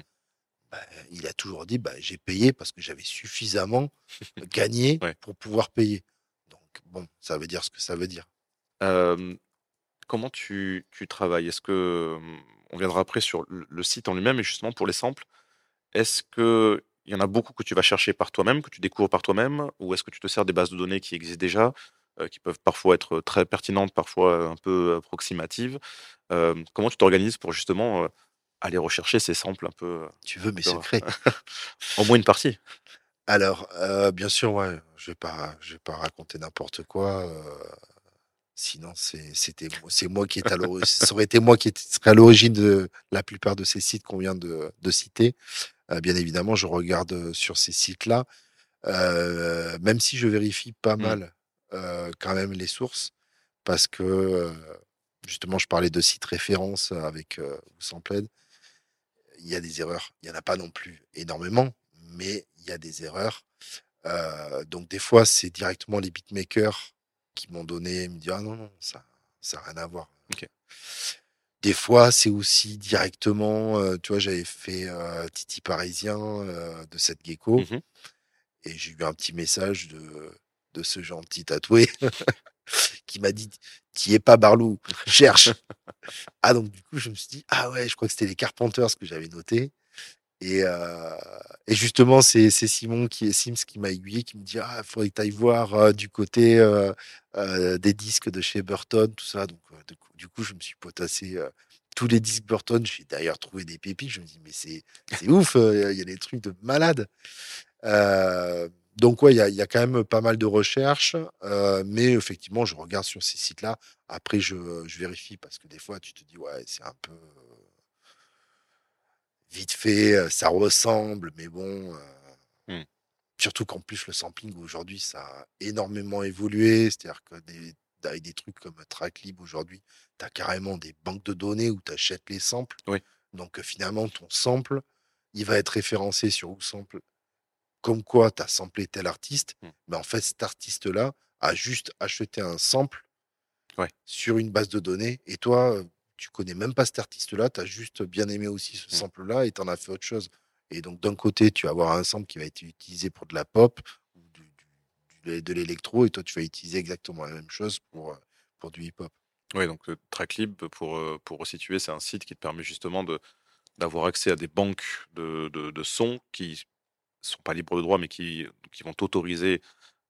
bah, il a toujours dit bah, j'ai payé parce que j'avais suffisamment gagné pour pouvoir payer. Donc bon, ça veut dire ce que ça veut dire. comment tu, travailles? Est-ce que on viendra après sur le, site en lui-même et justement pour les samples, est-ce que il y en a beaucoup que tu vas chercher par toi-même, que tu découvres par toi-même, ou est-ce que tu te sers des bases de données qui existent déjà, qui peuvent parfois être très pertinentes, parfois un peu approximatives Comment tu t'organises pour justement aller rechercher ces samples un peu. Tu veux mes secrets? Au moins une partie? Alors, bien sûr, ouais, je vais pas, je vais pas raconter n'importe quoi. sinon, c'est, c'était, c'est moi qui est à l'origine. ça aurait été moi qui serait à l'origine de la plupart de ces sites qu'on vient de, de citer. bien évidemment, je regarde sur ces sites-là, même si je vérifie pas mmh. Mal quand même les sources, parce que justement, je parlais de sites références avec euh, Sampled il y a des erreurs. Il n'y en a pas non plus énormément, mais il y a des erreurs. Euh, donc des fois, c'est directement les beatmakers qui m'ont donné, me disent ah non non, ça ça n'a rien à voir. Des fois, c'est aussi directement, euh, tu vois, j'avais fait euh, Titi Parisien de cette gecko mmh et j'ai eu un petit message de, de ce gentil tatoué qui m'a dit T'y es pas, Barlou, cherche. ah, donc du coup, je me suis dit Ah ouais, je crois que c'était les Carpenters que j'avais noté. Et, euh, et, justement, c'est Simon qui est Sims qui m'a aiguillé, qui me dit Ah, il faudrait que tu ailles voir euh, du côté euh, des disques de chez Burton, tout ça. Donc, du coup, je me suis potassé tous les disques Burton. J'ai d'ailleurs trouvé des pépites. Je me dis Mais c'est ouf, il y a des trucs de malade donc ouais, il y a, quand même pas mal de recherches, mais effectivement, je regarde sur ces sites-là. Après, je, vérifie parce que des fois, tu te dis ouais, c'est un peu vite fait, ça ressemble, mais bon. Mmh. Surtout qu'en plus, le sampling aujourd'hui, ça a énormément évolué. C'est-à-dire que des, avec des trucs comme Tracklib aujourd'hui, tu as carrément des banques de données où tu achètes les samples. Donc finalement, ton sample, il va être référencé sur sample comme quoi tu as samplé tel artiste, mmh. mais en fait, cet artiste-là a juste acheté un sample sur une base de données, et toi, tu connais même pas cet artiste-là, tu as juste bien aimé aussi ce mmh. sample-là, et tu en as fait autre chose. Et donc, d'un côté, tu vas avoir un sample qui va être utilisé pour de la pop, ou de l'électro, et toi, tu vas utiliser exactement la même chose pour, pour du hip-hop. Oui, donc Tracklib, pour, pour resituer, c'est un site qui te permet justement de d'avoir accès à des banques de, de, de sons qui sont pas libres de droit, mais qui, qui vont t'autoriser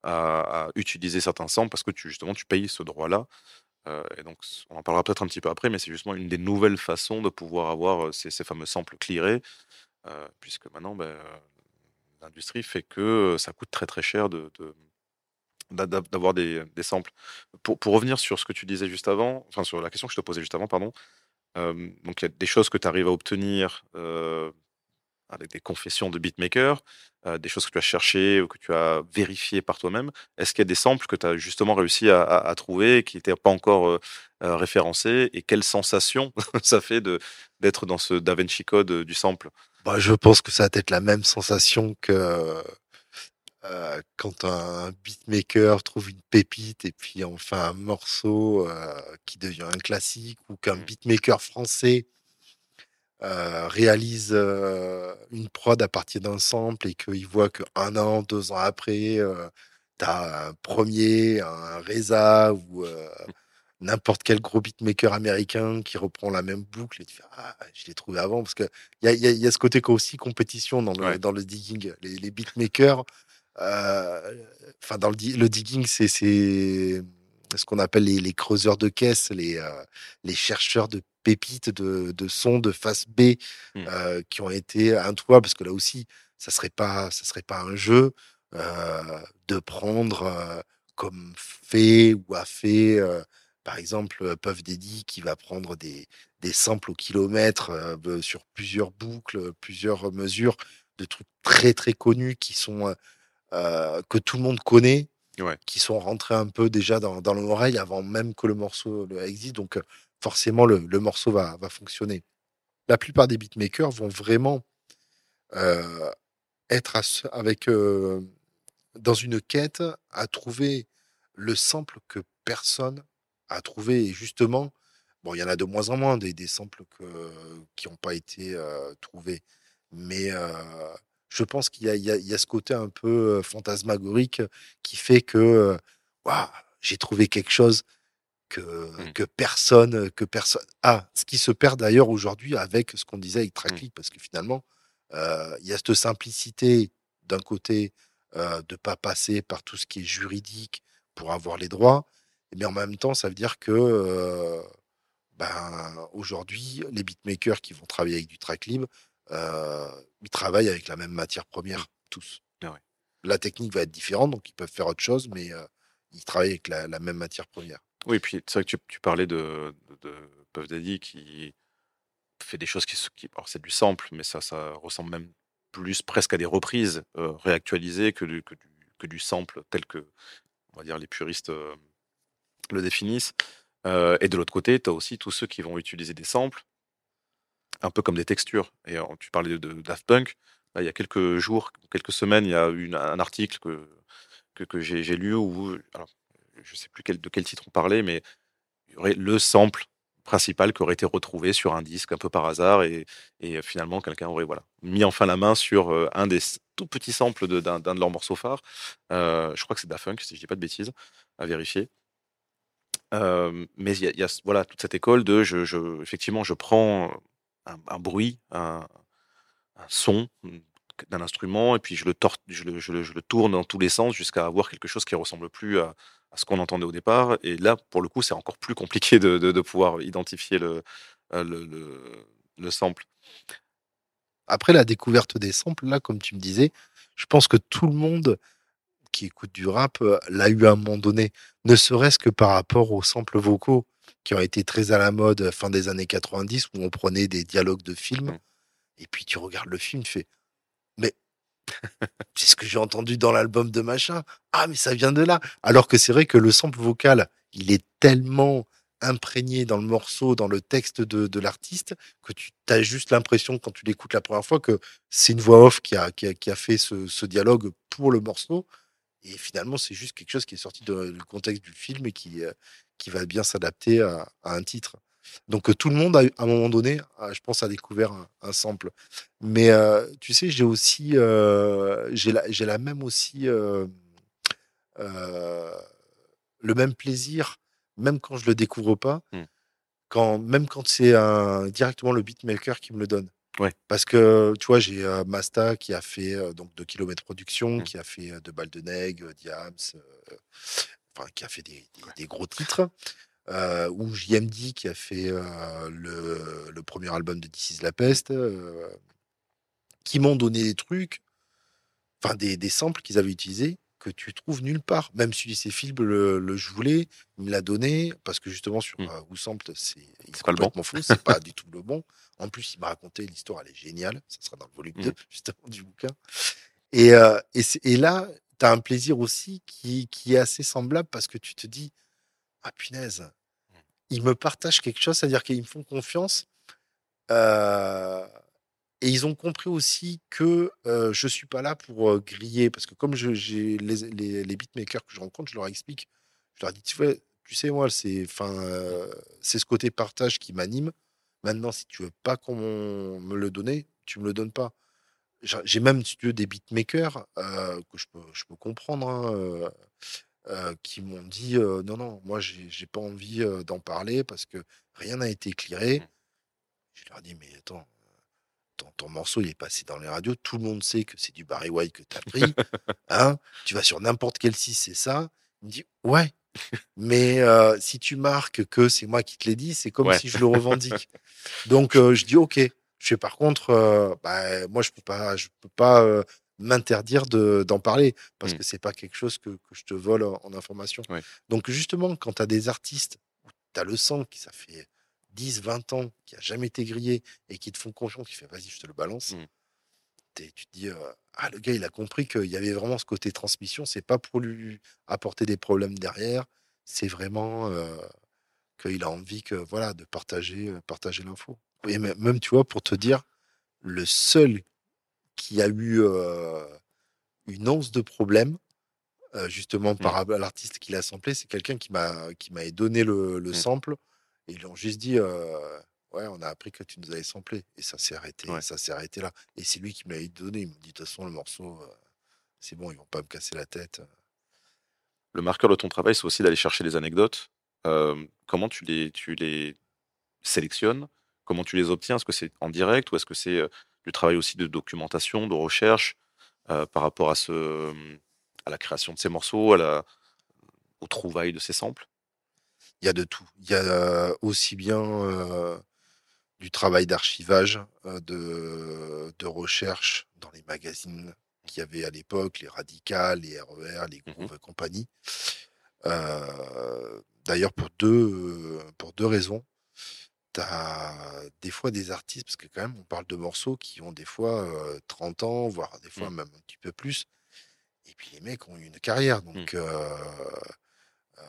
à, utiliser certains samples parce que tu, justement, tu payes ce droit-là. Euh, et donc, on en parlera peut-être un petit peu après, mais c'est justement une des nouvelles façons de pouvoir avoir euh, ces, fameux samples clearés, euh, puisque maintenant, ben, l'industrie fait que ça coûte très très cher de, d'avoir des, des, samples. Pour, pour, revenir sur ce que tu disais juste avant, enfin sur la question que je te posais juste avant, pardon, donc il y a des choses que tu arrives à obtenir avec des confessions de beatmaker, euh, des choses que tu as cherchées ou que tu as vérifiées par toi-même. Est-ce qu'il y a des samples que tu as justement réussi à, trouver qui n'étaient pas encore euh, référencés et quelle sensation ça fait d'être dans ce Da Vinci Code du sample? Bah, Je pense que ça va être la même sensation que quand un beatmaker trouve une pépite et puis en fait un morceau qui devient un classique ou qu'un mmh. beatmaker français euh, réalise euh, une prod à partir d'un sample et qu'il voit qu'un an, deux ans après, euh, tu as un premier, un Reza ou n'importe quel gros beatmaker américain qui reprend la même boucle et tu fais Ah, je l'ai trouvé avant. Parce qu'il y a, y, a, ce côté aussi compétition dans le, dans le digging. Les, les beatmakers, enfin, dans le, le digging, c'est ce qu'on appelle les, les, creuseurs de caisse, les, les chercheurs de pépites de, de sons de face B mmh. euh, qui ont été un toit parce que là aussi, ça serait pas, ça serait pas un jeu. de prendre comme fait ou a fait, par exemple, Puff Daddy qui va prendre des, des samples au kilomètre sur plusieurs boucles, plusieurs mesures de trucs très très connus qui sont que tout le monde connaît, qui sont rentrés un peu déjà dans, dans l'oreille avant même que le morceau existe. Donc forcément le, morceau va, fonctionner. La plupart des beatmakers vont vraiment être avec dans une quête à trouver le sample que personne a trouvé. Et justement, bon, il y en a de moins en moins des, samples qui n'ont pas été trouvés. Mais je pense qu'il y, y, a ce côté un peu fantasmagorique qui fait que j'ai trouvé quelque chose que, mmh. que personne que personne ah ce qui se perd d'ailleurs aujourd'hui avec ce qu'on disait avec mmh. Trackly parce que finalement il y a cette simplicité d'un côté de pas passer par tout ce qui est juridique pour avoir les droits mais en même temps ça veut dire que ben, aujourd'hui les beatmakers qui vont travailler avec du track libre ils travaillent avec la même matière première, tous. Ah la technique va être différente, donc ils peuvent faire autre chose, mais ils travaillent avec la, même matière première. Oui, puis c'est vrai que tu, parlais de, de, Puff Daddy qui fait des choses qui, alors c'est du sample, mais ça, ressemble même plus presque à des reprises réactualisées que du, sample tel que, on va dire, les puristes le définissent. et de l'autre côté, tu as aussi tous ceux qui vont utiliser des samples un peu comme des textures. Et tu parlais de, Daft Punk. il y a quelques jours, quelques semaines, il y a eu un article que, que, j'ai lu où, je ne sais plus de quel titre on parlait, mais il y aurait le sample principal qui aurait été retrouvé sur un disque un peu par hasard et, finalement quelqu'un aurait mis enfin la main sur un des tout petits samples d'un de, leurs morceaux phares. je crois que c'est Daft Punk, si je dis pas de bêtises, à vérifier. mais il y, a voilà toute cette école de effectivement je prends un, bruit, un, son d'un instrument, et puis je, le, je, le, tourne dans tous les sens jusqu'à avoir quelque chose qui ressemble plus à, ce qu'on entendait au départ. Et là, pour le coup, c'est encore plus compliqué de, de, pouvoir identifier le, euh, le, le, sample. Après la découverte des samples, là, comme tu me disais, je pense que tout le monde qui écoute du rap euh, l'a eu à un moment donné, ne serait-ce que par rapport aux samples vocaux qui ont été très à la mode fin des années 90 où on prenait des dialogues de films mmh. et puis tu regardes le film, tu fais mais c'est ce que j'ai entendu dans l'album de machin. Ah mais ça vient de là. Alors que c'est vrai que le sample vocal, il est tellement imprégné dans le morceau, dans le texte de, l'artiste, que tu as juste l'impression quand tu l'écoutes la première fois que c'est une voix off qui a, qui a, fait ce, dialogue pour le morceau. Et finalement, c'est juste quelque chose qui est sorti du contexte du film et qui, euh, qui va bien s'adapter à, un titre. Donc euh, tout le monde, à un moment donné, je pense, a découvert un, sample. Mais euh, tu sais, j'ai aussi, j'ai la, la, même aussi le même plaisir, même quand je le découvre pas, mmh. quand, même quand c'est directement le beatmaker qui me le donne. Ouais. Parce que, tu vois, j'ai Masta qui a fait donc 2 km production, mmh. qui a fait De Balles de Nègre, Diams, enfin, qui a fait des, des, gros titres. Ou JMD qui a fait le, le, premier album de This is la peste, qui m'ont donné des trucs, enfin des, des samples qu'ils avaient utilisés que tu trouves nulle part. Même si ces films le, le je voulais, il me l'a donné parce que justement sur mmh. Sample, c'est pas le bon. fou, c'est pas du tout le bon. En plus, il m'a raconté l'histoire, elle est géniale. Ça sera dans le volume 2, mmh. justement, du bouquin. Et, euh, et, et, là, tu as un plaisir aussi qui, qui, est assez semblable parce que tu te dis Ah punaise. Ils me partagent quelque chose, c'est-à-dire qu'ils me font confiance. Euh, et ils ont compris aussi que euh, je suis pas là pour griller, parce que comme j'ai les, les, les, beatmakers que je rencontre, je leur explique, je leur dis, tu, tu sais, moi, c'est c'est ce côté partage qui m'anime. Maintenant, si tu veux pas qu'on me le donne, tu me le donnes pas. J'ai même, si tu veux, des beatmakers euh, que je peux, je peux comprendre, hein, euh, euh, qui m'ont dit non, non, moi, j'ai pas envie d'en parler parce que rien n'a été éclairé. Mmh. Je leur dis, mais attends, ton, morceau, il est passé dans les radios, tout le monde sait que c'est du Barry White que tu as pris. hein tu vas sur n'importe quel site, c'est ça. Il me dit, ouais, mais si tu marques que c'est moi qui te l'ai dit, c'est comme si je le revendique. Donc je dis ok. Je fais par contre, bah, moi je peux pas, je peux pas m'interdire de- d'en parler parce Mm. que c'est pas quelque chose que, que je te vole en, en information. Donc justement, quand tu as des artistes où tu as le sang qui ça fait 10, 20 ans, qui a jamais été grillé et qui te font confiance, qui fait vas-y, je te le balance, Mm. t'es- tu te dis euh, ah le gars il a compris qu'il y avait vraiment ce côté transmission, c'est pas pour lui apporter des problèmes derrière, c'est vraiment euh, qu'il a envie que voilà de partager euh, partager l'info. Et mê- même tu vois pour te dire le seul qui a eu une once de problème justement par rapport à l'artiste qui l'a samplé, c'est quelqu'un qui m'a qui m'avait donné le, le Mm. sample et ils lui ont juste dit ouais on a appris que tu nous avais samplé et ça s'est arrêté Ouais. ça s'est arrêté là et c'est lui qui me l'avait donné il me dit de toute façon le morceau euh, c'est bon ils vont pas me casser la tête Le marqueur de ton travail, c'est aussi d'aller chercher les anecdotes. Euh, comment tu les, tu les sélectionnes? Comment tu les obtiens? Est-ce que c'est en direct ou est-ce que c'est du travail aussi de documentation, de recherche euh, par rapport à, ce, à la création de ces morceaux, à la, aux trouvailles de ces samples? Il y a de tout. Il y a aussi bien euh, du travail d'archivage euh, de, de recherche dans les magazines qu'il y avait à l'époque les radicals les RER les Mhm. groupes et compagnie. Euh, d'ailleurs pour deux pour deux raisons tu as des fois des artistes, parce que quand même, on parle de morceaux qui ont des fois euh, 30 ans, voire des fois Mm. même un petit peu plus. Et puis les mecs ont eu une carrière. Donc, euh, euh,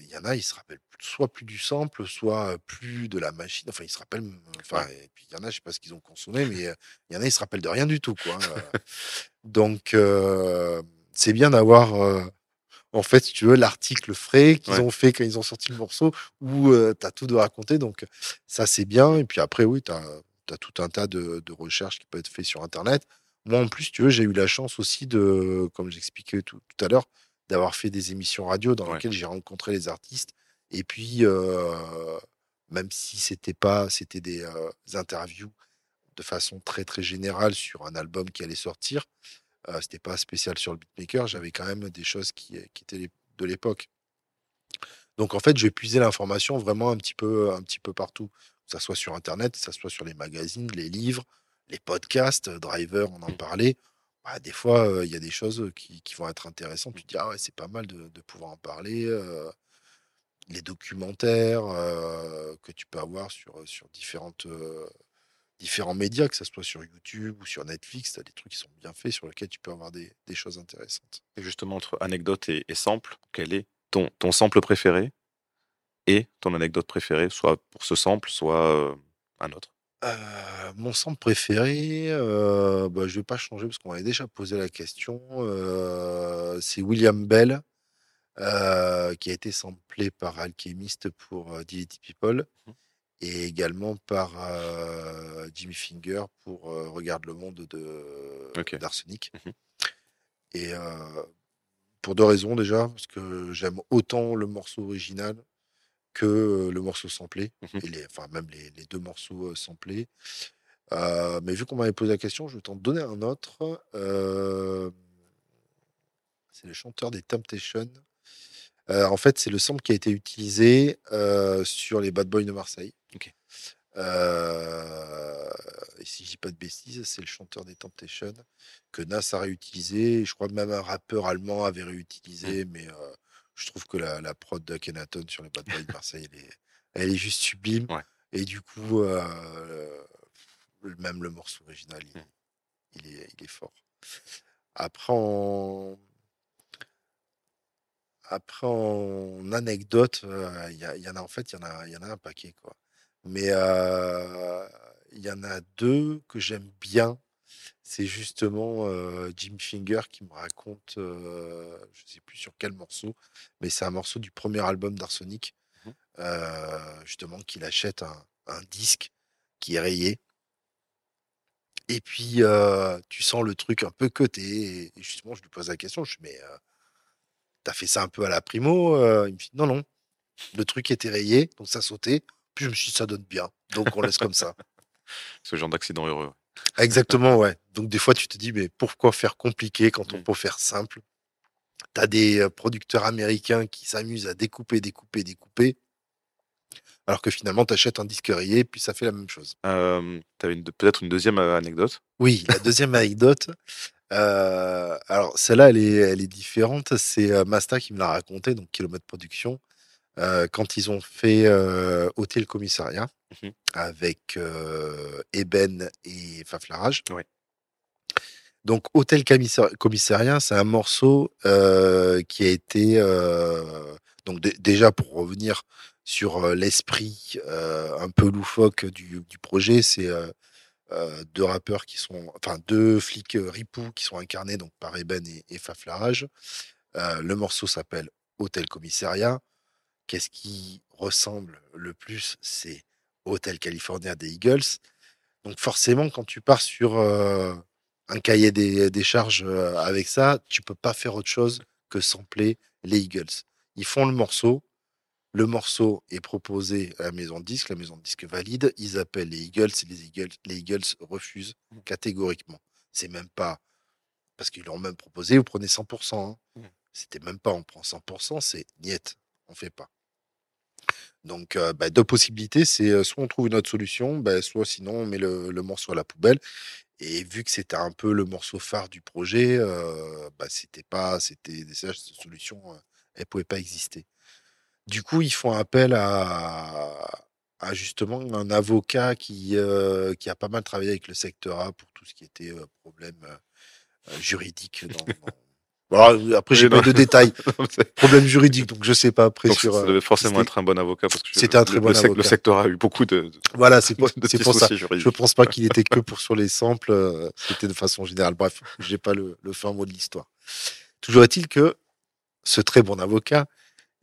il y en a, ils se rappellent soit plus du sample, soit plus de la machine. Enfin, ils se rappellent. Enfin, et puis il y en a, je sais pas ce qu'ils ont consommé, mais il y en a, ils se rappellent de rien du tout. Quoi. Euh, donc, c'est bien d'avoir. Euh, en fait, si tu veux, l'article frais qu'ils Ouais. ont fait quand ils ont sorti le morceau, où tu as tout de raconter. Donc, ça, c'est bien. Et puis après, oui, tu as, tout un tas de, de recherches qui peuvent être faites sur Internet. Moi, en plus, tu veux, j'ai eu la chance aussi de, comme j'expliquais tout, tout à l'heure, d'avoir fait des émissions radio dans Ouais. lesquelles j'ai rencontré les artistes. Et puis, euh, même si c'était pas, c'était des euh, interviews de façon très très générale sur un album qui allait sortir, euh, c'était pas spécial sur le beatmaker, j'avais quand même des choses qui, qui étaient de l'époque. Donc en fait, je vais puiser l'information vraiment un petit peu, un petit peu partout, que ça soit sur Internet, que ça soit sur les magazines, les livres, les podcasts, euh, Driver, on en parlait. Bah, des fois, euh, il y a des choses qui, qui vont être intéressantes. Tu te dis, ah ouais, c'est pas mal de, de pouvoir en parler. euh, les documentaires euh, que tu peux avoir sur, sur différentes, euh, différents médias, que ce soit sur YouTube ou sur Netflix, tu as des trucs qui sont bien faits sur lesquels tu peux avoir des, des choses intéressantes. Et justement, entre anecdote et, et sample, quel est ton, ton sample préféré et ton anecdote préférée, soit pour ce sample, soit euh, un autre? Euh, mon sample préféré, euh, bah, je vais pas changer parce qu'on avait déjà posé la question. euh, c'est William Bell, qui a été samplé par Alchemist pour Dility People Mhm. Et également par euh, Jimmy Finger pour euh, Regarde le monde de Ok. d'Arsenic. Mhm. Et euh, pour deux raisons déjà, parce que j'aime autant le morceau original que le morceau samplé, Mhm. et les, enfin même les, les deux morceaux samplés. Euh, mais vu qu'on m'avait posé la question, je vais t'en donner un autre. Euh, c'est le chanteur des Temptations. Euh, en fait, c'est le sample qui a été utilisé euh, sur les Bad Boys de Marseille. Ok. Euh, et si je dis pas de bêtises, c'est le chanteur des Temptations que Nas a réutilisé. Je crois que même un rappeur allemand avait réutilisé, mais euh, je trouve que la, la prod de Kenaton sur les Bad Boys de Marseille, elle est, elle est juste sublime. Ouais. Et du coup, même le morceau original, il, Mm. il est, il est fort. Après, en, après, en anecdote, il y, en a en fait, il y en a, il y en a un paquet quoi. Mais euh, il y en a deux que j'aime bien. C'est justement euh, Jim Finger qui me raconte, euh, je sais plus sur quel morceau, mais c'est un morceau du premier album d'Arsenic, Mhm. euh, justement qu'il achète un, un disque qui est rayé. Et puis euh, tu sens le truc un peu coté. Et justement, je lui pose la question, je dis mais euh, t'as fait ça un peu à la primo euh, Il me dit non non, le truc était rayé, donc ça sautait. Puis je me suis dit ça donne bien, donc on laisse comme ça. Ce genre d'accident heureux. Exactement, ouais. Donc des fois, tu te dis, mais pourquoi faire compliqué quand on Mm. peut faire simple? T'as des euh, producteurs américains qui s'amusent à découper, découper, découper, alors que finalement, t'achètes un disque rayé, puis ça fait la même chose. Euh, tu peut-être une deuxième euh, anecdote? Oui, la deuxième anecdote, Euh, alors, celle-là, elle est, elle est différente. C'est euh, Masta qui me l'a raconté, donc Kilomètre Production, euh, quand ils ont fait euh, Hôtel Commissariat Mhm. avec Eben et Faflarage. Donc, Hôtel Commissa- Commissariat, c'est un morceau qui a été. donc, dé- déjà, pour revenir sur l'esprit un peu loufoque du, du projet, c'est. Euh, deux rappeurs qui sont, enfin deux flics euh, ripoux qui sont incarnés donc par Eben et, Faflarage. Euh, le morceau s'appelle Hôtel Commissariat. Qu'est-ce qui ressemble le plus C'est Hôtel California des Eagles. Donc forcément, quand tu pars sur un cahier des, des charges avec ça, tu peux pas faire autre chose que sampler les Eagles. Ils font le morceau. Le morceau est proposé à la maison de disque, la maison de disque valide. Ils appellent les Eagles et les Eagles, les Eagles refusent catégoriquement. C'est même pas parce qu'ils l'ont même proposé, vous prenez 100%. hein. Mm. C'était même pas on prend 100%, c'est niet, on fait pas. Donc, euh, bah, deux possibilités, c'est euh, soit on trouve une autre solution, bah, soit sinon on met le, le morceau à la poubelle. Et vu que c'était un peu le morceau phare du projet, euh, bah, c'était pas, c'était cette solution, euh, elle pouvait pas exister. Du coup, ils font appel à, à justement un avocat qui, euh, qui a pas mal travaillé avec le secteur A pour tout ce qui était euh, problème euh, euh, juridique. Dans, dans- Bon, alors, après, j'ai pas de détails. Problème juridique, donc je sais pas après sur. ça euh, devait forcément être un bon avocat parce que C'était un très le, bon le sec- le avocat. secteur a eu beaucoup de, de, Voilà, c'est pour, ça. soucis juridiques. Je pense pas qu'il était que pour sur les samples, euh, c'était de façon générale. Bref, j'ai pas le, le fin mot de l'histoire. Toujours est-il que ce très bon avocat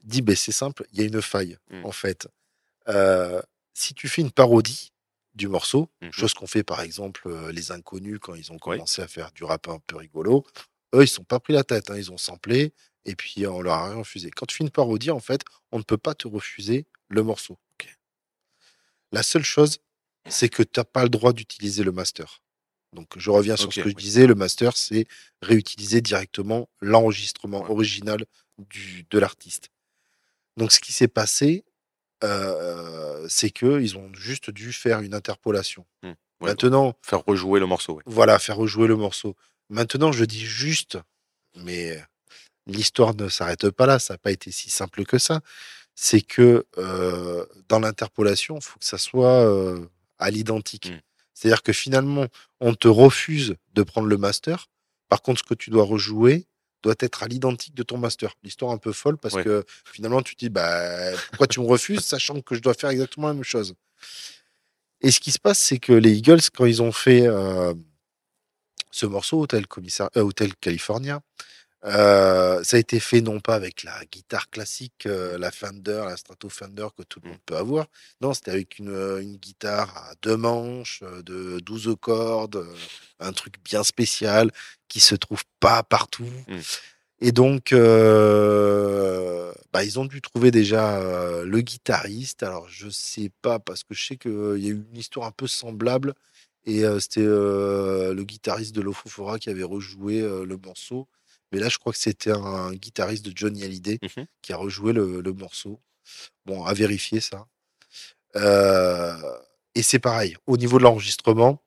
dit, ben c'est simple, il y a une faille, Mm. en fait. Euh, si tu fais une parodie du morceau, Mhm. chose qu'on fait par exemple euh, les inconnus quand ils ont commencé à faire du rap un peu rigolo, eux ils sont pas pris la tête, hein, ils ont samplé et puis on leur a rien refusé. Quand tu fais une parodie, en fait, on ne peut pas te refuser le morceau. La seule chose, c'est que tu n'as pas le droit d'utiliser le master. Donc, je reviens sur ce que je disais. Le master, c'est réutiliser directement l'enregistrement Ouais. original du, de l'artiste. Donc, ce qui s'est passé, euh, c'est qu'ils ont juste dû faire une interpolation. Ouais, Maintenant, faire rejouer le morceau. ouais. voilà, faire rejouer le morceau. Maintenant, je dis juste, mais l'histoire ne s'arrête pas là, ça n'a pas été si simple que ça. C'est que euh, dans l'interpolation, il faut que ça soit euh, à l'identique. Mm. C'est-à-dire que finalement, on te refuse de prendre le master. Par contre, ce que tu dois rejouer doit être à l'identique de ton master. L'histoire un peu folle parce Ouais. que finalement, tu te dis, bah, pourquoi tu me refuses, sachant que je dois faire exactement la même chose? Et ce qui se passe, c'est que les Eagles, quand ils ont fait euh, ce morceau, Hotel, Commissar- euh, Hotel California, euh, ça a été fait non pas avec la guitare classique, euh, la Fender, la Strato Fender que tout le Mm. monde peut avoir. Non, c'était avec une, une guitare à deux manches, de 12 cordes, un truc bien spécial qui se trouve pas partout. Mm. Et donc, euh, bah, ils ont dû trouver déjà le guitariste. Alors, je sais pas, parce que je sais qu'il y a eu une histoire un peu semblable. Et c'était le guitariste de Lofofora qui avait rejoué le morceau. Mais là, je crois que c'était un, guitariste de Johnny Hallyday Mhm. qui a rejoué le, le morceau. Bon, à vérifier ça. Euh, et c'est pareil, au niveau de l'enregistrement,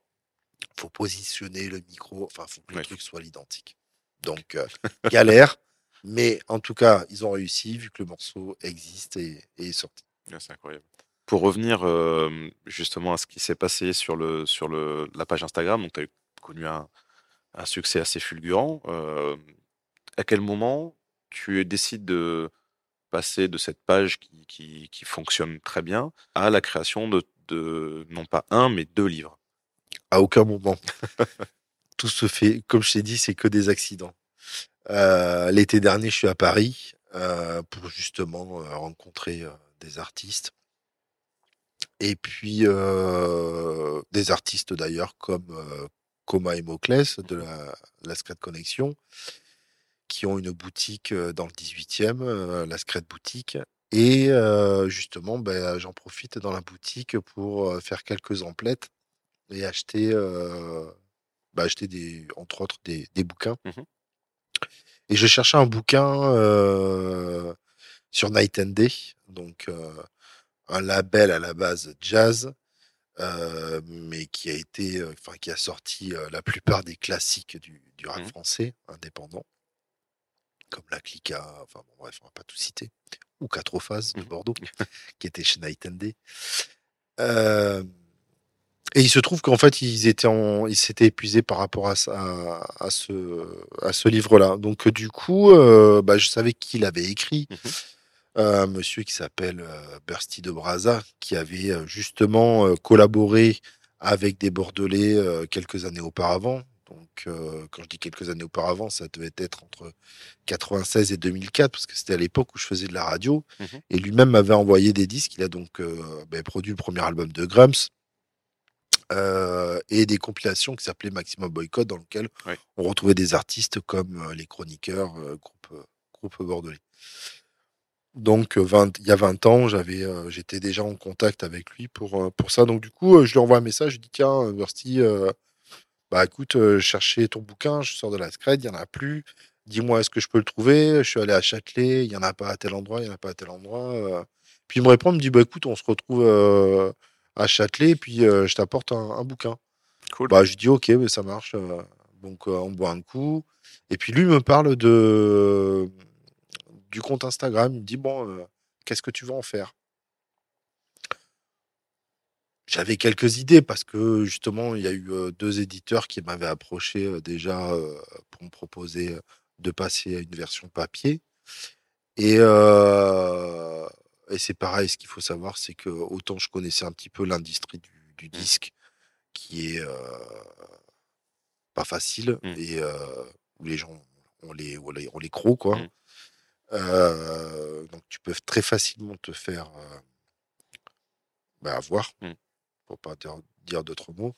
faut positionner le micro, enfin, faut que le Ouais. truc soit l'identique. Donc, euh, galère, mais en tout cas, ils ont réussi vu que le morceau existe et, et est sorti. Ouais, c'est incroyable. Pour revenir euh, justement à ce qui s'est passé sur, le, sur le, la page Instagram, donc tu as connu un, un succès assez fulgurant. euh, à quel moment tu décides de passer de cette page qui, fonctionne très bien à la création de, non pas un, mais deux livres? À aucun moment. Tout se fait, comme je t'ai dit, c'est que des accidents. Euh, L'été dernier, je suis à Paris euh, pour justement euh, rencontrer des artistes. Et puis, des artistes d'ailleurs comme Coma et Moclès de la, la Connexion, qui ont une boutique dans le 18e, euh, la Secret Boutique. Et justement, ben, j'en profite dans la boutique pour faire quelques emplettes et acheter, bah, acheter des, entre autres des, des bouquins. Mhm. Et je cherchais un bouquin sur Night and Day, donc un label à la base jazz, euh, mais qui a été, enfin, qui a sorti euh, la plupart des classiques du, du rap Mhm. français indépendant, comme La Clica, enfin bon, bref, on va pas tout citer, ou Quatre phases de Mhm. Bordeaux, qui était chez Night and Day. Euh, et il se trouve qu'en fait, ils étaient en, ils s'étaient épuisés par rapport à, ça- à, à ce, à ce livre-là. Donc, euh, du coup, euh, bah, je savais qui l'avait écrit. Euh, un monsieur qui s'appelle Bursty de Braza, qui avait justement collaboré avec des Bordelais quelques années auparavant. Donc, euh, quand je dis quelques années auparavant, ça devait être entre 96 et 2004, parce que c'était à l'époque où je faisais de la radio. Mhm. Et lui-même m'avait envoyé des disques. Il a donc euh, ben, produit le premier album de Grumps euh, et des compilations qui s'appelaient Maximum Boycott, dans lequel on retrouvait des artistes comme les Chroniqueurs, groupe, groupe bordelais. Donc, 20 il y a 20 ans, j'avais, euh, j'étais déjà en contact avec lui pour, euh, pour ça. Donc, du coup, euh, je lui envoie un message. Je dis Tiens, euh, bah écoute, euh, je cherchais ton bouquin, je sors de la scred, il n'y en a plus. Dis-moi, est-ce que je peux le trouver? Je suis allé à Châtelet, il n'y en a pas à tel endroit, il n'y en a pas à tel endroit. euh. Puis il me répond, il me dit Bah écoute, on se retrouve euh, à Châtelet, puis je t'apporte un, un bouquin. Cool. Bah, je dis ok, mais ça marche. Donc on boit un coup. Et puis lui me parle de du compte Instagram. Il me dit bon, qu'est-ce que tu vas en faire? J'avais quelques idées parce que justement il y a eu deux éditeurs qui m'avaient approché déjà pour me proposer de passer à une version papier. Et, euh, et c'est pareil, ce qu'il faut savoir, c'est que autant je connaissais un petit peu l'industrie du, du disque, qui est euh, pas facile, Mm. et euh, où les gens ont les, ont les, quoi. Mm. Euh, donc tu peux très facilement te faire bah, avoir, Mm. Pour pas dire, dire d'autres mots.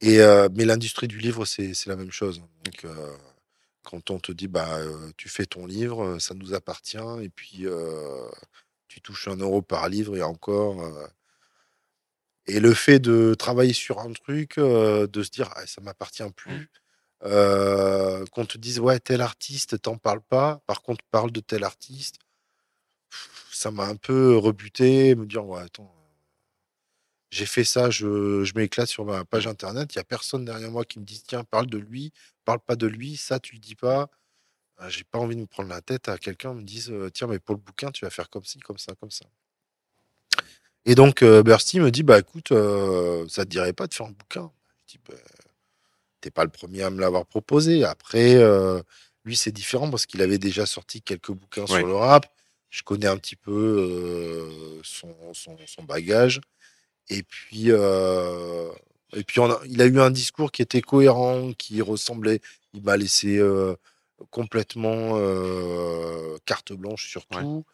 Et, euh, mais l'industrie du livre, c'est la même chose. Donc, euh, quand on te dit, bah, euh, tu fais ton livre, ça nous appartient, et puis tu touches un euro par livre et encore. et le fait de travailler sur un truc, de se dire, ah, ça m'appartient plus, euh, qu'on te dise, ouais, tel artiste, t'en parles pas, par contre, parle de tel artiste, ça m'a un peu rebuté, me dire, ouais, attends, j'ai fait ça, je, je m'éclate sur ma page internet, il n'y a personne derrière moi qui me dit, tiens, parle de lui, parle pas de lui, ça, tu le dis pas. Euh, J'ai pas envie de me prendre la tête à quelqu'un me dise, euh, tiens, mais pour le bouquin, tu vas faire comme ci, comme ça, comme ça. Et donc, euh, Bursty me dit, bah écoute, euh, ça te dirait pas de faire un bouquin? Je dis, bah, t'es pas le premier à me l'avoir proposé. Après, euh, lui, c'est différent parce qu'il avait déjà sorti quelques bouquins Ouais. sur le rap. Je connais un petit peu euh, son, son, son bagage. Et puis, euh, et puis on a- il a eu un discours qui était cohérent, qui ressemblait. Il m'a laissé euh, complètement euh, carte blanche sur Ouais. tout.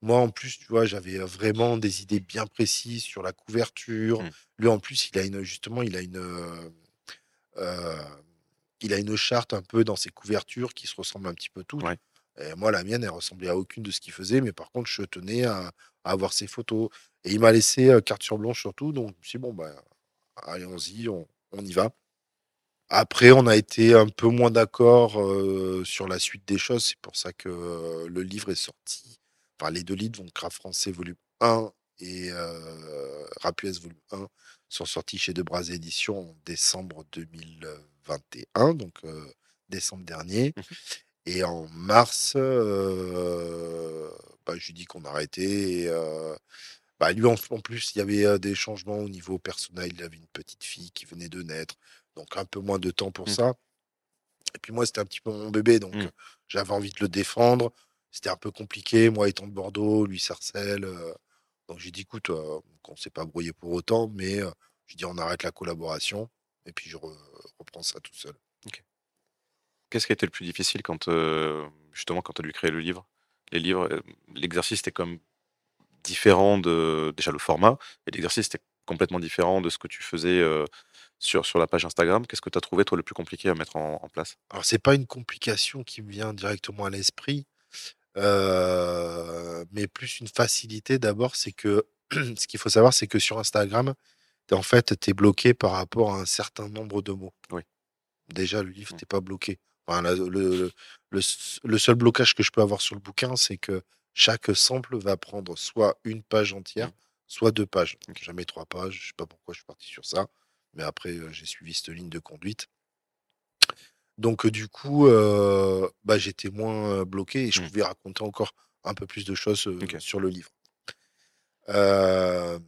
Moi, en plus, tu vois, j'avais vraiment des idées bien précises sur la couverture. Mm. Lui, en plus, il a une, justement, il a une, il a une charte un peu dans ses couvertures qui se ressemblent un petit peu toutes. Ouais. Et moi, la mienne, elle ressemblait à aucune de ce qu'il faisait, mais par contre, je tenais à, avoir ses photos. Et il m'a laissé carte sur blanche surtout, donc je me suis dit, bon, bah, allons-y, on, y va. Après, on a été un peu moins d'accord sur la suite des choses. C'est pour ça que le livre est sorti. Enfin, les deux livres, donc Rap français volume 1 et euh, Rap US volume 1, sont sortis chez Debras Éditions en décembre 2021, donc décembre dernier. Et en mars, euh, bah, je lui dis qu'on arrêtait. Et, euh, bah, lui, en, en plus, il y avait euh, des changements au niveau personnel. Il avait une petite fille qui venait de naître, donc un peu moins de temps pour Mm. ça. Et puis moi, c'était un petit peu mon bébé, donc Mm. euh, j'avais envie de le défendre. C'était un peu compliqué, moi étant de Bordeaux, lui Sarcelles. donc j'ai dit, écoute, on ne s'est pas brouillé pour autant, mais je dis, on arrête la collaboration, et puis je re- reprends ça tout seul. Qu'est-ce qui a été le plus difficile quand, euh, justement, quand tu as dû créer le livre? Les livres, euh, l'exercice était comme différent de. Déjà, le format, et l'exercice était complètement différent de ce que tu faisais euh, sur, sur la page Instagram. Qu'est-ce que tu as trouvé, toi, le plus compliqué à mettre en, en place? Alors, c'est pas une complication qui me vient directement à l'esprit, euh, mais plus une facilité d'abord. C'est que ce qu'il faut savoir, c'est que sur Instagram, en fait, tu es bloqué par rapport à un certain nombre de mots. Oui. Déjà, le livre, Mm. t'es pas bloqué. Enfin, le, le, le s- le seul blocage que je peux avoir sur le bouquin, c'est que chaque sample va prendre soit une page entière, Mm. soit deux pages. Jamais trois pages. Je sais pas pourquoi je suis parti sur ça. Mais après, euh, j'ai suivi cette ligne de conduite. Donc, euh, du coup, euh, bah, j'étais moins bloqué et je Mmh. pouvais raconter encore un peu plus de choses sur le livre. Euh,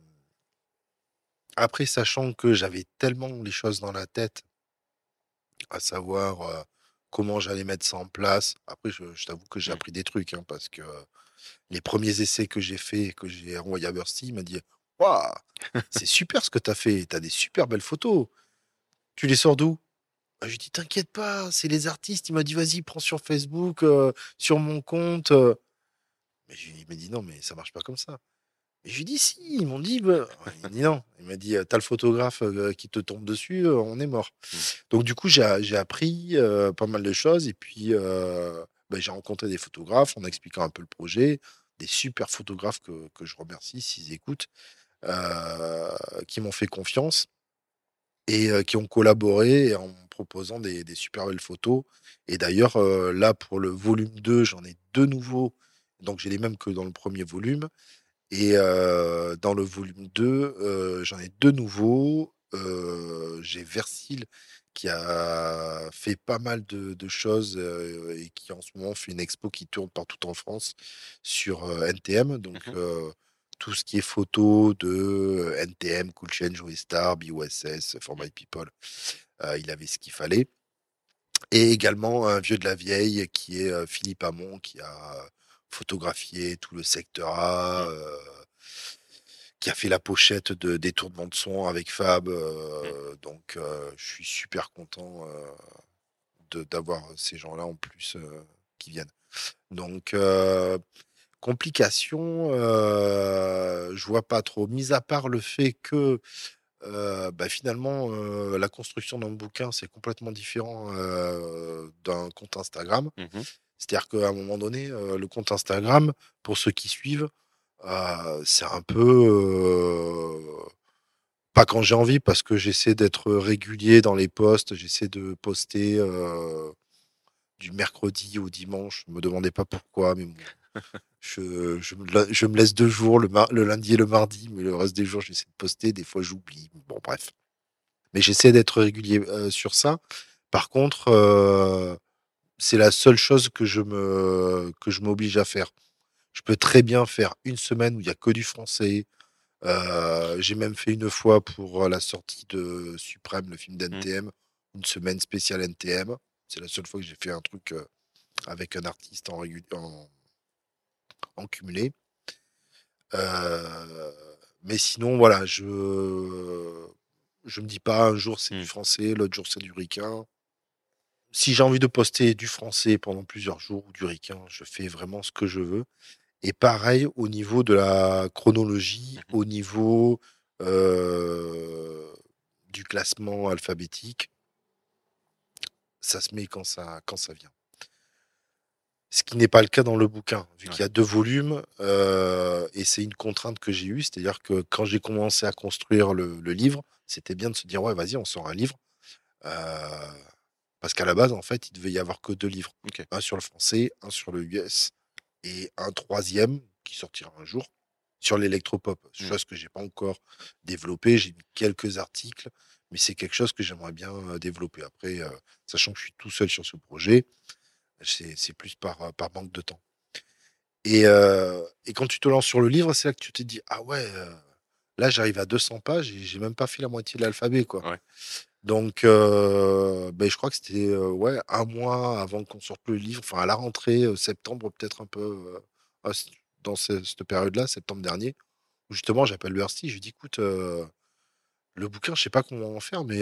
Après, sachant que j'avais tellement les choses dans la tête, à savoir euh, comment j'allais mettre ça en place. Après, je, je t'avoue que j'ai Mm. appris des trucs, hein, parce que les premiers essais que j'ai faits, que j'ai envoyé à Bercy, il m'a dit Waouh, c'est super ce que tu as fait, tu as des super belles photos. Tu les sors d'où? Ah, Je lui dis T'inquiète pas, c'est les artistes. Il m'a dit Vas-y, prends sur Facebook, euh, sur mon compte. Mais je lui- m'a dit Non, mais ça marche pas comme ça. Et je lui dis Si, ils m'ont dit bah. Il m'a dit Non. Il m'a dit T'as le photographe euh, qui te tombe dessus, euh, on est mort. Mm. Donc, du coup, j'ai appris euh, pas mal de choses. Et puis, euh, bah, j'ai rencontré des photographes en expliquant un peu le projet. Des super photographes que, que je remercie s'ils écoutent, euh, qui m'ont fait confiance et qui ont collaboré en proposant des, des super belles photos. Et d'ailleurs, là, pour le volume 2, j'en ai deux nouveaux. Donc, j'ai les mêmes que dans le premier volume. Et euh, dans le volume 2, euh, j'en ai deux nouveaux. Euh, j'ai Versil qui a fait pas mal de, de choses et qui en ce moment fait une expo qui tourne partout en France sur NTM. Donc euh, tout ce qui est photo de NTM, Cool Change, Joey Star, BOSS, For My People, il avait ce qu'il fallait. Et également un vieux de la vieille qui est Philippe Hamon qui a photographié tout le secteur A, euh, qui a fait la pochette de détournement de son avec Fab. euh, Donc euh, je suis super content d'avoir ces gens-là en plus qui viennent. Donc complications, euh, je vois pas trop. Mis à part le fait que euh, bah, finalement, euh, la construction d'un bouquin, c'est complètement différent euh, d'un compte Instagram. Mhm. C'est-à-dire qu'à un moment donné, euh, le compte Instagram, pour ceux qui suivent, euh, c'est un peu... euh, pas quand j'ai envie, parce que j'essaie d'être régulier dans les posts, j'essaie de poster euh, du mercredi au dimanche. Ne me demandez pas pourquoi, mais bon, je, je me, la- je me laisse deux jours, le, mar- le lundi et le mardi, mais le reste des jours, j'essaie de poster. Des fois, j'oublie. Bon, bref. Mais j'essaie d'être régulier euh, sur ça. Par contre, euh, c'est la seule chose que je me que je m'oblige à faire. Je peux très bien faire une semaine où il y a que du français. Euh, j'ai même fait une fois pour la sortie de Suprême, le film d'NTM, une semaine spéciale NTM. C'est la seule fois que j'ai fait un truc euh, avec un artiste en, en, en cumulé. Euh, mais sinon, voilà, je je me dis pas un jour c'est du français, l'autre jour c'est du ricain. Si j'ai envie de poster du français pendant plusieurs jours ou du ricain, je fais vraiment ce que je veux. Et pareil au niveau de la chronologie, Mhm. au niveau euh, du classement alphabétique, ça se met quand ça, quand ça vient. Ce qui n'est pas le cas dans le bouquin, vu Ouais. qu'il y a deux volumes, euh, et c'est une contrainte que j'ai eue, c'est-à-dire que quand j'ai commencé à construire le, le livre, c'était bien de se dire, ouais, vas-y, on sort un livre. Euh, parce qu'à la base, en fait, il devait y avoir que deux livres. Un sur le français, un sur le US, et un troisième qui sortira un jour sur l'électropop. Mm. Chose que j'ai pas encore développée. J'ai mis quelques articles, mais c'est quelque chose que j'aimerais bien euh, développer. Après, euh, sachant que je suis tout seul sur ce projet, c'est plus par, euh, par manque de temps. Et, euh, et quand tu te lances sur le livre, c'est là que tu te dis Ah ouais, euh, là j'arrive à 200 pages et j'ai même pas fait la moitié de l'alphabet. quoi. Ouais. Donc, euh, ben, je crois que c'était euh, ouais, un mois avant qu'on sorte le livre, enfin à la rentrée, euh, septembre, peut-être un peu ah, dans ce- cette période-là, septembre dernier, où justement j'appelle Bercy, je lui dis écoute, le bouquin, je sais pas comment en faire, mais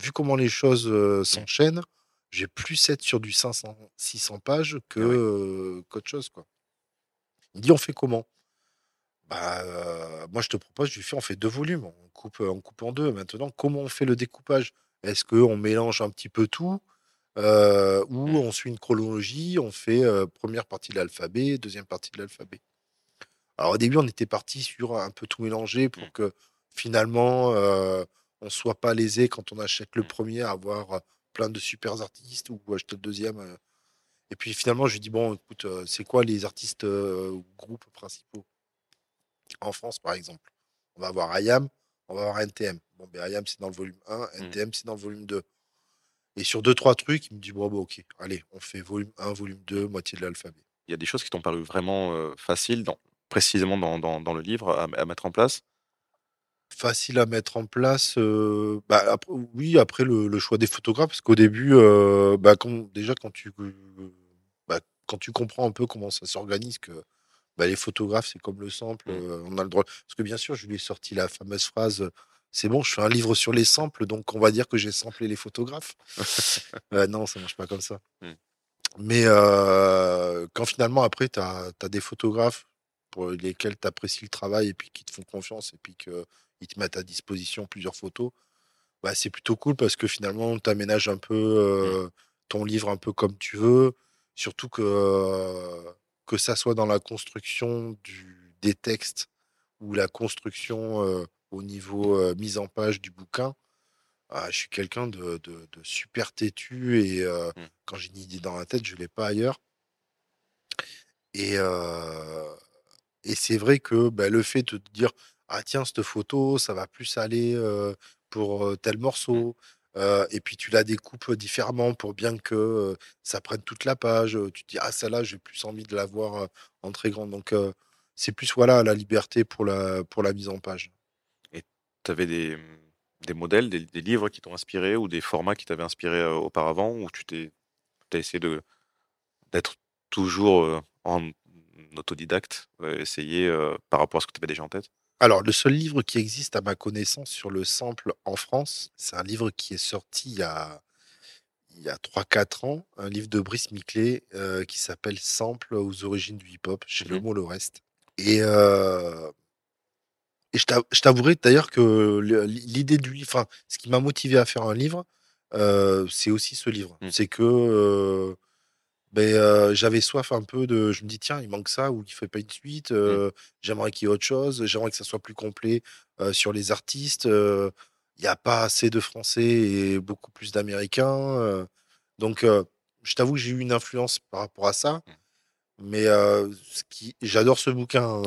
vu comment les choses euh, s'enchaînent, j'ai plus être sur du 500, 600 pages que Ah euh, qu'autre chose. Quoi. Il dit on fait comment? Bah, euh, moi, je te propose, je lui fais, on fait deux volumes, on coupe, on coupe en deux. Maintenant, comment on fait le découpage? Est-ce qu'on mélange un petit peu tout euh, ou Mm. on suit une chronologie, on fait euh, première partie de l'alphabet, deuxième partie de l'alphabet? Alors, au début, on était parti sur un peu tout mélanger pour Mm. que finalement, on soit pas lésé quand on achète le Mm. premier à avoir plein de super artistes ou acheter le deuxième. Et puis finalement, je lui dis, bon, écoute, c'est quoi les artistes ou groupes principaux? En France, par exemple, on va avoir IAM, on va avoir NTM. Bon, ben IAM, c'est dans le volume 1, NTM, c'est dans le volume 2. Et sur deux, trois trucs, il me dit, bon, bon, ok, allez, on fait volume 1, volume 2, moitié de l'alphabet. Il y a des choses qui t'ont paru vraiment euh, faciles, dans, précisément dans, dans- dans le livre, à, à mettre en place? Facile à mettre en place. euh, bah, après- oui, après le, le choix des photographes, parce qu'au début, euh, bah, quand- déjà, quand tu, bah, quand tu comprends un peu comment ça s'organise, que bah, les photographes, c'est comme le sample, Mm. euh, on a le droit. Parce que bien sûr, je lui ai sorti la fameuse phrase. C'est bon, je fais un livre sur les samples, donc on va dire que j'ai samplé les photographes. Euh, non, ça marche pas comme ça. Mm. Mais euh, quand finalement, après, tu as, des photographes pour lesquels tu apprécies le travail et puis qui te font confiance et puis qu'ils te mettent à disposition plusieurs photos, bah, c'est plutôt cool parce que finalement, tu aménages un peu euh, ton livre un peu comme tu veux. Surtout que, que ça soit dans la construction du, des textes ou la construction euh, au niveau euh, mise en page du bouquin. Ah, je suis quelqu'un de, de- de super têtu et euh, Mm. quand j'ai une idée dans la tête, je l'ai pas ailleurs. Et, et c'est vrai que bah, le fait de te dire ah tiens cette photo ça va plus aller pour tel morceau et puis tu la découpes différemment pour bien que ça prenne toute la page. Tu te dis ah celle-là j'ai plus envie de la voir en très grande. Donc c'est plus voilà la liberté pour la pour la mise en page. Tu avais des, des modèles, des, des livres qui t'ont inspiré ou des formats qui t'avaient inspiré auparavant ou tu t'es as essayé d'être toujours en autodidacte, euh, essayer par rapport à ce que tu avais déjà en tête? Alors, le seul livre qui existe à ma connaissance sur le sample en France, c'est un livre qui est sorti il y a, il y a 3-4 ans, un livre de Brice Miclet euh, qui s'appelle Sample aux origines du hip-hop chez Le Mhm. Mot Le Reste. Et, euh, et je t'av- je t'avouerai d'ailleurs que l'idée du livre, enfin, ce qui m'a motivé à faire un livre, euh, c'est aussi ce livre. Mhm. C'est que ben, euh, j'avais soif un peu de. Je me dis, tiens, il manque ça ou il fait pas une suite. euh, J'aimerais qu'il y ait autre chose. J'aimerais que ça soit plus complet euh, sur les artistes. Il n'y a pas assez de Français et beaucoup plus d'Américains. donc, je t'avoue que j'ai eu une influence par rapport à ça. Mais ce qui... j'adore ce bouquin.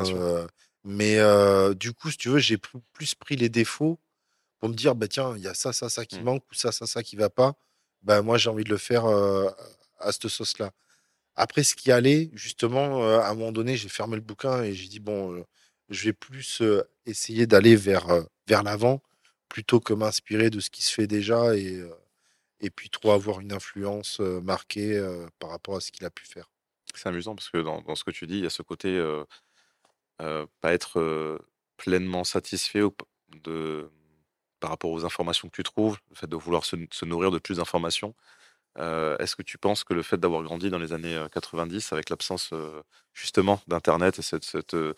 Mais du coup, si tu veux, j'ai plus pris les défauts pour me dire, bah, tiens, il y a ça, ça, ça qui Mm. manque ou ça, ça, ça qui va pas. Bah, moi, j'ai envie de le faire à cette sauce-là. Après, ce qui allait, justement, euh, à un moment donné, j'ai fermé le bouquin et j'ai dit, bon, euh, je vais plus euh, essayer d'aller vers, vers l'avant plutôt que m'inspirer de ce qui se fait déjà et, et puis trop avoir une influence marquée par rapport à ce qu'il a pu faire. C'est amusant parce que dans, ce que tu dis, il y a ce côté pas être pleinement satisfait de, par rapport aux informations que tu trouves, le fait de vouloir se nourrir de plus d'informations. Euh, Est-ce que tu penses que le fait d'avoir grandi dans les années euh, 90 avec l'absence euh, justement d'Internet et cette, euh,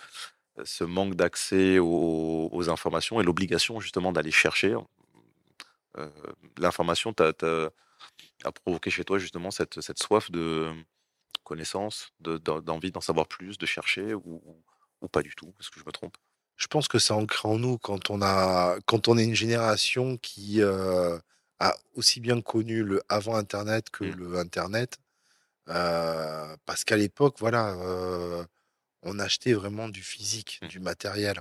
ce manque d'accès aux, informations et l'obligation justement d'aller chercher euh, l'information a provoqué chez toi justement cette, cette soif de connaissance, de- d'en- d'envie d'en savoir plus, de chercher ou, pas du tout? Est-ce que je me trompe? Je pense que c'est ancré en nous quand on a, quand on est une génération qui euh, a aussi bien connu le avant Internet que Mm. le Internet. Euh, parce qu'à l'époque, voilà, euh, on achetait vraiment du physique, Mm. du matériel.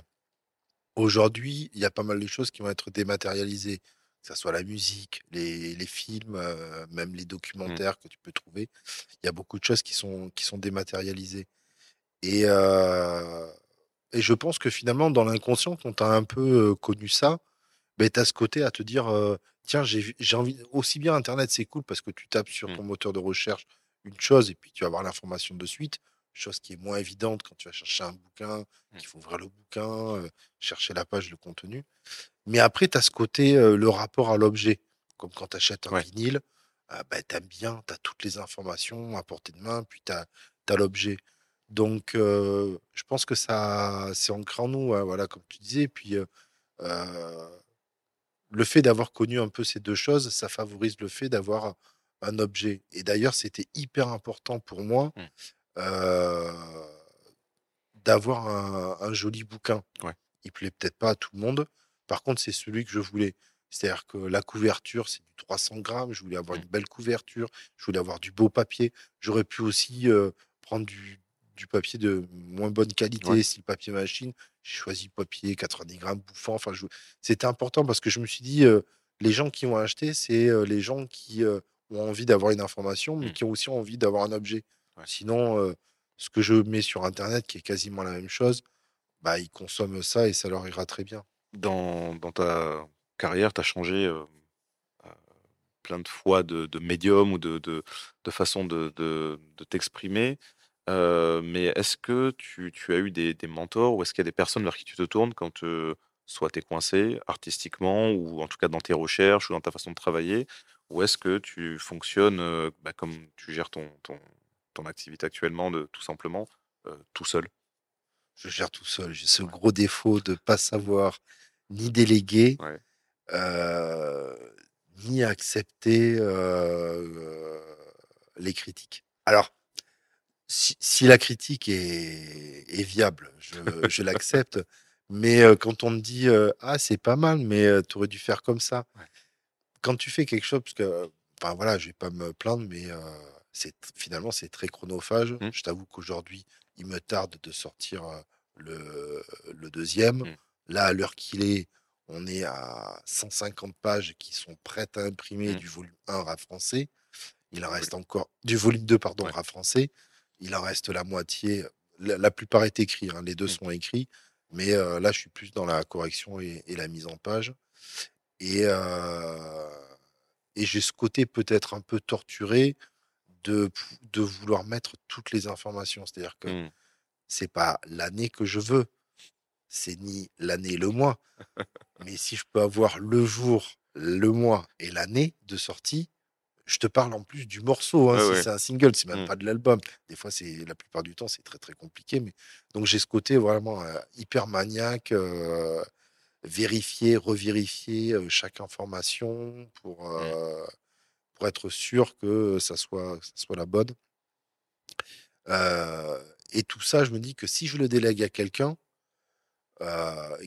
Aujourd'hui, il y a pas mal de choses qui vont être dématérialisées, que ce soit la musique, les, les films, euh, même les documentaires que tu peux trouver. Il y a beaucoup de choses qui sont, qui sont dématérialisées. Et, et je pense que finalement, dans l'inconscient, quand tu as un peu connu ça, ben, tu as ce côté à te dire euh, tiens, j'ai envie. Aussi bien Internet, c'est cool parce que tu tapes sur Mm. ton moteur de recherche une chose et puis tu vas avoir l'information de suite. Chose qui est moins évidente quand tu vas chercher un bouquin, Mm. qu'il faut ouvrir le bouquin, euh, chercher la page, le contenu. Mais après, tu as ce côté, euh, le rapport à l'objet. Comme quand tu achètes un Ouais. vinyle, ben, tu aimes bien, tu as toutes les informations à portée de main, puis tu as, l'objet. Donc, je pense que ça, c'est ancré en nous, hein, voilà, comme tu disais. Puis, euh, le fait d'avoir connu un peu ces deux choses, ça favorise le fait d'avoir un objet. Et d'ailleurs, c'était hyper important pour moi Mm. euh, d'avoir un, un joli bouquin. Ouais. Il plaît peut-être pas à tout le monde. Par contre, c'est celui que je voulais. C'est-à-dire que la couverture, c'est du 300 grammes. Je voulais avoir Mm. une belle couverture. Je voulais avoir du beau papier. J'aurais pu aussi euh, prendre du, du papier de moins bonne qualité, Ouais. style papier machine. J'ai choisi papier, 90 grammes, bouffant. Enfin, je- c'était important parce que je me suis dit, euh, les gens qui vont acheter, c'est euh, les gens qui euh, ont envie d'avoir une information, mais Mm. qui ont aussi envie d'avoir un objet. Ouais. Sinon, ce que je mets sur Internet, qui est quasiment la même chose, bah, ils consomment ça et ça leur ira très bien. Dans, dans ta carrière, tu as changé euh, plein de fois de, de médium ou de, de, de façon de t'exprimer. Euh, mais est-ce que tu, tu as eu des, des mentors ou est-ce qu'il y a des personnes vers qui tu te tournes quand euh, soit tu es coincé artistiquement ou en tout cas dans tes recherches ou dans ta façon de travailler ou est-ce que tu fonctionnes euh, bah, comme tu gères ton, ton, ton activité actuellement, de, tout simplement, tout seul? Je gère tout seul. J'ai ce gros défaut de pas savoir ni déléguer, Ouais. ni accepter les critiques. Alors, si, si la critique est, est viable, je, je l'accepte. Mais euh, quand on me dit euh, ah c'est pas mal, mais tu aurais dû faire comme ça. Ouais. Quand tu fais quelque chose, parce que enfin voilà, je vais pas me plaindre, mais euh, c'est finalement c'est très chronophage. Mm. Je t'avoue qu'aujourd'hui, il me tarde de sortir euh, le, le deuxième. Mm. Là, à l'heure qu'il est, on est à 150 pages qui sont prêtes à imprimer Mm. du volume 1 rap français. Il en reste encore du volume 2, pardon, Ouais. rap français. Il en reste la moitié. La, la plupart est écrit, hein, les deux Mm. sont écrits. Mais euh, là, je suis plus dans la correction et, et la mise en page. Et, euh, et j'ai ce côté peut-être un peu torturé de, de vouloir mettre toutes les informations. C'est-à-dire que Mm. c'est pas l'année que je veux, c'est ni l'année et le mois. Mais si je peux avoir le jour, le mois et l'année de sortie, je te parle en plus du morceau. hein, si ouais. c'est un single, c'est même Mm. pas de l'album. Des fois, c'est la plupart du temps, c'est très très compliqué. Mais donc j'ai ce côté vraiment euh, hyper maniaque, euh, vérifier, revérifier euh, chaque information pour euh, pour être sûr que ça soit que ça soit la bonne. Et tout ça, je me dis que si je le délègue à quelqu'un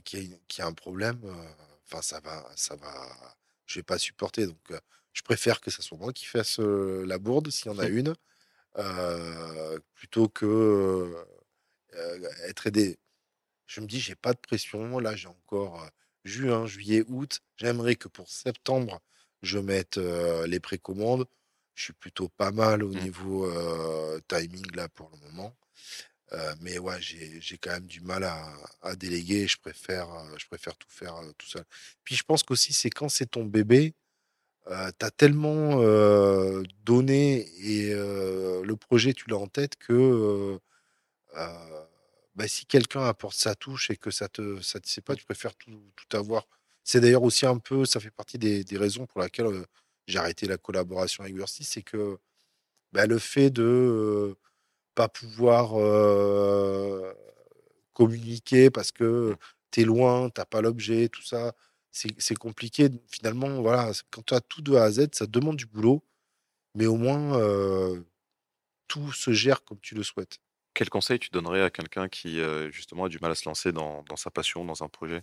qui a, qui a un problème, enfin ça va, ça va, je vais pas supporter. Donc, je préfère que ce soit moi qui fasse euh, la bourde s'il y en a une, euh, plutôt que être aidé. Je me dis, j'ai pas de pression. Là, j'ai encore juin, juillet, août. J'aimerais que pour septembre, je mette les précommandes. Je suis plutôt pas mal au Mm. niveau timing là pour le moment. Euh, mais ouais, j'ai quand même du mal à, à déléguer. Je préfère, je préfère tout faire euh, tout seul. Puis je pense qu'aussi, c'est quand c'est ton bébé, euh, tu as tellement donné et le projet, tu l'as en tête que bah, si quelqu'un apporte sa touche et que ça te satisfait pas, tu préfères tout, tout avoir. C'est d'ailleurs aussi un peu, ça fait partie des, des raisons pour lesquelles euh, j'ai arrêté la collaboration avec Versi, c'est que bah, le fait de pas pouvoir communiquer parce que tu es loin, t'as pas l'objet, tout ça, c'est compliqué. Finalement, voilà, quand tu as tout de A à Z, ça demande du boulot, mais au moins euh, tout se gère comme tu le souhaites. Quel conseil tu donnerais à quelqu'un qui justement a du mal à se lancer dans, dans sa passion, dans un projet?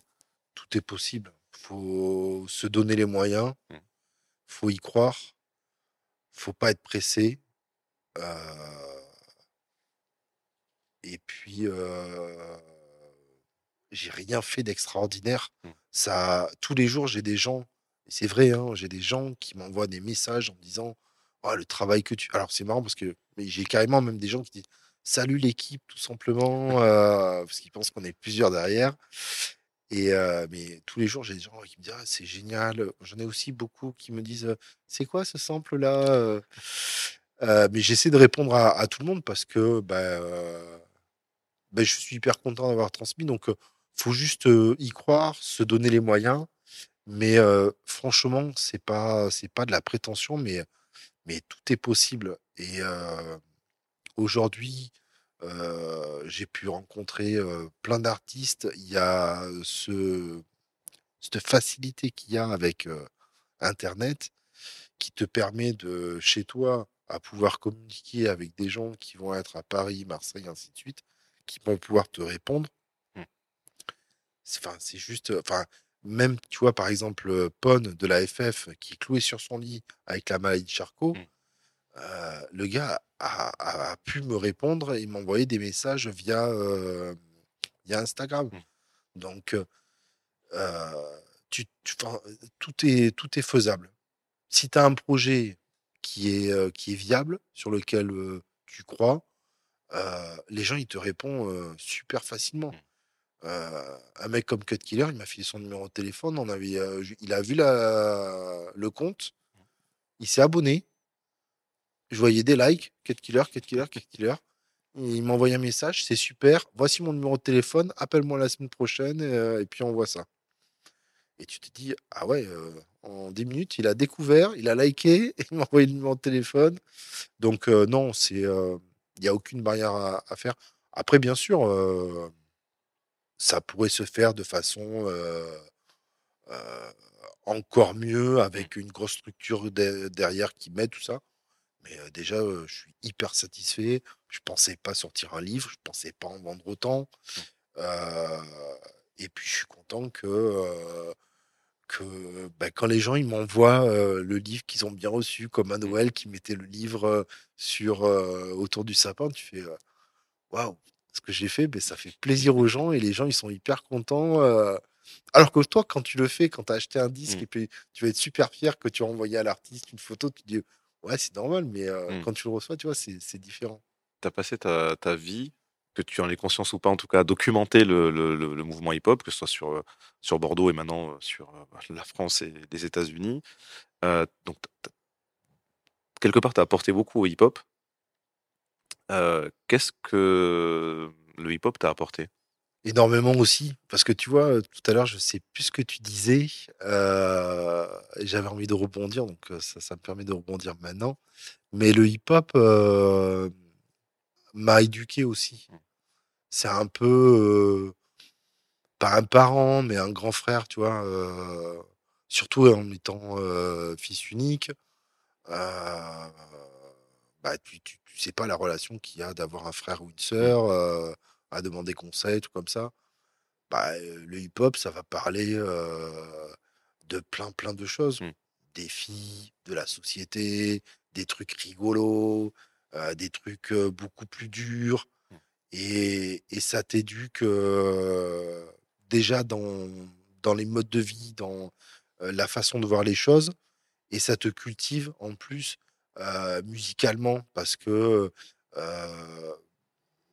Tout est possible. Faut se donner les moyens, Mm. faut y croire, faut pas être pressé. euh, Et puis, euh, j'ai rien fait d'extraordinaire. Mm. Ça, tous les jours, j'ai des gens, et c'est vrai, hein, j'ai des gens qui m'envoient des messages en me disant Oh, le travail que tu. Alors, c'est marrant parce que j'ai carrément même des gens qui disent Salut l'équipe, tout simplement, euh, parce qu'ils pensent qu'on est plusieurs derrière. Et euh, mais tous les jours, j'ai des gens qui me disent Ah, c'est génial. J'en ai aussi beaucoup qui me disent C'est quoi ce sample-là euh? Euh, Mais j'essaie de répondre à, à tout le monde parce que bah, euh, bah, je suis hyper content d'avoir transmis. Donc, euh, faut juste y croire, se donner les moyens. Mais franchement, c'est pas pas de la prétention, mais tout est possible. Et aujourd'hui, j'ai pu rencontrer plein d'artistes. Il y a ce cette facilité qu'il y a avec Internet qui te permet de chez toi à pouvoir communiquer avec des gens qui vont être à Paris, Marseille, ainsi de suite, qui vont pouvoir te répondre. C'est enfin, c'est juste, enfin, même, tu vois, par exemple, euh, Pon de la FF qui est cloué sur son lit avec la maladie de Charcot, Mm. euh, le gars a, a- a pu me répondre et m'envoyer des messages via, euh, via Instagram. Mm. Donc, euh, tu, tu- enfin, tout, est, tout est faisable. Si tu as un projet qui est, euh, qui est viable, sur lequel tu crois, les gens, ils te répondent super facilement. Euh, un mec comme Cut Killer, il m'a filé son numéro de téléphone. On avait, euh, il a vu la, le compte, il s'est abonné. Je voyais des likes, Cut Killer, Cut Killer, Cut Killer. Il m'a envoyé un message, c'est super. Voici mon numéro de téléphone, appelle-moi la semaine prochaine euh, et puis on voit ça. Et tu te dis, ah ouais, en 10 minutes, il a découvert, il a liké, et il m'a envoyé le numéro de téléphone. Donc non, c'est, il n'y a aucune barrière à, à faire. Après, bien sûr, ça pourrait se faire de façon encore mieux, avec une grosse structure de- derrière qui met tout ça. Mais déjà, euh, je suis hyper satisfait. Je pensais pas sortir un livre, je pensais pas en vendre autant. Euh, et puis, je suis content que, euh, que bah, quand les gens ils m'envoient le livre qu'ils ont bien reçu, comme à Noël qui mettait le livre sur autour du sapin, tu fais waouh, ce que j'ai fait, ben, ça fait plaisir aux gens et les gens ils sont hyper contents. euh. Alors que toi, quand tu le fais, quand tu as acheté un disque Mm. et puis tu vas être super fier que tu as envoyé à l'artiste une photo, tu te dis ouais, c'est normal, mais euh, Mm. quand tu le reçois, tu vois, c'est différent. Tu as passé ta, ta vie, que tu en aies conscience ou pas, en tout cas, à documenter le, le- le- le mouvement hip-hop, que ce soit sur, sur Bordeaux et maintenant sur la France et les États-Unis. Euh, donc, quelque part, tu as apporté beaucoup au hip-hop. Euh, Qu'est-ce que le hip-hop t'a apporté? Énormément aussi, parce que tu vois, euh, tout à l'heure, je sais plus ce que tu disais, euh, j'avais envie de rebondir, donc euh, ça, ça me permet de rebondir maintenant. Mais le hip-hop euh, m'a éduqué aussi. C'est un peu, pas un parent, mais un grand frère, tu vois, surtout en étant fils unique. bah, tu, tu, tu sais pas la relation qu'il y a d'avoir un frère ou une sœur, euh, à demander conseil, tout comme ça. Bah, le hip-hop, ça va parler euh, de plein, plein de choses. Mm. Des filles, de la société, des trucs rigolos, euh, des trucs beaucoup plus durs. Mm. Et, et ça t'éduque déjà dans, dans les modes de vie, dans la façon de voir les choses. Et ça te cultive en plus euh, musicalement parce que euh,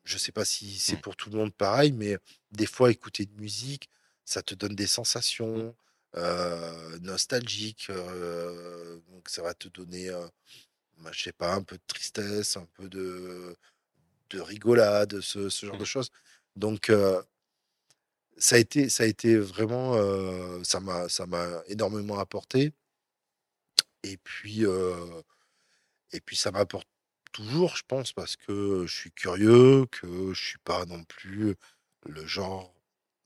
je sais pas si c'est Mm. pour tout le monde pareil, mais des fois, écouter de musique, ça te donne des sensations euh, nostalgiques. euh, donc, ça va te donner, bah, je sais pas, un peu de tristesse, un peu de, de rigolade, ce, ce genre de Mhm. choses. Donc, ça a été, ça a été vraiment, euh, ça m'a, ça m'a énormément apporté. Et puis, euh, et puis ça m'apporte toujours, je pense, parce que je suis curieux, que je suis pas non plus le genre,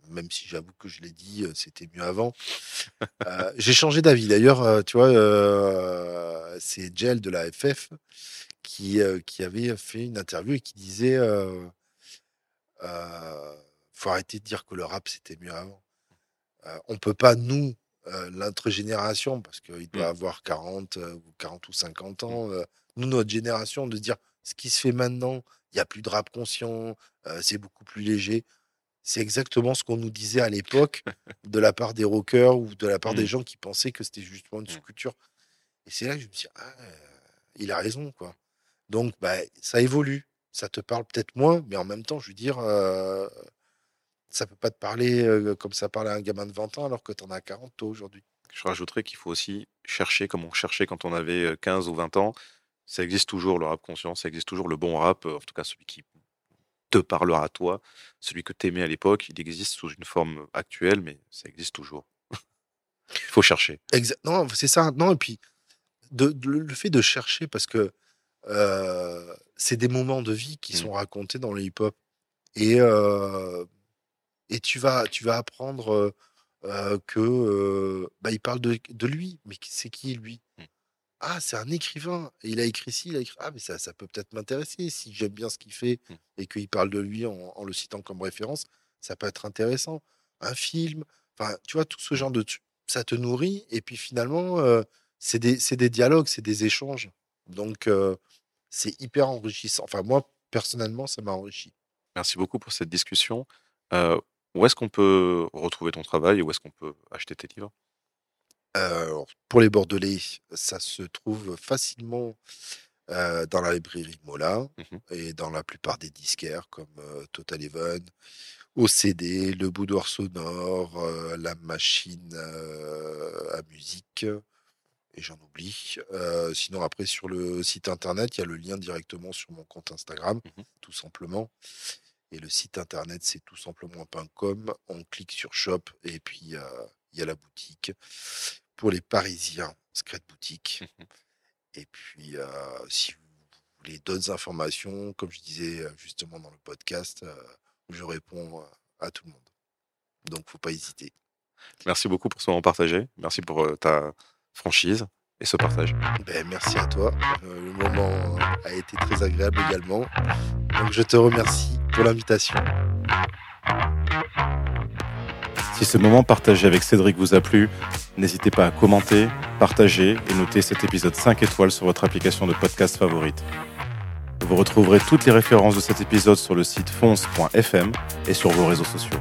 même si j'avoue que je l'ai dit, c'était mieux avant. J'ai changé d'avis. D'ailleurs, tu vois, c'est Gel de la FF qui, qui avait fait une interview et qui disait faut arrêter de dire que le rap c'était mieux avant. On peut pas, nous, euh, notre génération, parce qu'il doit Mm. avoir 40, euh, ou 40 ou 50 ans, euh, nous, notre génération, de dire ce qui se fait maintenant, il n'y a plus de rap conscient, euh, c'est beaucoup plus léger. C'est exactement ce qu'on nous disait à l'époque de la part des rockers ou de la part des Mm. gens qui pensaient que c'était justement une sous-culture. Et c'est là que je me suis dit, ah, il a raison, quoi. Donc, bah, ça évolue. Ça te parle peut-être moins, mais en même temps, je veux dire, ça peut pas te parler euh, comme ça parle à un gamin de 20 ans alors que tu en as 40 toi aujourd'hui. Je rajouterais qu'il faut aussi chercher comme on cherchait quand on avait euh, 15 ou 20 ans. Ça existe toujours le rap conscient, ça existe toujours le bon rap, en tout cas celui qui te parlera à toi, celui que tu aimais à l'époque. Il existe sous une forme actuelle, mais ça existe toujours. Il faut chercher. Exa- non, c'est ça. Non, et puis de, de- le fait de chercher, parce que euh, c'est des moments de vie qui Mm. sont racontés dans le hip-hop. Et, euh, et tu, vas, tu vas apprendre euh, que euh, bah, il parle de, de lui, mais c'est qui lui? Mm. Ah, c'est un écrivain. Et il a écrit ci, il a écrit. Ah, mais ça, ça peut peut-être m'intéresser. Si j'aime bien ce qu'il fait Mm. et qu'il parle de lui en, en le citant comme référence, ça peut être intéressant. Un film, enfin, tu vois, tout ce genre de. Ça te nourrit. Et puis finalement, euh, c'est des, des dialogues, c'est des échanges. Donc, c'est hyper enrichissant. Enfin, moi, personnellement, ça m'a enrichi. Merci beaucoup pour cette discussion. Euh, où est-ce qu'on peut retrouver ton travail où est-ce qu'on peut acheter tes livres? Pour les Bordelais, ça se trouve facilement euh, dans la librairie Mola Mhm. et dans la plupart des disquaires comme euh, Total Even, OCD, Le Boudoir Sonore, euh, La Machine à musique, et j'en oublie. Sinon, après, sur le site internet, il y a le lien directement sur mon compte Instagram, Mhm. tout simplement. Et le site internet, c'est tout simplement.com. On clique sur Shop et puis euh, il y a la boutique. Pour les Parisiens, Secret Boutique. Mhm. Et puis, euh, si vous voulez d'autres informations, comme je disais euh, justement dans le podcast, euh, je réponds à tout le monde. Donc, faut pas hésiter. Merci beaucoup pour ce moment partagé. Merci pour ta franchise et ce partage. Ben, merci à toi. Euh, le moment a été très agréable également. Donc, je te remercie pour l'invitation. Si ce moment partagé avec Cédric vous a plu, n'hésitez pas à commenter, partager et noter cet épisode 5 étoiles sur votre application de podcast favorite. Vous retrouverez toutes les références de cet épisode sur le site fonce.fm et sur vos réseaux sociaux.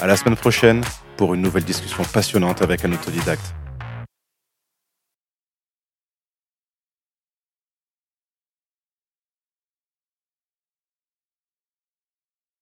À la semaine prochaine pour une nouvelle discussion passionnante avec un autodidacte.